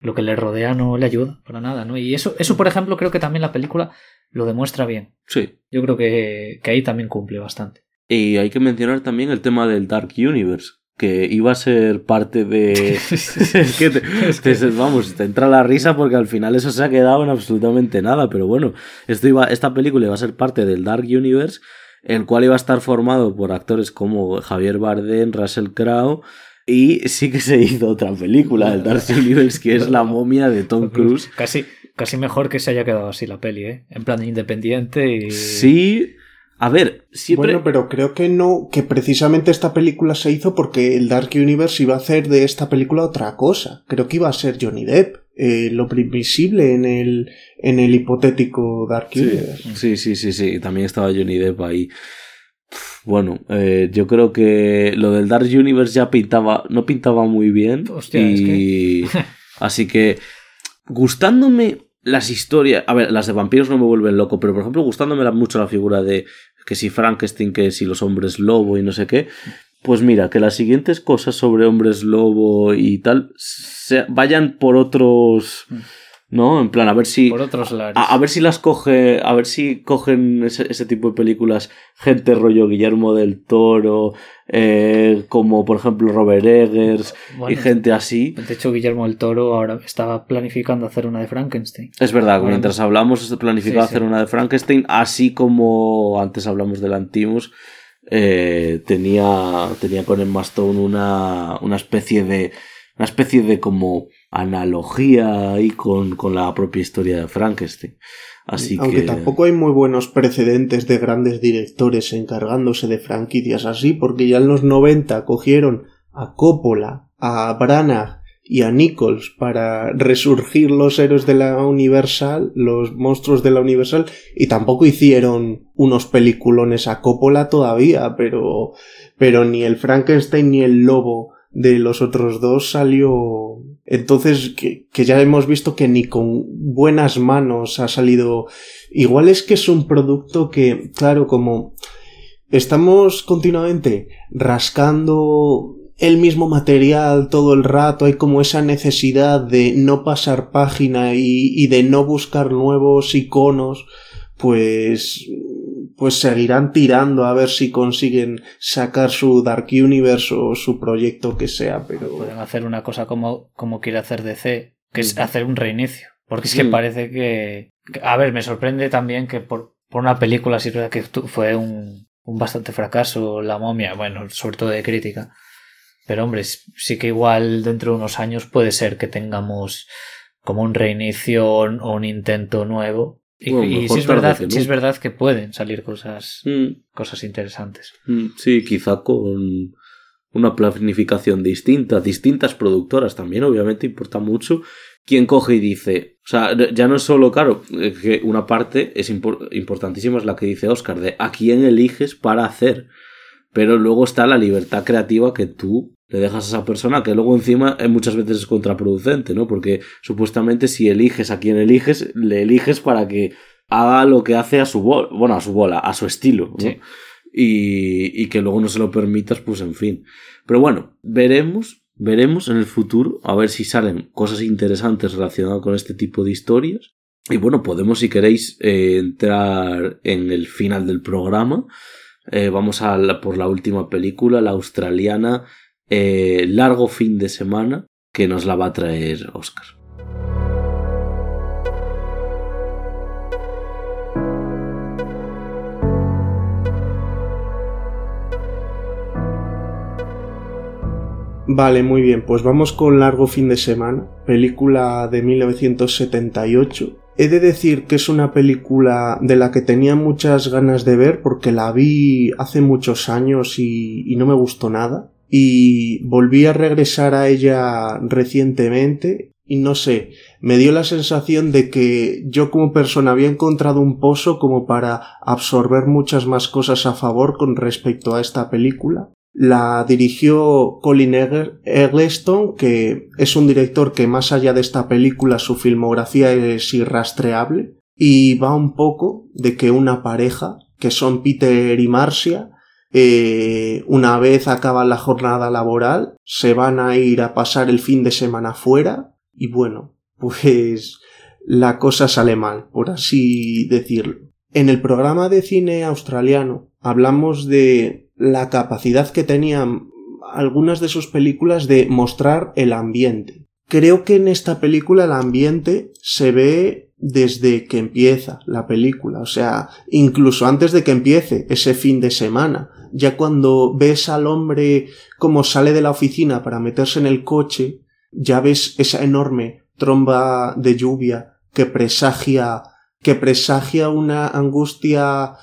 lo que le rodea no le ayuda para nada, ¿no? Y eso, eso, por ejemplo, creo que también la película lo demuestra bien. Sí. Yo creo que, ahí también cumple bastante. Y hay que mencionar también el tema del Dark Universe, que iba a ser parte de... es que, te, vamos, te entra la risa porque al final eso se ha quedado en absolutamente nada, pero bueno, esto iba, esta película iba a ser parte del Dark Universe el cual iba a estar formado por actores como Javier Bardem, Russell Crowe y sí que se hizo otra película, el Dark Universe, que es La momia de Tom Cruise. Casi, casi mejor que se haya quedado así la peli, ¿eh? En plan independiente y... Sí, a ver, siempre... Bueno, pero creo que no, que precisamente esta película se hizo porque el Dark Universe iba a hacer de esta película otra cosa. Creo que iba a ser Johnny Depp. Eh, lo previsible en el, en el hipotético Dark Universe. Sí, sí, sí, sí. También estaba Johnny Depp ahí. Bueno, eh, yo creo que lo del Dark Universe ya pintaba, no pintaba muy bien. Hostia, y... Así que, gustándome las historias, a ver, las de vampiros no me vuelven loco, pero por ejemplo, gustándome mucho la figura de que si Frankenstein, que si los hombres lobo y no sé qué, pues mira, que las siguientes cosas sobre hombres lobo y tal se vayan por otros. ¿No? En plan, a ver si. Por otros a, ver si las coge. A ver si cogen ese, tipo de películas. Gente rollo Guillermo del Toro. Eh, como por ejemplo Robert Eggers. y gente así. De hecho, Guillermo del Toro ahora estaba planificando hacer una de Frankenstein. Es verdad, mientras hablamos, planificado hacer una de Frankenstein. Así como antes hablamos del Antimus eh, tenía, tenía con Emma Stone una, una especie de una especie de como analogía ahí con, con la propia historia de Frankenstein. Así Aunque tampoco hay muy buenos precedentes de grandes directores encargándose de franquicias así, porque ya en los 90 cogieron a Coppola, a Branagh y a Nichols para resurgir los héroes de la Universal, los monstruos de la Universal, y tampoco hicieron unos peliculones a Coppola todavía, pero, pero ni el Frankenstein ni el lobo de los otros dos salió. Entonces, que, ya hemos visto que ni con buenas manos ha salido. Igual es que es un producto que, claro, como estamos continuamente rascando el mismo material todo el rato, hay como esa necesidad de no pasar página y, y de no buscar nuevos iconos pues pues seguirán tirando a ver si consiguen sacar su Dark Universe o su proyecto que sea, pero... Pueden hacer una cosa como, como quiere hacer DC, que es hacer un reinicio. Porque es que parece que... A ver, me sorprende también que por, por una película así que fue un, un bastante fracaso, La momia, bueno, sobre todo de crítica. Pero hombre, sí que igual dentro de unos años puede ser que tengamos como un reinicio o un intento nuevo y, si, es verdad, es verdad que pueden salir cosas, mm. cosas interesantes. Mm, sí, quizá con una planificación distinta, distintas productoras también, obviamente importa mucho. Quien coge y dice, o sea, ya no es solo, claro, que una parte es importantísima, es la que dice Oscar, de a quién eliges para hacer. Pero luego está la libertad creativa que tú le dejas a esa persona que luego encima eh, muchas veces es contraproducente, ¿no? Porque supuestamente si eliges a quien eliges, le eliges para que haga lo que hace a su bola, bueno, a su bola, a su estilo, ¿no? Y, y que luego no se lo permitas, pues en fin. Pero bueno, veremos, veremos en el futuro a ver si salen cosas interesantes relacionadas con este tipo de historias. Y bueno, podemos, si queréis, eh, entrar en el final del programa. Eh, vamos a por la última película, la australiana eh, largo fin de semana que nos la va a traer Oscar. Vale, muy bien, pues vamos con Largo fin de semana, película de 1978. He de decir que es una película de la que tenía muchas ganas de ver porque la vi hace muchos años y no me gustó nada y volví a regresar a ella recientemente y no sé, me dio la sensación de que yo como persona había encontrado un pozo como para absorber muchas más cosas a favor con respecto a esta película. La dirigió Colin Eggleston, que es un director que más allá de esta película su filmografía es irrastreable y va un poco de que una pareja, que son Peter y Marcia, eh, una vez acaba la jornada laboral, se van a ir a pasar el fin de semana fuera y bueno, pues la cosa sale mal, por así decirlo. En el programa de cine australiano hablamos de la capacidad que tenían algunas de sus películas de mostrar el ambiente. Creo que en esta película el ambiente se ve desde que empieza la película, o sea, incluso antes de que empiece ese fin de semana ya cuando ves al hombre como sale de la oficina para meterse en el coche, ya ves esa enorme tromba de lluvia que presagia, que presagia una angustia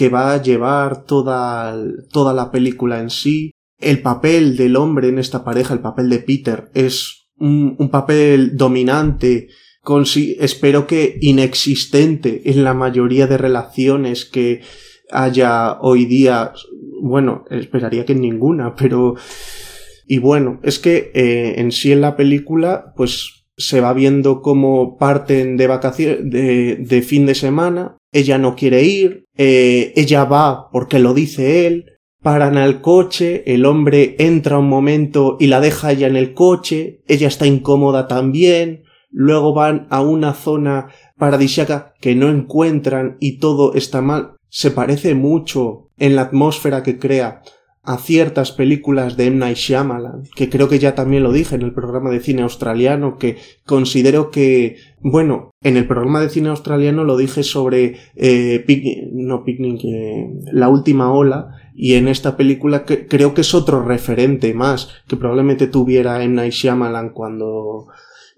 que va a llevar toda, toda la película en sí. El papel del hombre en esta pareja, el papel de Peter, es un, papel dominante, con, espero que inexistente en la mayoría de relaciones que haya hoy día bueno, esperaría que ninguna, pero... Y bueno, es que eh, en sí en la película, pues se va viendo cómo parten de vacaciones, de fin de semana, ella no quiere ir, eh, ella va porque lo dice él, paran al coche, el hombre entra un momento y la deja ella en el coche, ella está incómoda también, luego van a una zona paradisiaca que no encuentran y todo está mal. Se parece mucho en la atmósfera que crea a ciertas películas de M. Night Shyamalan, que creo que ya también lo dije en el programa de cine australiano, que considero que, bueno, en el programa de cine australiano lo dije sobre, eh, no Picnic, eh, La última ola, y en esta película que, creo que es otro referente más que probablemente tuviera M. Night Shyamalan cuando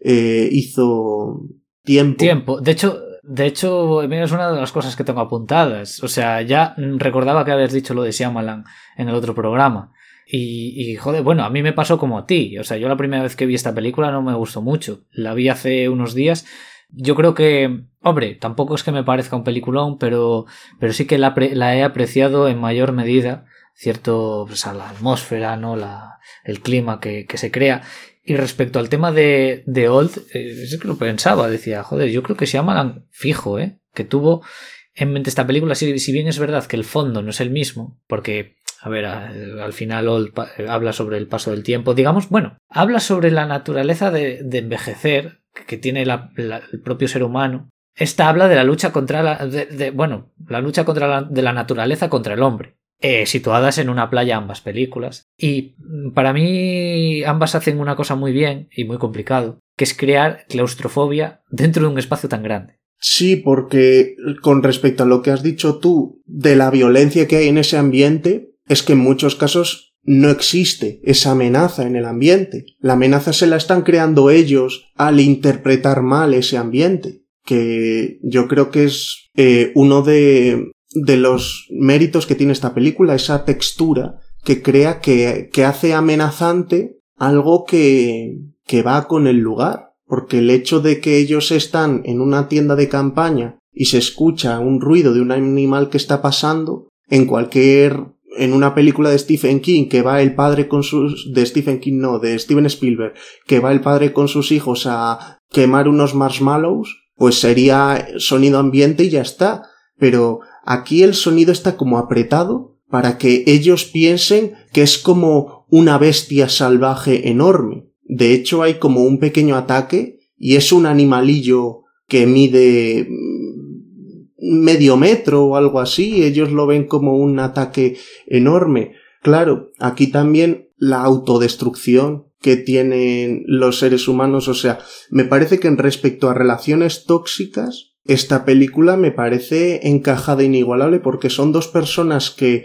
eh, hizo Tiempo. Tiempo. De hecho, de hecho, es una de las cosas que tengo apuntadas. O sea, ya recordaba que habías dicho lo de Shyamalan en el otro programa. Y, y, joder, bueno, a mí me pasó como a ti. O sea, yo la primera vez que vi esta película no me gustó mucho. La vi hace unos días. Yo creo que, hombre, tampoco es que me parezca un peliculón, pero, pero sí que la, he apreciado en mayor medida. Cierto, pues a la atmósfera, ¿no? La, el clima que se crea. Y respecto al tema de, de Old, eh, es que lo pensaba, decía, joder, yo creo que se llama fijo, ¿eh? Que tuvo en mente esta película, si, si, bien es verdad que el fondo no es el mismo, porque, a ver, al final Old habla sobre el paso del tiempo, digamos, bueno, habla sobre la naturaleza de, envejecer que tiene el propio ser humano esta habla de la lucha contra la, de, bueno, la lucha contra de la naturaleza contra el hombre. Eh, situadas en una playa ambas películas. Y para mí ambas hacen una cosa muy bien y muy complicado, que es crear claustrofobia dentro de un espacio tan grande. Sí, porque con respecto a lo que has dicho tú de la violencia que hay en ese ambiente, es que en muchos casos no existe esa amenaza en el ambiente. La amenaza se la están creando ellos al interpretar mal ese ambiente, que yo creo que es eh, uno de, de los méritos que tiene esta película, esa textura que crea que, que hace amenazante algo que, que va con el lugar. Porque el hecho de que ellos están en una tienda de campaña y se escucha un ruido de un animal que está pasando, en cualquier en una película de Stephen King que va el padre con sus de Stephen King no, de Steven Spielberg, que va el padre con sus hijos a quemar unos marshmallows, pues sería sonido ambiente y ya está, pero aquí el sonido está como apretado para que ellos piensen que es como una bestia salvaje enorme. De hecho, hay como un pequeño ataque y es un animalillo que mide mm, medio metro o algo así. Ellos lo ven como un ataque enorme. Claro, aquí también la autodestrucción que tienen los seres humanos. O sea, me parece que en respecto a relaciones tóxicas, esta película me parece encajada inigualable porque son dos personas que,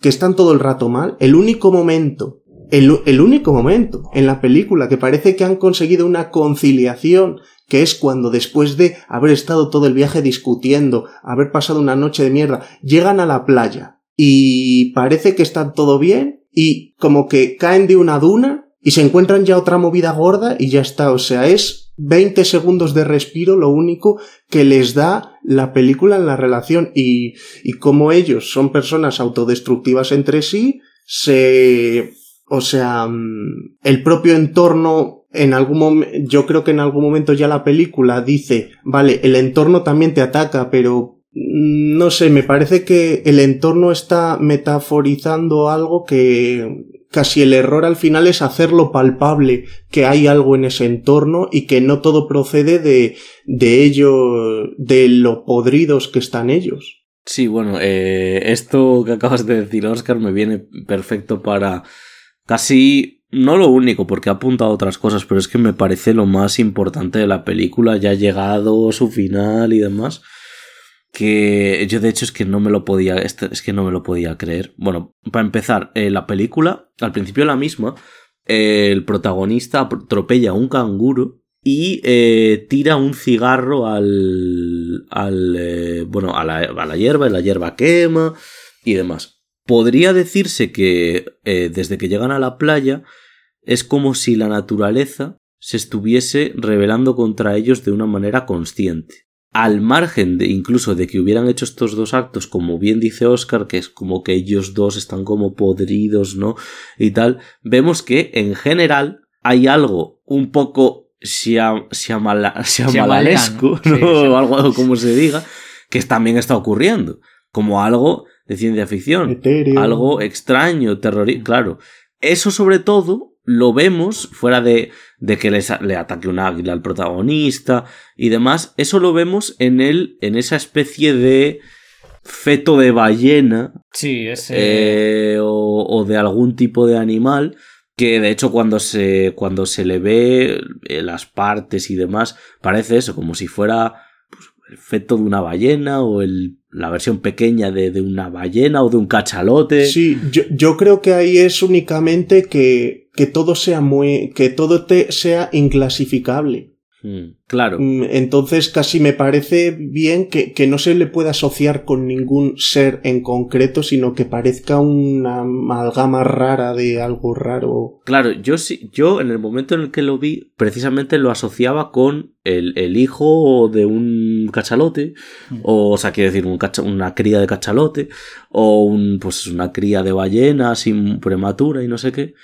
que están todo el rato mal. El único momento el, único momento en la película que parece que han conseguido una conciliación que es cuando después de haber estado todo el viaje discutiendo, haber pasado una noche de mierda, llegan a la playa y parece que está todo bien y como que caen de una duna y se encuentran ya otra movida gorda y ya está, o sea, es 20 segundos de respiro lo único que les da la película en la relación. Y, y como ellos son personas autodestructivas entre sí, se o sea, mm, el propio entorno en algún momento, yo creo que en algún momento ya la película dice, vale, el entorno también te ataca, pero mm, no sé, me parece que el entorno está metaforizando algo que casi el error al final es hacerlo palpable, que hay algo en ese entorno y que no todo procede de, de ello, de lo podridos que están ellos. Sí, bueno, eh, esto que acabas de decir, Oscar, me viene perfecto para Casi no lo único, porque ha apuntado otras cosas, pero es que me parece lo más importante de la película, ya ha llegado a su final y demás. Que yo de hecho es que no me lo podía. Este, es que no me lo podía creer. Bueno, para empezar, eh, la película, al principio la misma, el protagonista atropella a un canguro y eh, tira un cigarro al. al eh, bueno, a la, a la hierba, y la hierba quema y demás. Podría decirse que eh, desde que llegan a la playa es como si la naturaleza se estuviese rebelando contra ellos de una manera consciente. Al margen de incluso de que hubieran hecho estos dos actos, como bien dice Oscar, que es como que ellos dos están como podridos, ¿no? Y tal, vemos que en general hay algo un poco siamalesco, ¿no? o algo como se diga, que también está ocurriendo. Como algo de ciencia ficción. Algo extraño, terrorífico. Claro. Eso sobre todo lo vemos fuera de, de que le ataque un águila al protagonista y demás. Eso lo vemos en él, en esa especie de feto de ballena. Sí, ese. Eh, o, de algún tipo de animal. Que de hecho cuando se, cuando se le ve eh, las partes y demás, parece eso, como si fuera pues, el feto de una ballena o el la versión pequeña de, de, una ballena o de un cachalote. Sí, yo, yo creo que ahí es únicamente que, que todo sea muy, que todo te sea inclasificable. Mm, claro. Mm, entonces casi me parece bien que, que, no se le pueda asociar con ningún ser en concreto, sino que parezca una amalgama rara de algo raro. Claro, yo sí, yo en el momento en el que lo vi, precisamente lo asociaba con el, el hijo de un cachalote, mm. o, o sea, quiero decir, un una cría de cachalote, o un, pues una cría de ballena sin prematura y no sé qué.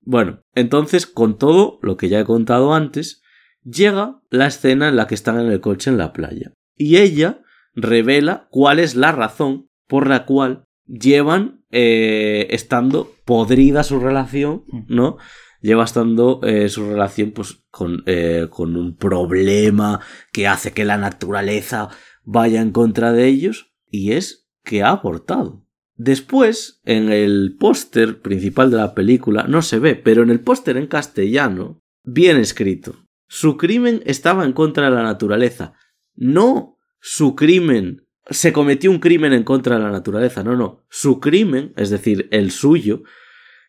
Bueno, entonces, con todo lo que ya he contado antes, llega la escena en la que están en el coche en la playa. Y ella revela cuál es la razón por la cual llevan eh, estando podrida su relación, mm. ¿no? lleva estando eh, su relación pues con, eh, con un problema que hace que la naturaleza vaya en contra de ellos y es que ha abortado. Después, en el póster principal de la película, no se ve, pero en el póster en castellano, bien escrito. Su crimen estaba en contra de la naturaleza. No su crimen. Se cometió un crimen en contra de la naturaleza. No, no. Su crimen, es decir, el suyo,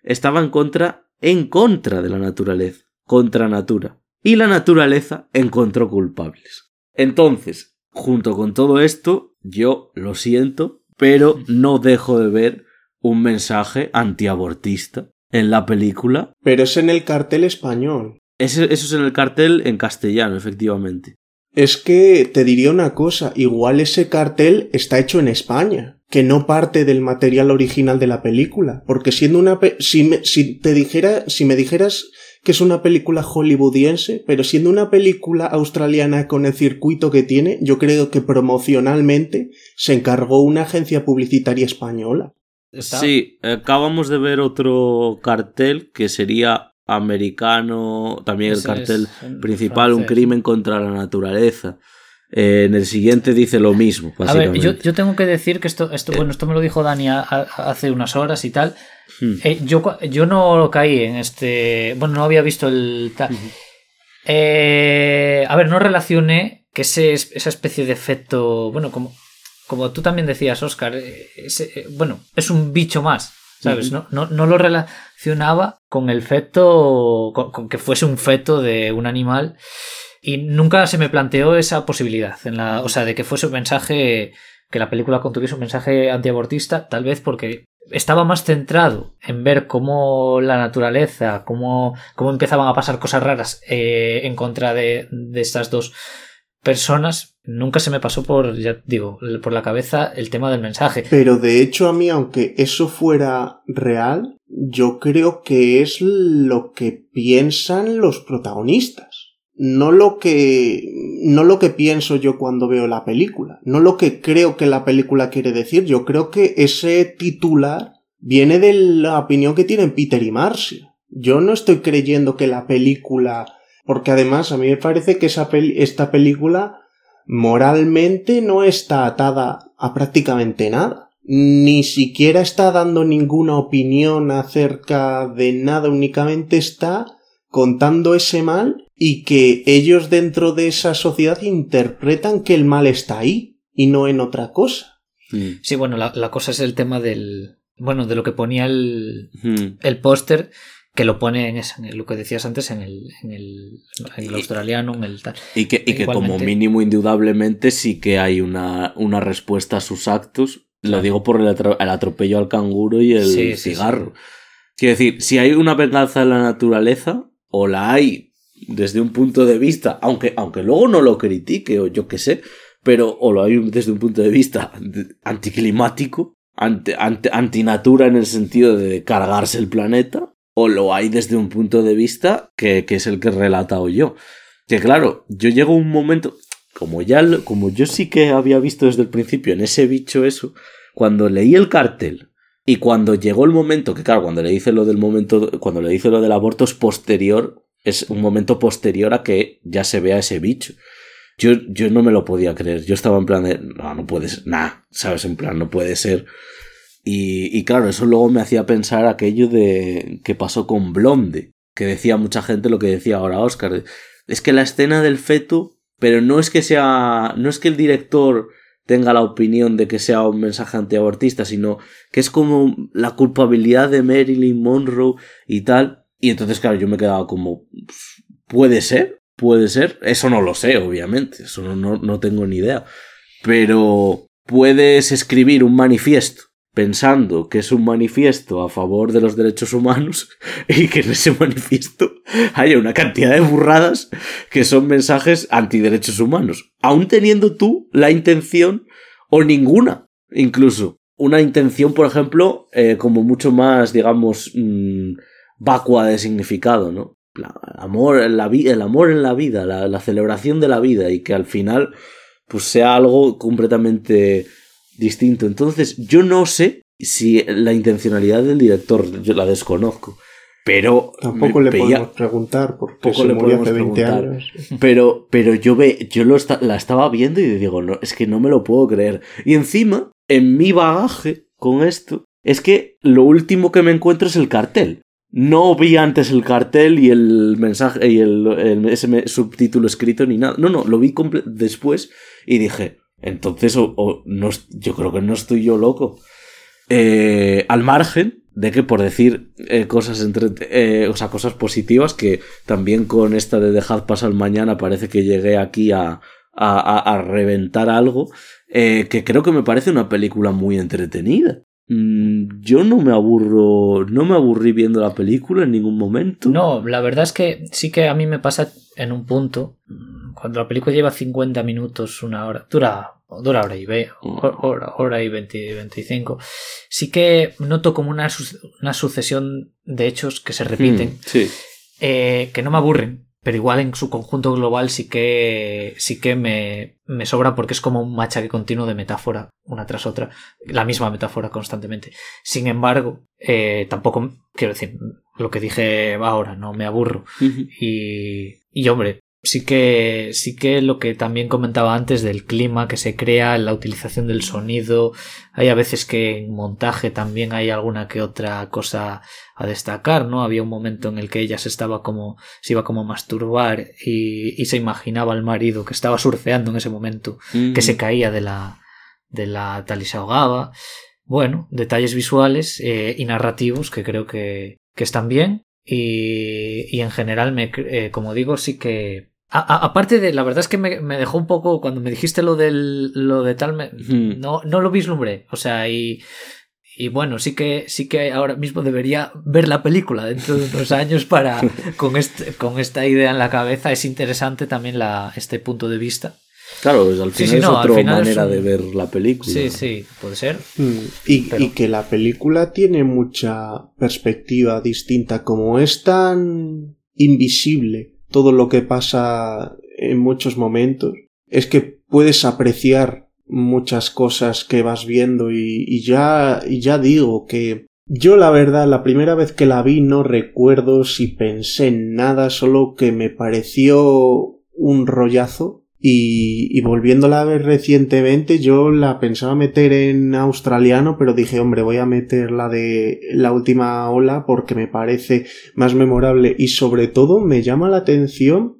estaba en contra, en contra de la naturaleza. Contra natura. Y la naturaleza encontró culpables. Entonces, junto con todo esto, yo lo siento, pero no dejo de ver un mensaje antiabortista en la película. Pero es en el cartel español. Eso, es en el cartel en castellano, efectivamente. Es que te diría una cosa, igual ese cartel está hecho en España, que no parte del material original de la película, porque siendo una si, si te dijera, si me dijeras que es una película hollywoodiense, pero siendo una película australiana con el circuito que tiene, yo creo que promocionalmente se encargó una agencia publicitaria española. Sí, acabamos de ver otro cartel que sería americano, también el cartel principal, un crimen contra la naturaleza. Eh, en el siguiente dice lo mismo. A ver, yo, tengo que decir que esto, esto, bueno, esto me lo dijo Dani hace unas horas y tal. Hmm. Eh, yo, yo no caí en este. Bueno, no había visto el tal. Eh, a ver, no relacioné que ese, esa especie de efecto. Bueno, como, como tú también decías, Oscar. bueno, es un bicho más. ¿Sabes? no, no, no, lo relacionaba con el feto, con, que fuese un feto de un animal. Y nunca se me planteó esa posibilidad. En la, o sea, de que fuese un mensaje, que la película contuviese un mensaje antiabortista, tal vez porque estaba más centrado en ver cómo la naturaleza, cómo, cómo empezaban a pasar cosas raras eh, en contra de, de estas dos personas, nunca se me pasó por, ya digo, por la cabeza el tema del mensaje. Pero de hecho a mí, aunque eso fuera real, yo creo que es lo que piensan los protagonistas. No lo que, no lo que pienso yo cuando veo la película. No lo que creo que la película quiere decir. Yo creo que ese titular viene de la opinión que tienen Peter y Marcia. Yo no estoy creyendo que la película porque además a mí me parece que esa esta película moralmente no está atada a prácticamente nada. Ni siquiera está dando ninguna opinión acerca de nada, únicamente está contando ese mal y que ellos dentro de esa sociedad interpretan que el mal está ahí y no en otra cosa. Mm. Sí, bueno, la, cosa es el tema del. Bueno, de lo que ponía el, mm. el póster, que lo pone en, lo que decías antes en el, en el, en el australiano, en el tal. Y que, y que como mínimo, indudablemente, sí que hay una, una respuesta a sus actos. Lo digo por el, atropello al canguro y el cigarro. Quiero decir, si hay una venganza en la naturaleza, o la hay desde un punto de vista, aunque, aunque luego no lo critique, o yo qué sé, pero o lo hay desde un punto de vista anticlimático, anti, anti, antinatura en el sentido de cargarse el planeta, o lo hay desde un punto de vista que, es el que he relatado yo. Que claro, yo llego a un momento, como ya, como yo sí que había visto desde el principio en ese bicho eso, cuando leí el cartel y cuando llegó el momento, que claro, cuando le dice lo del momento, cuando le lo del aborto es posterior, es un momento posterior a que ya se vea ese bicho. Yo, yo no me lo podía creer. Yo estaba en plan de, no, no puede ser, nada, ¿sabes? En plan, no puede ser y, claro, eso luego me hacía pensar aquello de que pasó con Blonde, que decía mucha gente lo que decía ahora Oscar. Es que la escena del feto, pero no es que sea, no es que el director tenga la opinión de que sea un mensaje antiabortista, sino que es como la culpabilidad de Marilyn Monroe y tal. Y entonces, claro, yo me quedaba como, puede ser, puede ser. Eso no lo sé, obviamente, eso no, no, no tengo ni idea. Pero puedes escribir un manifiesto pensando que es un manifiesto a favor de los derechos humanos y que en ese manifiesto haya una cantidad de burradas que son mensajes antiderechos humanos, aún teniendo tú la intención o ninguna, incluso una intención, por ejemplo, eh, como mucho más, digamos, mm, vacua de significado, ¿no? el amor en la, vida, el amor en la vida, la, la celebración de la vida y que al final pues sea algo completamente distinto. Entonces, yo no sé si la intencionalidad del director, yo la desconozco. pero tampoco le podemos preguntar porque se le murió hace 20 años. Pero, pero yo ve, yo lo la estaba viendo y digo, no, es que no me lo puedo creer. Y encima, en mi bagaje con esto, es que lo último que me encuentro es el cartel. No vi antes el cartel y el mensaje y el, ese subtítulo escrito ni nada. No, no, lo vi después y dije, entonces yo creo que no estoy yo loco. Eh, al margen de que por decir eh, cosas entre eh, o sea, cosas positivas que también con esta de dejad pasar mañana parece que llegué aquí a, a, a reventar algo eh, que creo que me parece una película muy entretenida mm, yo no me aburro, no me aburrí viendo la película en ningún momento. No, la verdad es que sí que a mí me pasa en un punto, cuando la película lleva 50 minutos, una hora, dura dura hora y ve, hora, hora y 20, 25, sí que noto como una, una sucesión de hechos que se repiten, hmm, eh, que no me aburren, pero igual en su conjunto global sí que, sí que me, me sobra porque es como un machaque continuo de metáfora, una tras otra, la misma metáfora constantemente. Sin embargo, eh, tampoco, quiero decir, lo que dije ahora, no me aburro. y, y hombre, sí que sí que lo que también comentaba antes del clima que se crea, la utilización del sonido, hay a veces que en montaje también hay alguna que otra cosa a destacar, ¿no? Había un momento en el que ella se estaba como se iba como a masturbar y, y se imaginaba al marido que estaba surfeando en ese momento, que se caía de la de la tal y se ahogaba. Bueno, detalles visuales eh, y narrativos que creo que, que están bien y, y, en general, me, eh, como digo, sí que aparte de, la verdad es que me, dejó un poco, cuando me dijiste lo del, lo de tal, me, no, no lo vislumbré. O sea, y, y bueno, sí que, sí que ahora mismo debería ver la película dentro de unos años para, con, este, con esta idea en la cabeza. Es interesante también la, este punto de vista. Claro, pues al final es otra manera de ver la película. Sí, sí, puede ser. Mm, y, y, que la película tiene mucha perspectiva distinta. Como es tan invisible todo lo que pasa en muchos momentos, es que puedes apreciar muchas cosas que vas viendo y, ya, y ya digo que yo la verdad la primera vez que la vi no recuerdo si pensé en nada, solo que me pareció un rollazo y, y, volviéndola a ver recientemente, yo la pensaba meter en australiano, pero dije, hombre, voy a meter la de la última ola porque me parece más memorable y sobre todo me llama la atención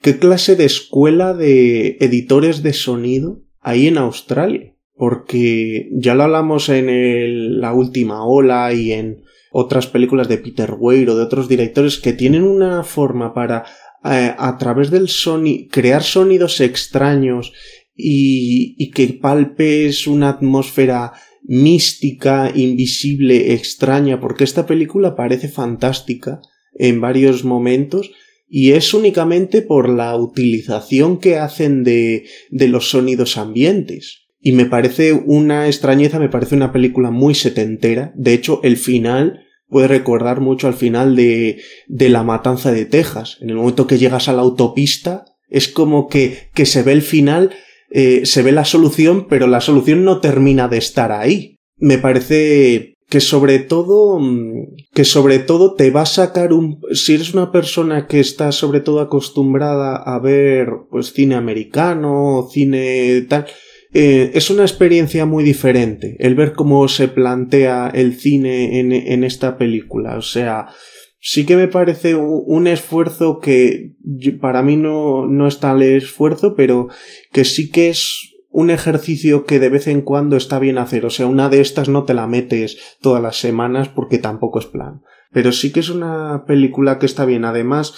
qué clase de escuela de editores de sonido hay en Australia. Porque ya lo hablamos en la última ola y en otras películas de Peter Weir o de otros directores que tienen una forma para eh, a través del sonido, crear sonidos extraños y, y que palpes una atmósfera mística, invisible, extraña, porque esta película parece fantástica en varios momentos y es únicamente por la utilización que hacen de, de los sonidos ambientes. Y me parece una extrañeza, me parece una película muy setentera. De hecho, el final puede recordar mucho al final de, de La Matanza de Texas. En el momento que llegas a la autopista, es como que, que se ve el final, eh, se ve la solución, pero la solución no termina de estar ahí. Me parece que sobre todo, que sobre todo te va a sacar un, si eres una persona que está sobre todo acostumbrada a ver, pues cine americano, cine tal, eh, es una experiencia muy diferente el ver cómo se plantea el cine en, en esta película. O sea, sí que me parece un, esfuerzo que para mí no, no es tal esfuerzo, pero que sí que es un ejercicio que de vez en cuando está bien hacer. O sea, una de estas no te la metes todas las semanas porque tampoco es plan. Pero sí que es una película que está bien. Además,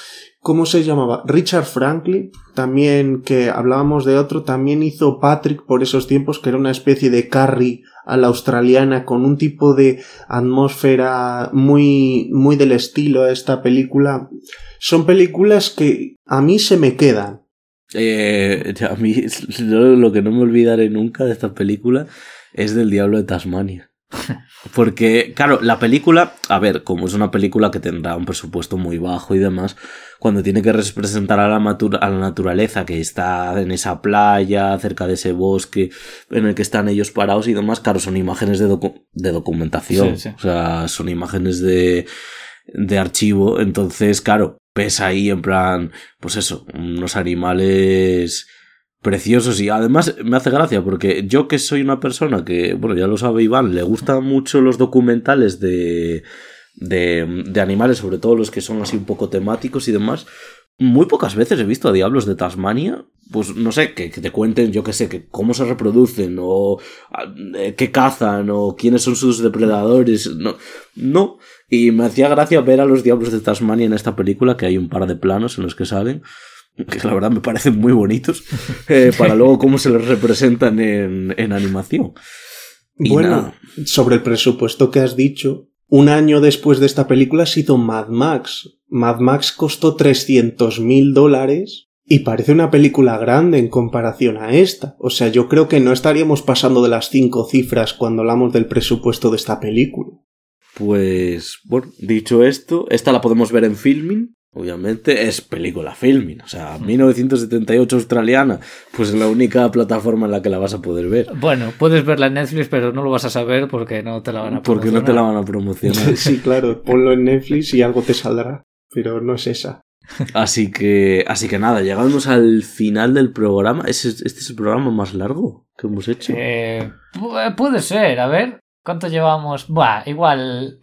¿cómo se llamaba? Richard Franklin, también que hablábamos de otro, también hizo Patrick por esos tiempos, que era una especie de Carrie a la australiana con un tipo de atmósfera muy, muy del estilo a esta película. Son películas que a mí se me quedan. Eh, a mí lo que no me olvidaré nunca de esta película es del Diablo de Tasmania. Porque, claro, la película, a ver, como es una película que tendrá un presupuesto muy bajo y demás, cuando tiene que representar a la, a la naturaleza que está en esa playa, cerca de ese bosque en el que están ellos parados y demás, claro, son imágenes de, de documentación. O sea, son imágenes de de archivo, entonces, claro, pesa ahí en plan, pues eso, unos animales preciosos y además me hace gracia porque yo que soy una persona que, bueno, ya lo sabe Iván, le gustan mucho los documentales de, de, de animales, sobre todo los que son así un poco temáticos y demás, muy pocas veces he visto a Diablos de Tasmania, pues no sé, que, te cuenten, yo qué sé, que cómo se reproducen, o eh, qué cazan, o quiénes son sus depredadores. No, no. Y me hacía gracia ver a los Diablos de Tasmania en esta película, que hay un par de planos en los que salen, que la verdad me parecen muy bonitos, eh, para luego cómo se les representan en, en animación. bueno, sobre el presupuesto que has dicho, un año después de esta película ha sido Mad Max. Mad Max costó 300 mil dólares y parece una película grande en comparación a esta. O sea, yo creo que no estaríamos pasando de las cinco cifras cuando hablamos del presupuesto de esta película. Pues, bueno, dicho esto, esta la podemos ver en filming obviamente es película filming. O sea, 1978 mm. australiana, pues es la única plataforma en la que la vas a poder ver. Bueno, puedes verla en Netflix, pero no lo vas a saber porque no te la van a promocionar. Porque no te la van a promocionar. sí, claro, ponlo en Netflix y algo te saldrá, pero no es esa. Así que, así que nada, llegamos al final del programa. ¿Este es el programa más largo que hemos hecho? Eh, puede ser, a ver. ¿Cuánto llevamos? Buah, igual.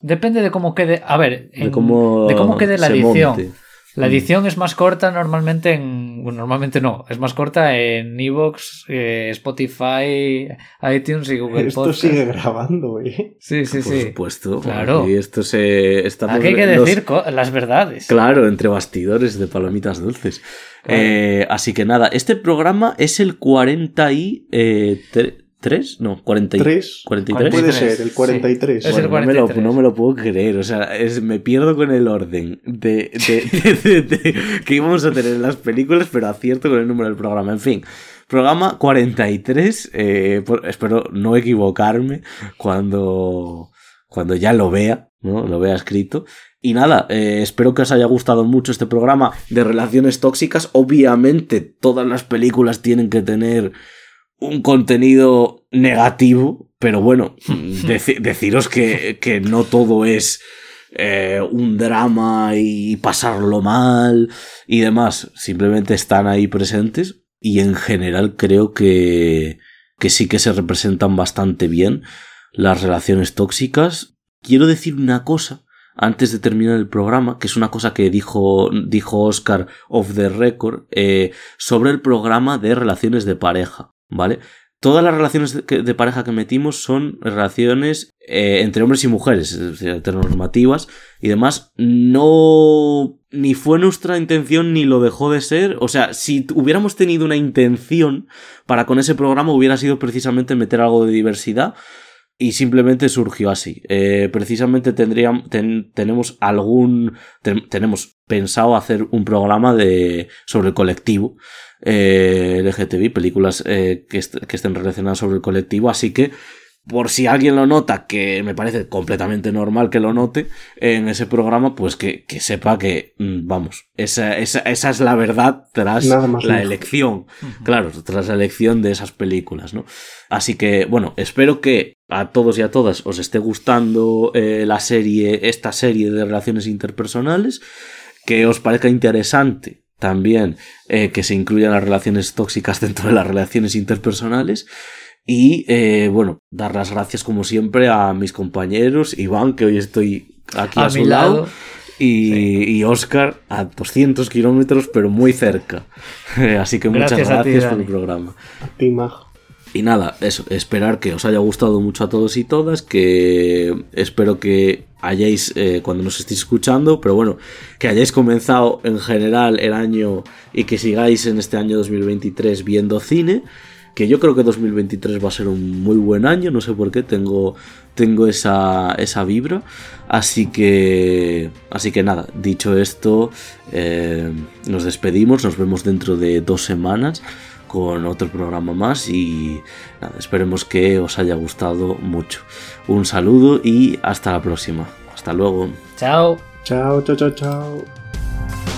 Depende de cómo quede. A ver, de, cómo, quede la edición. La mm. edición es más corta normalmente en. Bueno, normalmente no, es más corta en Evox, eh, Spotify, iTunes y Google Esto sigue grabando, ¿eh? Sí, sí, sí. Por supuesto. Claro. Y esto se. Aquí hay que decir las verdades. Claro, entre bastidores de palomitas dulces. Eh, así que nada, este programa es el 40 y. Eh, ¿Tres? No, 43. 43. Puede ser, el 43. es el 43. No, me lo, puedo creer. O sea, es, me pierdo con el orden de, de, que íbamos a tener en las películas, pero acierto con el número del programa. En fin, programa 43. Eh, espero no equivocarme cuando, cuando ya lo vea, ¿no? Lo vea escrito. Y nada, eh, espero que os haya gustado mucho este programa de relaciones tóxicas. Obviamente, todas las películas tienen que tener un contenido negativo, pero bueno, deciros que, que, no todo es eh, un drama y pasarlo mal y demás, simplemente están ahí presentes y en general creo que, que sí que se representan bastante bien las relaciones tóxicas. Quiero decir una cosa antes de terminar el programa, que es una cosa que dijo, dijo Oscar of the Record, eh, sobre el programa de relaciones de pareja. ¿Vale? Todas las relaciones de, pareja que metimos son relaciones eh, entre hombres y mujeres, es decir, heteronormativas y demás. No. Ni fue nuestra intención ni lo dejó de ser. O sea, si hubiéramos tenido una intención para con ese programa, hubiera sido precisamente meter algo de diversidad y simplemente surgió así. Eh, precisamente tendríamos, tenemos algún, tenemos pensado hacer un programa de, sobre el colectivo eh, LGTBI, películas eh, que, que estén relacionadas sobre el colectivo, así que por si alguien lo nota, que me parece completamente normal que lo note en ese programa, pues que, que sepa que, mm, vamos, esa, esa, esa, es la verdad tras la elección, claro, tras la elección de esas películas, ¿no? Así que, bueno, espero que a todos y a todas os esté gustando eh, la serie, esta serie de relaciones interpersonales, que os parezca interesante también eh, que se incluyan las relaciones tóxicas dentro de las relaciones interpersonales. Y eh, bueno, dar las gracias como siempre a mis compañeros, Iván, que hoy estoy aquí a, su lado, y, Oscar a 200 kilómetros, pero muy cerca. Así que muchas gracias por el programa. Y nada, eso, esperar que os haya gustado mucho a todos y todas, que espero que hayáis, eh, cuando nos estéis escuchando, pero bueno, que hayáis comenzado en general el año y que sigáis en este año 2023 viendo cine, que yo creo que 2023 va a ser un muy buen año, no sé por qué, tengo, tengo esa, esa vibra, así que, así que nada, dicho esto, eh, nos despedimos, nos vemos dentro de dos semanas con otro programa más y nada, esperemos que os haya gustado mucho. Un saludo y hasta la próxima. Hasta luego. Chao. Chao, chao, chao, chao.